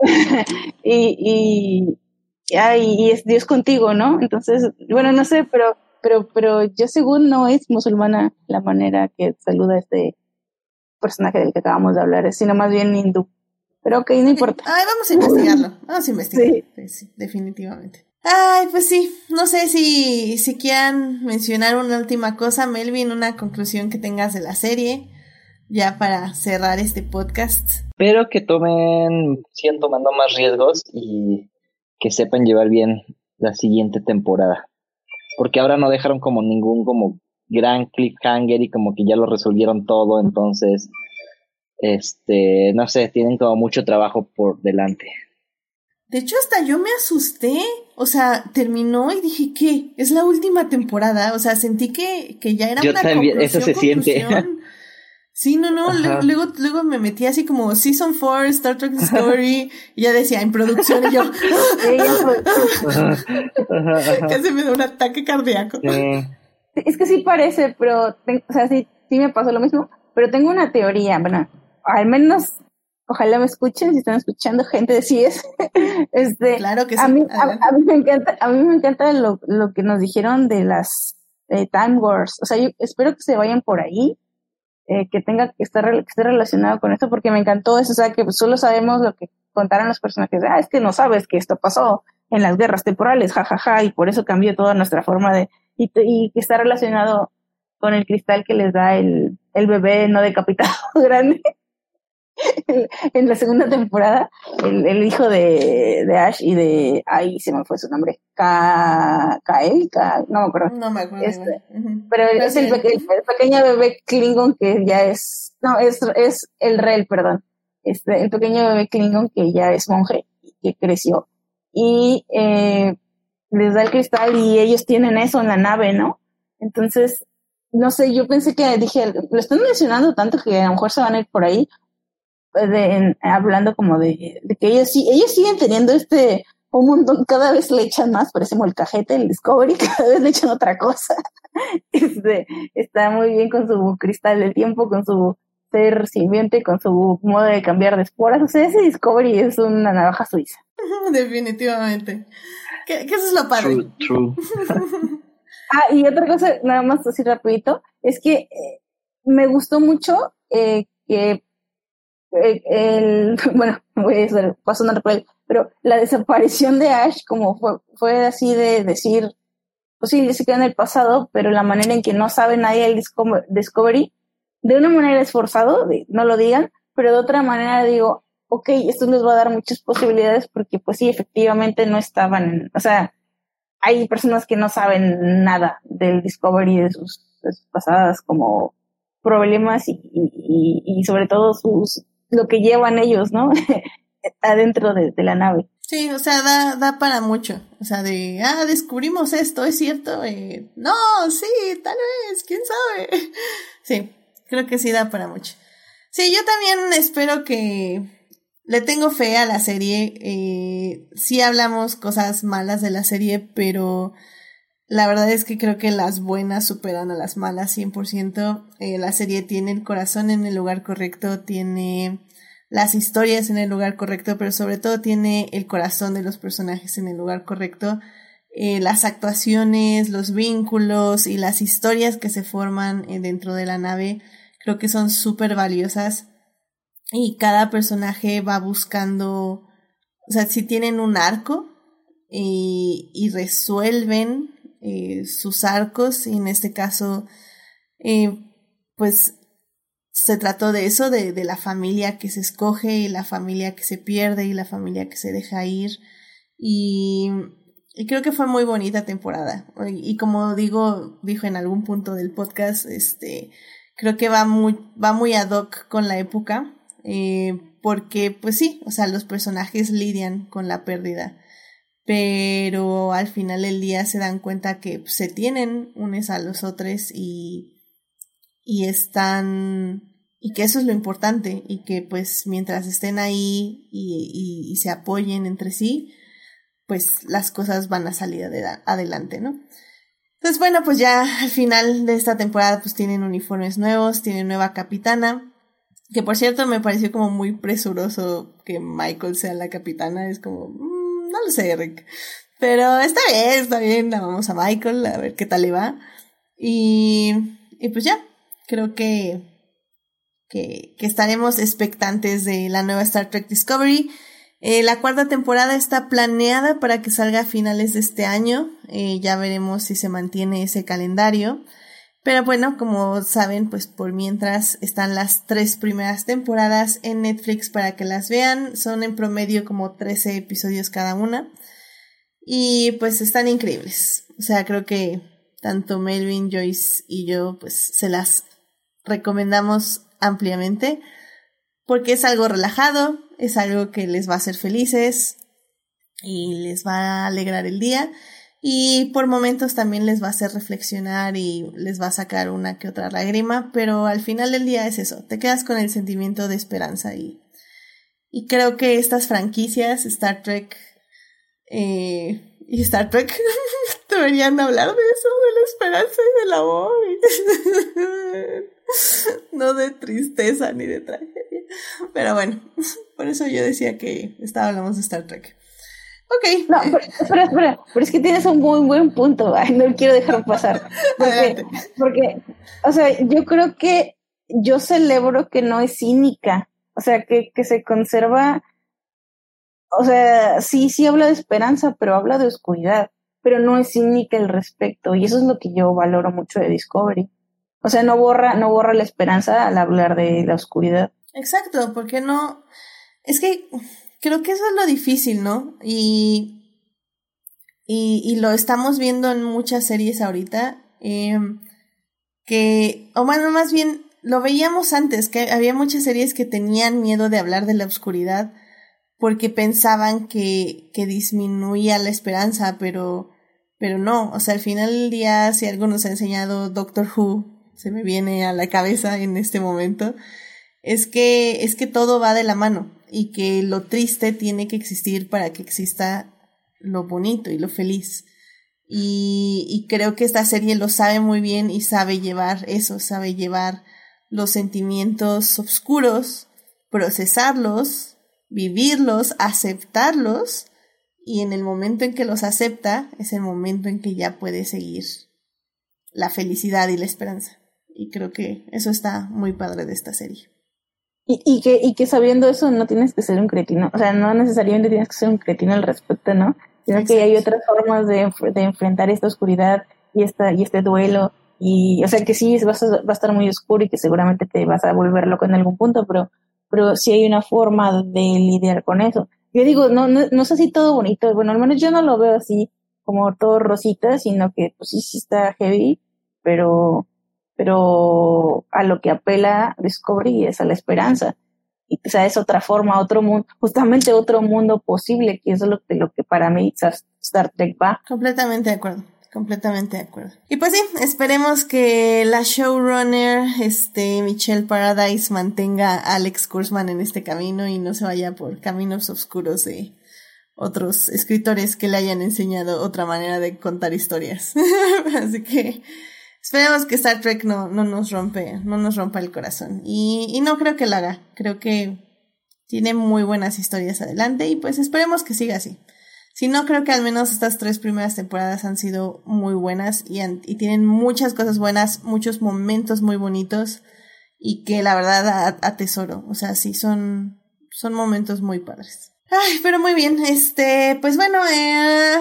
*laughs* y, y, y, y es Dios contigo, ¿no? Entonces, bueno, no sé, pero pero, pero yo según no es musulmana la manera que saluda este personaje del que acabamos de hablar, sino más bien hindú. Pero ok, no importa. Ay, vamos a investigarlo, vamos a investigarlo. Sí. sí. definitivamente. Ay, pues sí, no sé si, si quieran mencionar una última cosa, Melvin, una conclusión que tengas de la serie, ya para cerrar este podcast. Espero que tomen, sigan tomando más riesgos y que sepan llevar bien la siguiente temporada porque ahora no dejaron como ningún como gran cliffhanger y como que ya lo resolvieron todo, entonces, este, no sé, tienen como mucho trabajo por delante. De hecho, hasta yo me asusté. O sea, terminó y dije, ¿qué? Es la última temporada. O sea, sentí que, que ya era yo una también, eso se siente. *laughs* Sí, no, no, luego, luego, luego, me metí así como Season 4, Star Trek Discovery, y ya decía, en producción, y yo, *laughs* *laughs* casi me da un ataque cardíaco. Es que sí parece, pero, o sea, sí, sí me pasó lo mismo, pero tengo una teoría, bueno, al menos, ojalá me escuchen, si están escuchando gente de CIES, *laughs* este, claro que sí. A mí, a, a mí me encanta, a mí me encanta lo, lo que nos dijeron de las eh, Time Wars, o sea, yo espero que se vayan por ahí, eh, que tenga que estar que esté relacionado con esto porque me encantó eso, o sea que solo sabemos lo que contaron los personajes, ah, es que no sabes que esto pasó en las guerras temporales, jajaja, ja, ja, y por eso cambió toda nuestra forma de, y, y que está relacionado con el cristal que les da el, el bebé no decapitado *laughs* grande. *laughs* en la segunda temporada, el, el hijo de, de, Ash y de. Ahí se me fue su nombre. Ka, Kael, Ka, no me acuerdo. No me acuerdo. Este, pero es el, el, el, pequeño bebé Klingon que ya es. No, es, es el Rel, perdón. Este, el pequeño bebé Klingon que ya es monje, que creció. Y eh, les da el cristal y ellos tienen eso en la nave, ¿no? Entonces, no sé, yo pensé que dije, lo están mencionando tanto que a lo mejor se van a ir por ahí, de, en, hablando como de, de, que ellos sí, ellos siguen teniendo este, un montón, cada vez le echan más, parece molcajete el Discovery, *laughs* cada vez le echan otra cosa. *laughs* Este, está muy bien con su cristal del tiempo, con su ser simbionte, con su modo de cambiar de esporas. O sea, ese Discovery es una navaja suiza. *laughs* Definitivamente. Que, que eso es lo padre. True, true. ah, y otra cosa, nada más así rapidito, es que eh, me gustó mucho eh, que el, el, *laughs* bueno, voy a hacer, él, pero la desaparición de Ash como fue, fue así de decir, pues sí, se queda en el pasado, pero la manera en que no sabe nadie el Discovery, de una manera esforzado, no lo digan, pero de otra manera digo, ok, esto les va a dar muchas posibilidades porque pues sí, efectivamente no estaban, o sea, hay personas que no saben nada del Discovery de sus, de pasadas como problemas y, y sobre todo sus lo que llevan ellos, ¿no? *laughs* Adentro de, la nave. Sí, o sea, da, da para mucho. O sea, de, ah, descubrimos esto, ¿es cierto? Eh, no, sí, tal vez, quién sabe. *laughs* Sí, creo que sí da para mucho. Sí, yo también espero que le tengo fe a la serie. Eh, sí hablamos cosas malas de la serie, pero la verdad es que creo que las buenas superan a las malas 100%. Eh, la serie tiene el corazón en el lugar correcto, tiene las historias en el lugar correcto, pero sobre todo tiene el corazón de los personajes en el lugar correcto. Eh, las actuaciones, los vínculos y las historias que se forman eh, dentro de la nave creo que son súper valiosas y cada personaje va buscando, o sea, si tienen un arco y resuelven eh, sus arcos y en este caso eh, pues se trató de eso, de, la familia que se escoge y la familia que se pierde y la familia que se deja ir. Y, y creo que fue muy bonita temporada. Y, como digo, dijo en algún punto del podcast, este creo que va muy, va muy ad hoc con la época eh, porque pues sí, o sea, los personajes lidian con la pérdida pero al final del día se dan cuenta que se tienen unos a los otros y, y están y que eso es lo importante y que pues mientras estén ahí y, y, se apoyen entre sí, pues las cosas van a salir adelante, ¿no? Entonces bueno, pues ya al final de esta temporada pues tienen uniformes nuevos, tienen nueva capitana, que por cierto me pareció como muy presuroso que Michael sea la capitana, es como lo sé, Rick. Pero está bien, está bien. Vamos a Michael a ver qué tal le va. Y, y pues ya, creo que, que, estaremos expectantes de la nueva Star Trek Discovery. Eh, la cuarta temporada está planeada para que salga a finales de este año. Eh, ya veremos si se mantiene ese calendario. Pero bueno, como saben, pues por mientras están las tres primeras temporadas en Netflix para que las vean. Son en promedio como 13 episodios cada una. Y pues están increíbles. O sea, creo que tanto Melvin, Joyce y yo pues se las recomendamos ampliamente. Porque es algo relajado, es algo que les va a hacer felices y les va a alegrar el día y por momentos también les va a hacer reflexionar y les va a sacar una que otra lágrima, pero al final del día es eso, te quedas con el sentimiento de esperanza y, y creo que estas franquicias, Star Trek eh, y Star Trek, *laughs* deberían hablar de eso, de la esperanza y del amor, *laughs* no de tristeza ni de tragedia. Pero bueno, *laughs* por eso yo decía que estaba hablando de Star Trek. Ok. No, pero, espera, espera, pero es que tienes un muy buen punto. Ay, no quiero dejar pasar. Porque, porque, o sea, yo creo que yo celebro que no es cínica. O sea, que, que se conserva. O sea, sí, sí habla de esperanza, pero habla de oscuridad. Pero no es cínica el respecto. Y eso es lo que yo valoro mucho de Discovery. O sea, no borra, no borra la esperanza al hablar de la oscuridad. Exacto, porque no. Es que creo que eso es lo difícil, ¿no? Y, y, y lo estamos viendo en muchas series ahorita, eh, que, o bueno, más bien, lo veíamos antes, que había muchas series que tenían miedo de hablar de la oscuridad porque pensaban que, que disminuía la esperanza, pero, pero no, o sea, al final del día, si algo nos ha enseñado Doctor Who, se me viene a la cabeza en este momento, es que, es que todo va de la mano y que lo triste tiene que existir para que exista lo bonito y lo feliz. Y, creo que esta serie lo sabe muy bien y sabe llevar eso, sabe llevar los sentimientos oscuros, procesarlos, vivirlos, aceptarlos y en el momento en que los acepta es el momento en que ya puede seguir la felicidad y la esperanza. Y creo que eso está muy padre de esta serie. Y, y, que, y que sabiendo eso no tienes que ser un cretino, o sea, no necesariamente tienes que ser un cretino al respecto, ¿no? Sino que hay otras formas de, de, enfrentar esta oscuridad y, esta, y este duelo. Y, o sea, que sí, va a, va a estar muy oscuro y que seguramente te vas a volver loco en algún punto, pero, pero sí hay una forma de lidiar con eso. Yo digo, no, no, no es así todo bonito, bueno, al menos yo no lo veo así como todo rosita, sino que pues sí, sí está heavy, pero, pero a lo que apela Discovery es a la esperanza. Y o sea, es otra forma, otro mundo, justamente otro mundo posible, que es lo que, lo que para mí Star Trek va. Completamente de acuerdo. Completamente de acuerdo. Y pues sí, esperemos que la showrunner, este, Michelle Paradise, mantenga a Alex Kurzman en este camino y no se vaya por caminos oscuros de otros escritores que le hayan enseñado otra manera de contar historias. *laughs* Así que esperemos que Star Trek no, no nos rompe, no nos rompa el corazón. Y, y no creo que lo haga. Creo que tiene muy buenas historias adelante y pues esperemos que siga así. Si no, creo que al menos estas tres primeras temporadas han sido muy buenas y, y tienen muchas cosas buenas, muchos momentos muy bonitos y que la verdad atesoro. O sea, sí son, son momentos muy padres. Ay, pero muy bien, este, pues bueno, eh,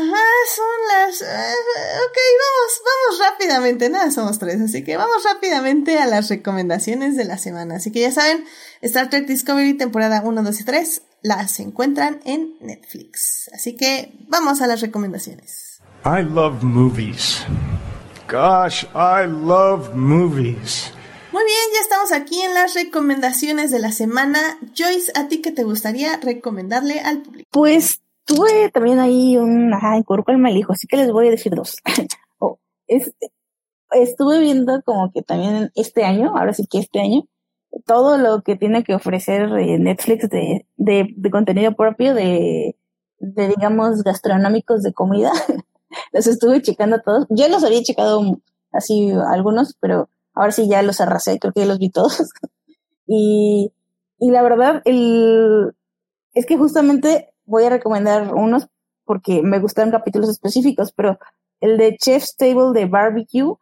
son las, eh, ok, vamos, vamos rápidamente, nada, somos tres, así que vamos rápidamente a las recomendaciones de la semana. Así que ya saben, Star Trek Discovery temporada 1, 2 y 3 las encuentran en Netflix. Así que vamos a las recomendaciones. I love movies. Gosh, I love movies. Muy bien, ya estamos aquí en las recomendaciones de la semana. Joyce, ¿a ti qué te gustaría recomendarle al público? Pues tuve también ahí un ajá, el mal hijo, así que les voy a decir dos. *laughs* oh, estuve viendo como que también este año, ahora sí que este año, todo lo que tiene que ofrecer eh, Netflix de, de, de contenido propio, de, de, digamos, gastronómicos de comida. *laughs* los estuve checando todos. Yo los había checado así algunos, pero Ahora sí ya los arrasé, creo que ya los vi todos. *laughs* y, y la verdad, el, es que justamente voy a recomendar unos porque me gustaron capítulos específicos, pero el de Chef's Table de Barbecue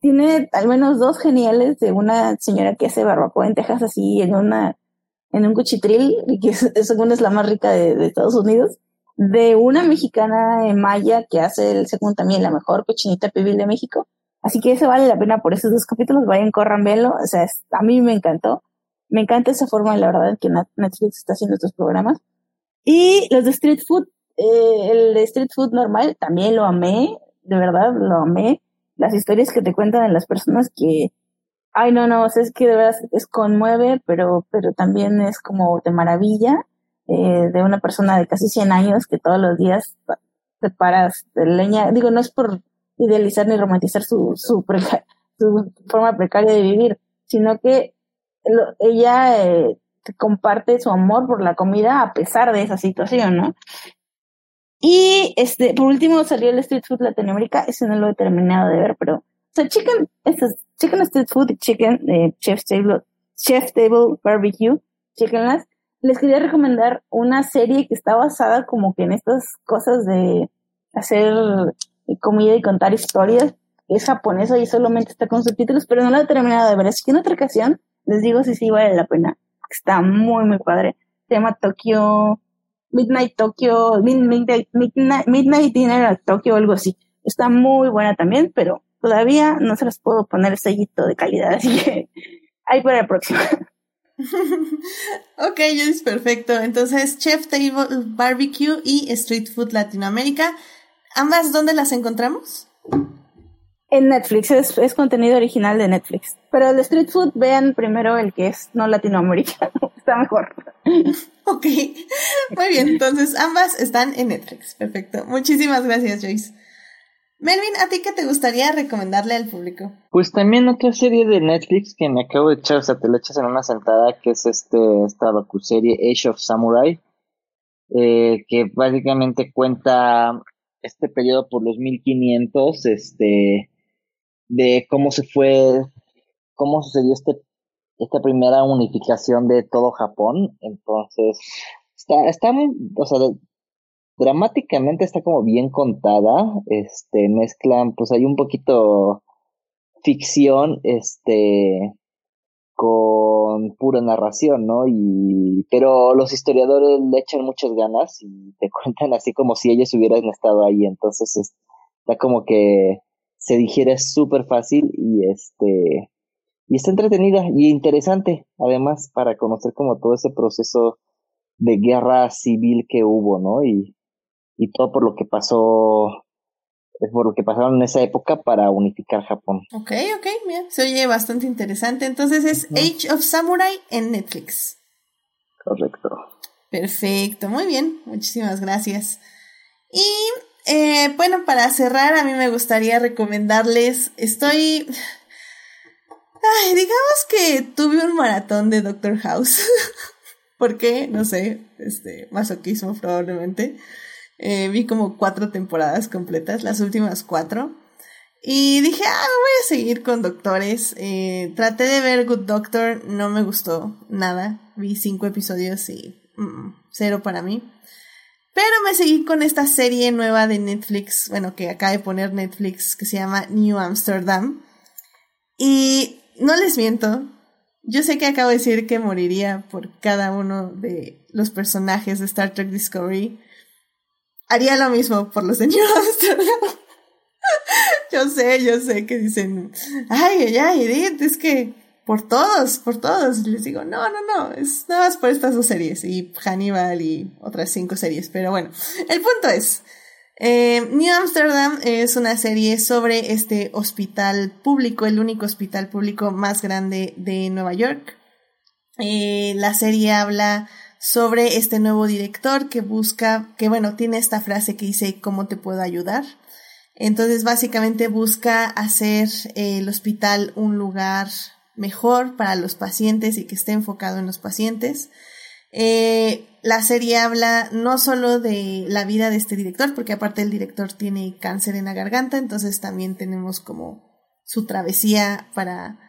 tiene al menos dos geniales de una señora que hace barbacoa en Texas así en una en un cuchitril, que según es la más rica de, Estados Unidos, de una mexicana en maya que hace, según también, la mejor cochinita pibil de México, Así que eso vale la pena por esos dos capítulos. Vayan, corran, véanlo. O sea, a mí me encantó. Me encanta esa forma, la verdad, que Netflix está haciendo estos programas. Y los de Street Food, eh, el de Street Food normal, también lo amé. De verdad, lo amé. Las historias que te cuentan de las personas que, ay, no, no, es que de verdad es conmueve, pero, pero también es como de maravilla. Eh, de una persona de casi 100 años que todos los días te paras de leña. Digo, no es por idealizar ni romantizar su, su, su forma precaria de vivir, sino que ella eh, comparte su amor por la comida a pesar de esa situación, ¿no? Y este, por último salió el Street Food Latinoamérica, ese no lo he terminado de ver, pero, o sea, chicken, estas, chicken Street Food y chicken eh, Chef Table, Chef Table Barbecue, chickenlas, les quería recomendar una serie que está basada como que en estas cosas de hacer comida y contar historias. Es japonesa y solamente está con subtítulos, pero no la he terminado de ver. Así que en otra ocasión les digo si sí vale la pena. Está muy, muy padre. Se llama Tokyo, Midnight Tokyo, Midnight, Midnight, Dinner at Tokyo algo así. Está muy buena también, pero todavía no se las puedo poner el sellito de calidad, así que *laughs* ahí para la próxima. *laughs* ok, es perfecto. Entonces, Chef Table Barbecue y Street Food Latinoamérica ¿Ambas dónde las encontramos? En Netflix, es, contenido original de Netflix. Pero el street food, vean primero el que es no latinoamericano, *laughs* está mejor. *laughs* ok, muy bien, entonces ambas están en Netflix, perfecto. Muchísimas gracias, Joyce. Melvin, ¿a ti qué te gustaría recomendarle al público? Pues también otra serie de Netflix que me acabo de echar, o sea, te la echas en una sentada, que es este, esta docuserie Age of Samurai, eh, que básicamente cuenta este periodo por los 1500, este, de cómo se fue, cómo sucedió este, esta primera unificación de todo Japón. Entonces, está, está o sea, dramáticamente está como bien contada, este, mezclan, pues hay un poquito ficción, este, con pura narración, ¿no? Y pero los historiadores le echan muchas ganas y te *laughs* cuentan así como si ellos hubieran estado ahí, entonces está como que se digiere súper fácil y este y está entretenida y interesante además para conocer como todo ese proceso de guerra civil que hubo, ¿no? Y, y todo por lo que pasó es por lo que pasaron en esa época para unificar Japón. Ok, ok, mira, se oye bastante interesante. Entonces es Age of Samurai en Netflix. Correcto. Perfecto, muy bien, muchísimas gracias. Y eh, bueno, para cerrar, a mí me gustaría recomendarles, estoy... Ay, digamos que tuve un maratón de Doctor House. *laughs* ¿Por qué? No sé, este, masoquismo probablemente. Eh, vi como cuatro temporadas completas, las últimas cuatro. Y dije, ah, voy a seguir con doctores. Eh, traté de ver Good Doctor, no me gustó nada. Vi cinco episodios y mm, cero para mí. Pero me seguí con esta serie nueva de Netflix, bueno, que acaba de poner Netflix, que se llama New Amsterdam. Y no les miento, yo sé que acabo de decir que moriría por cada uno de los personajes de Star Trek Discovery. Haría lo mismo por los de New Amsterdam. yo sé, yo sé que dicen, ay, ay, Edith, es que por todos, por todos. Les digo, no, no, no, es nada más por estas dos series y Hannibal y otras cinco series. Pero bueno, el punto es, eh, New Amsterdam es una serie sobre este hospital público, el único hospital público más grande de Nueva York. Eh, la serie habla sobre este nuevo director que busca, que bueno, tiene esta frase que dice, ¿cómo te puedo ayudar? Entonces básicamente busca hacer eh, el hospital un lugar mejor para los pacientes y que esté enfocado en los pacientes. Eh, la serie habla no solo de la vida de este director, porque aparte el director tiene cáncer en la garganta, entonces también tenemos como su travesía para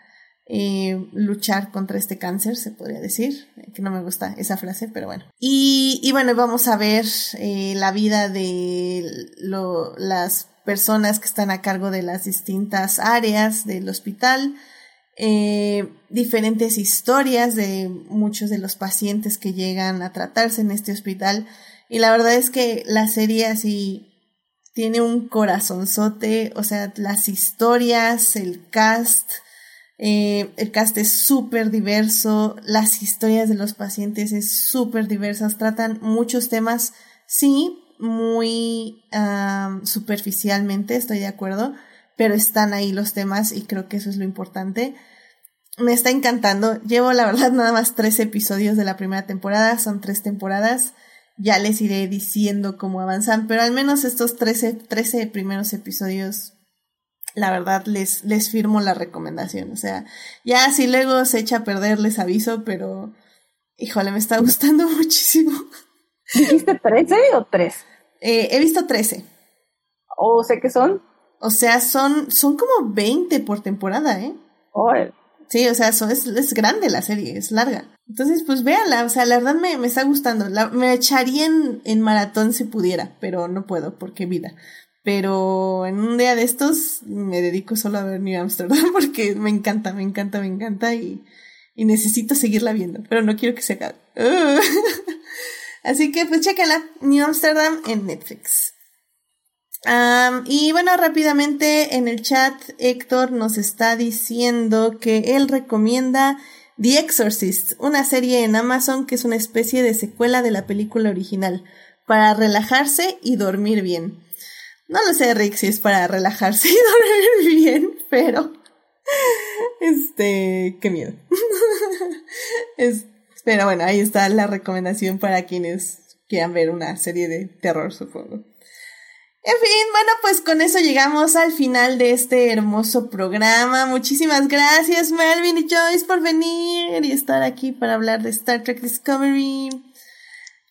eh, luchar contra este cáncer, se podría decir, que no me gusta esa frase, pero bueno. Y, y bueno, vamos a ver eh, la vida de lo, las personas que están a cargo de las distintas áreas del hospital, eh, diferentes historias de muchos de los pacientes que llegan a tratarse en este hospital. Y la verdad es que la serie así tiene un corazonzote, o sea, las historias, el cast, eh, el cast es súper diverso, las historias de los pacientes es súper diversas, tratan muchos temas, sí, muy superficialmente, estoy de acuerdo, pero están ahí los temas y creo que eso es lo importante. Me está encantando. Llevo la verdad nada más tres episodios de la primera temporada, son tres temporadas. Ya les iré diciendo cómo avanzan, pero al menos estos 13, 13 primeros episodios la verdad les, les firmo la recomendación. O sea, ya si luego se echa a perder, les aviso, pero híjole, me está gustando *laughs* muchísimo. ¿Dijiste 13 o 3? Eh, he visto 13. ¿O sé qué son? O sea, son, son como 20 por temporada, ¿eh? Sí, o sea, eso es, es, grande la serie, es larga. Entonces, pues véanla, o sea, la verdad me, me está gustando. me echaría en, en maratón si pudiera, pero no puedo porque vida. Pero en un día de estos me dedico solo a ver New Amsterdam *laughs* porque me encanta, me encanta, me encanta y, y necesito seguirla viendo, pero no quiero que se acabe. *laughs* Así que pues chécala, New Amsterdam en Netflix. y bueno, rápidamente en el chat Héctor nos está diciendo que él recomienda The Exorcist, una serie en Amazon que es una especie de secuela de la película original, para relajarse y dormir bien. No lo sé, Rick, si es para relajarse y *laughs* dormir bien, pero. Este. Qué miedo. *laughs* pero bueno, ahí está la recomendación para quienes quieran ver una serie de terror, supongo. En fin, bueno, pues con eso llegamos al final de este hermoso programa. Muchísimas gracias, Melvin y Joyce, por venir y estar aquí para hablar de Star Trek Discovery.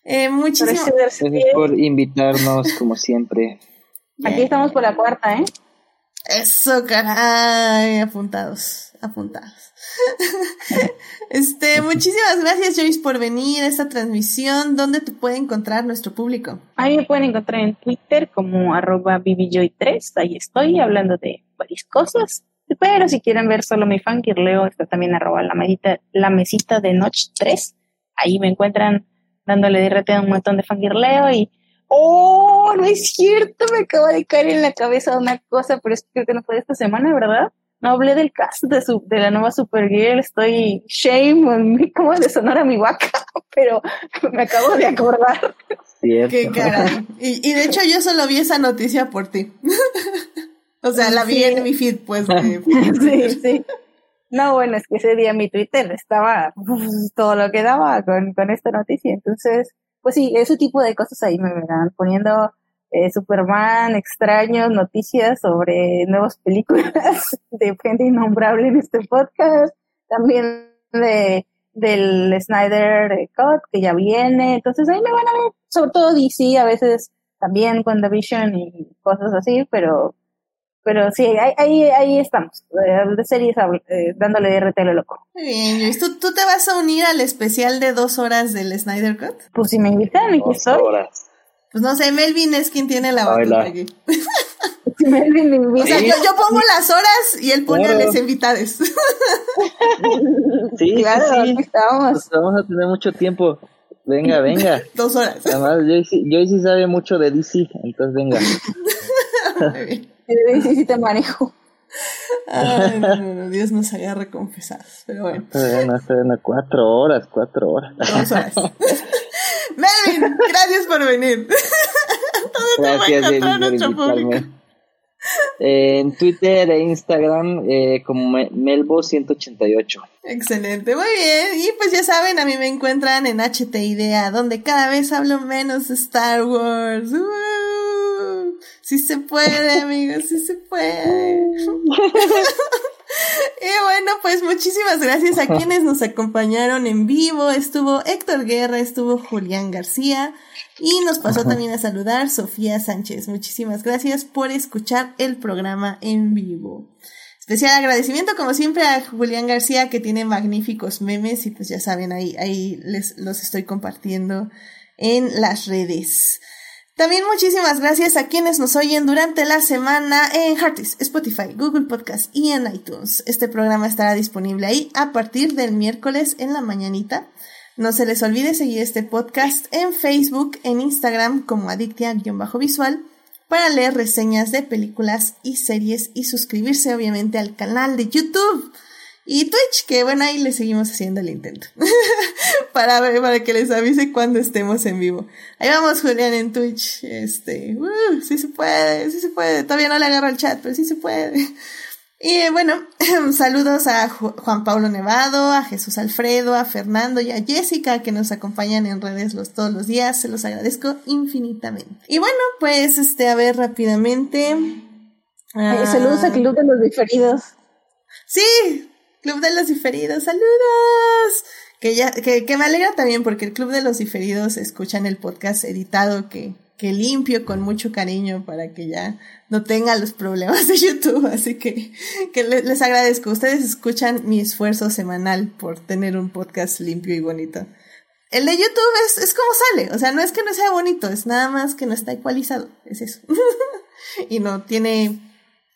Eh, muchísimas gracias por invitarnos, como siempre. Aquí estamos por la cuarta, ¿eh? Eso, caray, apuntados, apuntados. *laughs* este, muchísimas gracias, Joyce, por venir a esta transmisión. ¿Dónde te puede encontrar nuestro público? Ahí me pueden encontrar en Twitter como arroba 3 Ahí estoy hablando de varias cosas. Pero si quieren ver solo mi fangirleo, está también arroba la mesita, la mesita de Noche 3. Ahí me encuentran dándole de a un montón de fangirleo y Oh, no es cierto, me acaba de caer en la cabeza una cosa, pero es que creo que no fue esta semana, ¿verdad? No hablé del cast de, su, de la nueva Supergirl, estoy shame, cómo de sonar a mi vaca, *laughs* pero me acabo de acordar. Qué cara. Y, y, de hecho yo solo vi esa noticia por ti. *laughs* O sea, la vi Sí. en mi feed, pues. *laughs* de- sí, sí. No, bueno, es que ese día mi Twitter estaba uf, todo lo que daba con, con esta noticia. Entonces, pues sí, ese tipo de cosas ahí me verán poniendo eh, Superman, extraños, noticias sobre nuevas películas *laughs* de gente innombrable en este podcast. También de del Snyder Cut que ya viene. Entonces ahí me van a ver, sobre todo DC, a veces también con The Vision y cosas así, pero pero sí, ahí, ahí, ahí estamos, eh, de series eh, dándole RT a lo loco. Muy bien, Joyce. ¿Tú, ¿Tú te vas a unir al especial de dos horas del Snyder Cut? Pues si me invitan, aquí Dos estoy. horas. Pues no sé, Melvin es quien tiene la batuta aquí. *laughs* Si Melvin me O invita. sea, yo, yo pongo las horas y él pone a Claro. los invitados. Sí, *laughs* claro, sí, aquí estamos. Pues vamos a tener mucho tiempo. Venga, venga. *laughs* dos horas. Además, Joyce, Joyce sabe mucho de DC, entonces venga. Sí, sí, te manejo. Ay, no, no, no, Dios nos agarre confesados. Pero bueno, Bueno, bueno, cuatro horas, cuatro horas. dos horas. Melvin, gracias por venir. Gracias, encontrar David, por nuestro público. invitarme. Eh, en Twitter e Instagram eh, como Me- Melbo188. Excelente, muy bien. Y pues ya saben, a mí me encuentran en HT Idea, donde cada vez hablo menos de Star Wars. ¡Uh! Sí se puede, *laughs* amigos, sí se puede. *laughs* Y bueno, pues muchísimas gracias a quienes nos acompañaron en vivo. Estuvo Héctor Guerra, estuvo Julián García y nos pasó también a saludar Sofía Sánchez. Muchísimas gracias por escuchar el programa en vivo. Especial agradecimiento como siempre a Julián García que tiene magníficos memes y pues ya saben, ahí, ahí les los estoy compartiendo en las redes. También muchísimas gracias a quienes nos oyen durante la semana en Heartis, Spotify, Google Podcast y en iTunes. Este programa estará disponible ahí a partir del miércoles en la mañanita. No se les olvide seguir este podcast en Facebook, en Instagram como Adictia-Visual para leer reseñas de películas y series y suscribirse obviamente al canal de YouTube y Twitch, que bueno, ahí le seguimos haciendo el intento. *laughs* para ver, para que les avise cuando estemos en vivo. Ahí vamos, Julián, en Twitch. Este, uh, sí se puede, sí se puede. Todavía no le agarro el chat, pero sí se puede. *laughs* Y bueno, *clears throat* saludos a Ju- Juan Pablo Nevado, a Jesús Alfredo, a Fernando y a Jessica que nos acompañan en redes los, todos los días. Se los agradezco infinitamente. Y bueno, pues este, a ver rápidamente. Saludos Ah, al Club de los Diferidos. Sí, Club de los Diferidos, saludos. Que ya, que, que me alegra también porque el Club de los Diferidos escuchan el podcast editado que, que limpio con mucho cariño para que ya no tenga los problemas de YouTube. Así que, que le- les agradezco. Ustedes escuchan mi esfuerzo semanal por tener un podcast limpio y bonito. El de YouTube es, es como sale, o sea, no es que no sea bonito, es nada más que no está ecualizado, es eso. *laughs* y no tiene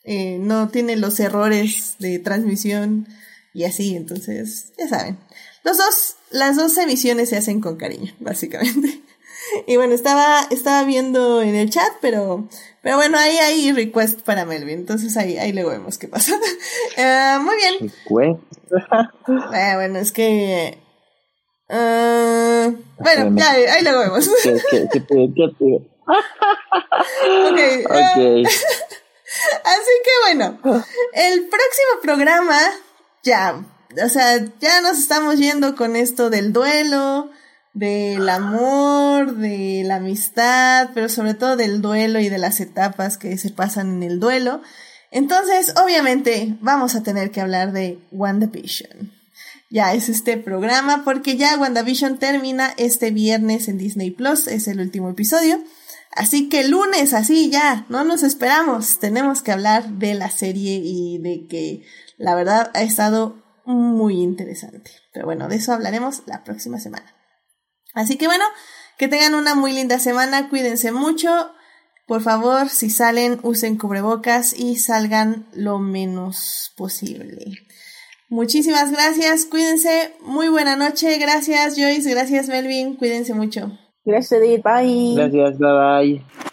eh, no tiene los errores de transmisión y así, entonces, ya saben. Los dos, las dos emisiones se hacen con cariño, básicamente. *laughs* Y bueno, estaba, estaba viendo en el chat, pero, pero bueno, ahí hay request para Melvin, entonces ahí, ahí luego vemos qué pasa. Eh, *laughs* muy bien. Eh, *laughs* bueno, es que, eh, bueno, ya, ahí luego vemos. ¿Qué, qué, qué, qué, qué- Ok, eh, Ok. Así que bueno, el próximo programa, ya, o sea, ya nos estamos yendo con esto del duelo, del amor, de la amistad, pero sobre todo del duelo y de las etapas que se pasan en el duelo. Entonces, obviamente, vamos a tener que hablar de WandaVision. Ya es este programa porque ya WandaVision termina este viernes en Disney Plus, es el último episodio. Así que lunes, así ya, no nos esperamos. Tenemos que hablar de la serie y de que la verdad ha estado muy interesante. Pero bueno, de eso hablaremos la próxima semana. Así que bueno, que tengan una muy linda semana, cuídense mucho. Por favor, si salen, usen cubrebocas y salgan lo menos posible. Muchísimas gracias, cuídense, muy buena noche, gracias Joyce, gracias Melvin, cuídense mucho. Gracias, Edith. Bye. Gracias, bye bye.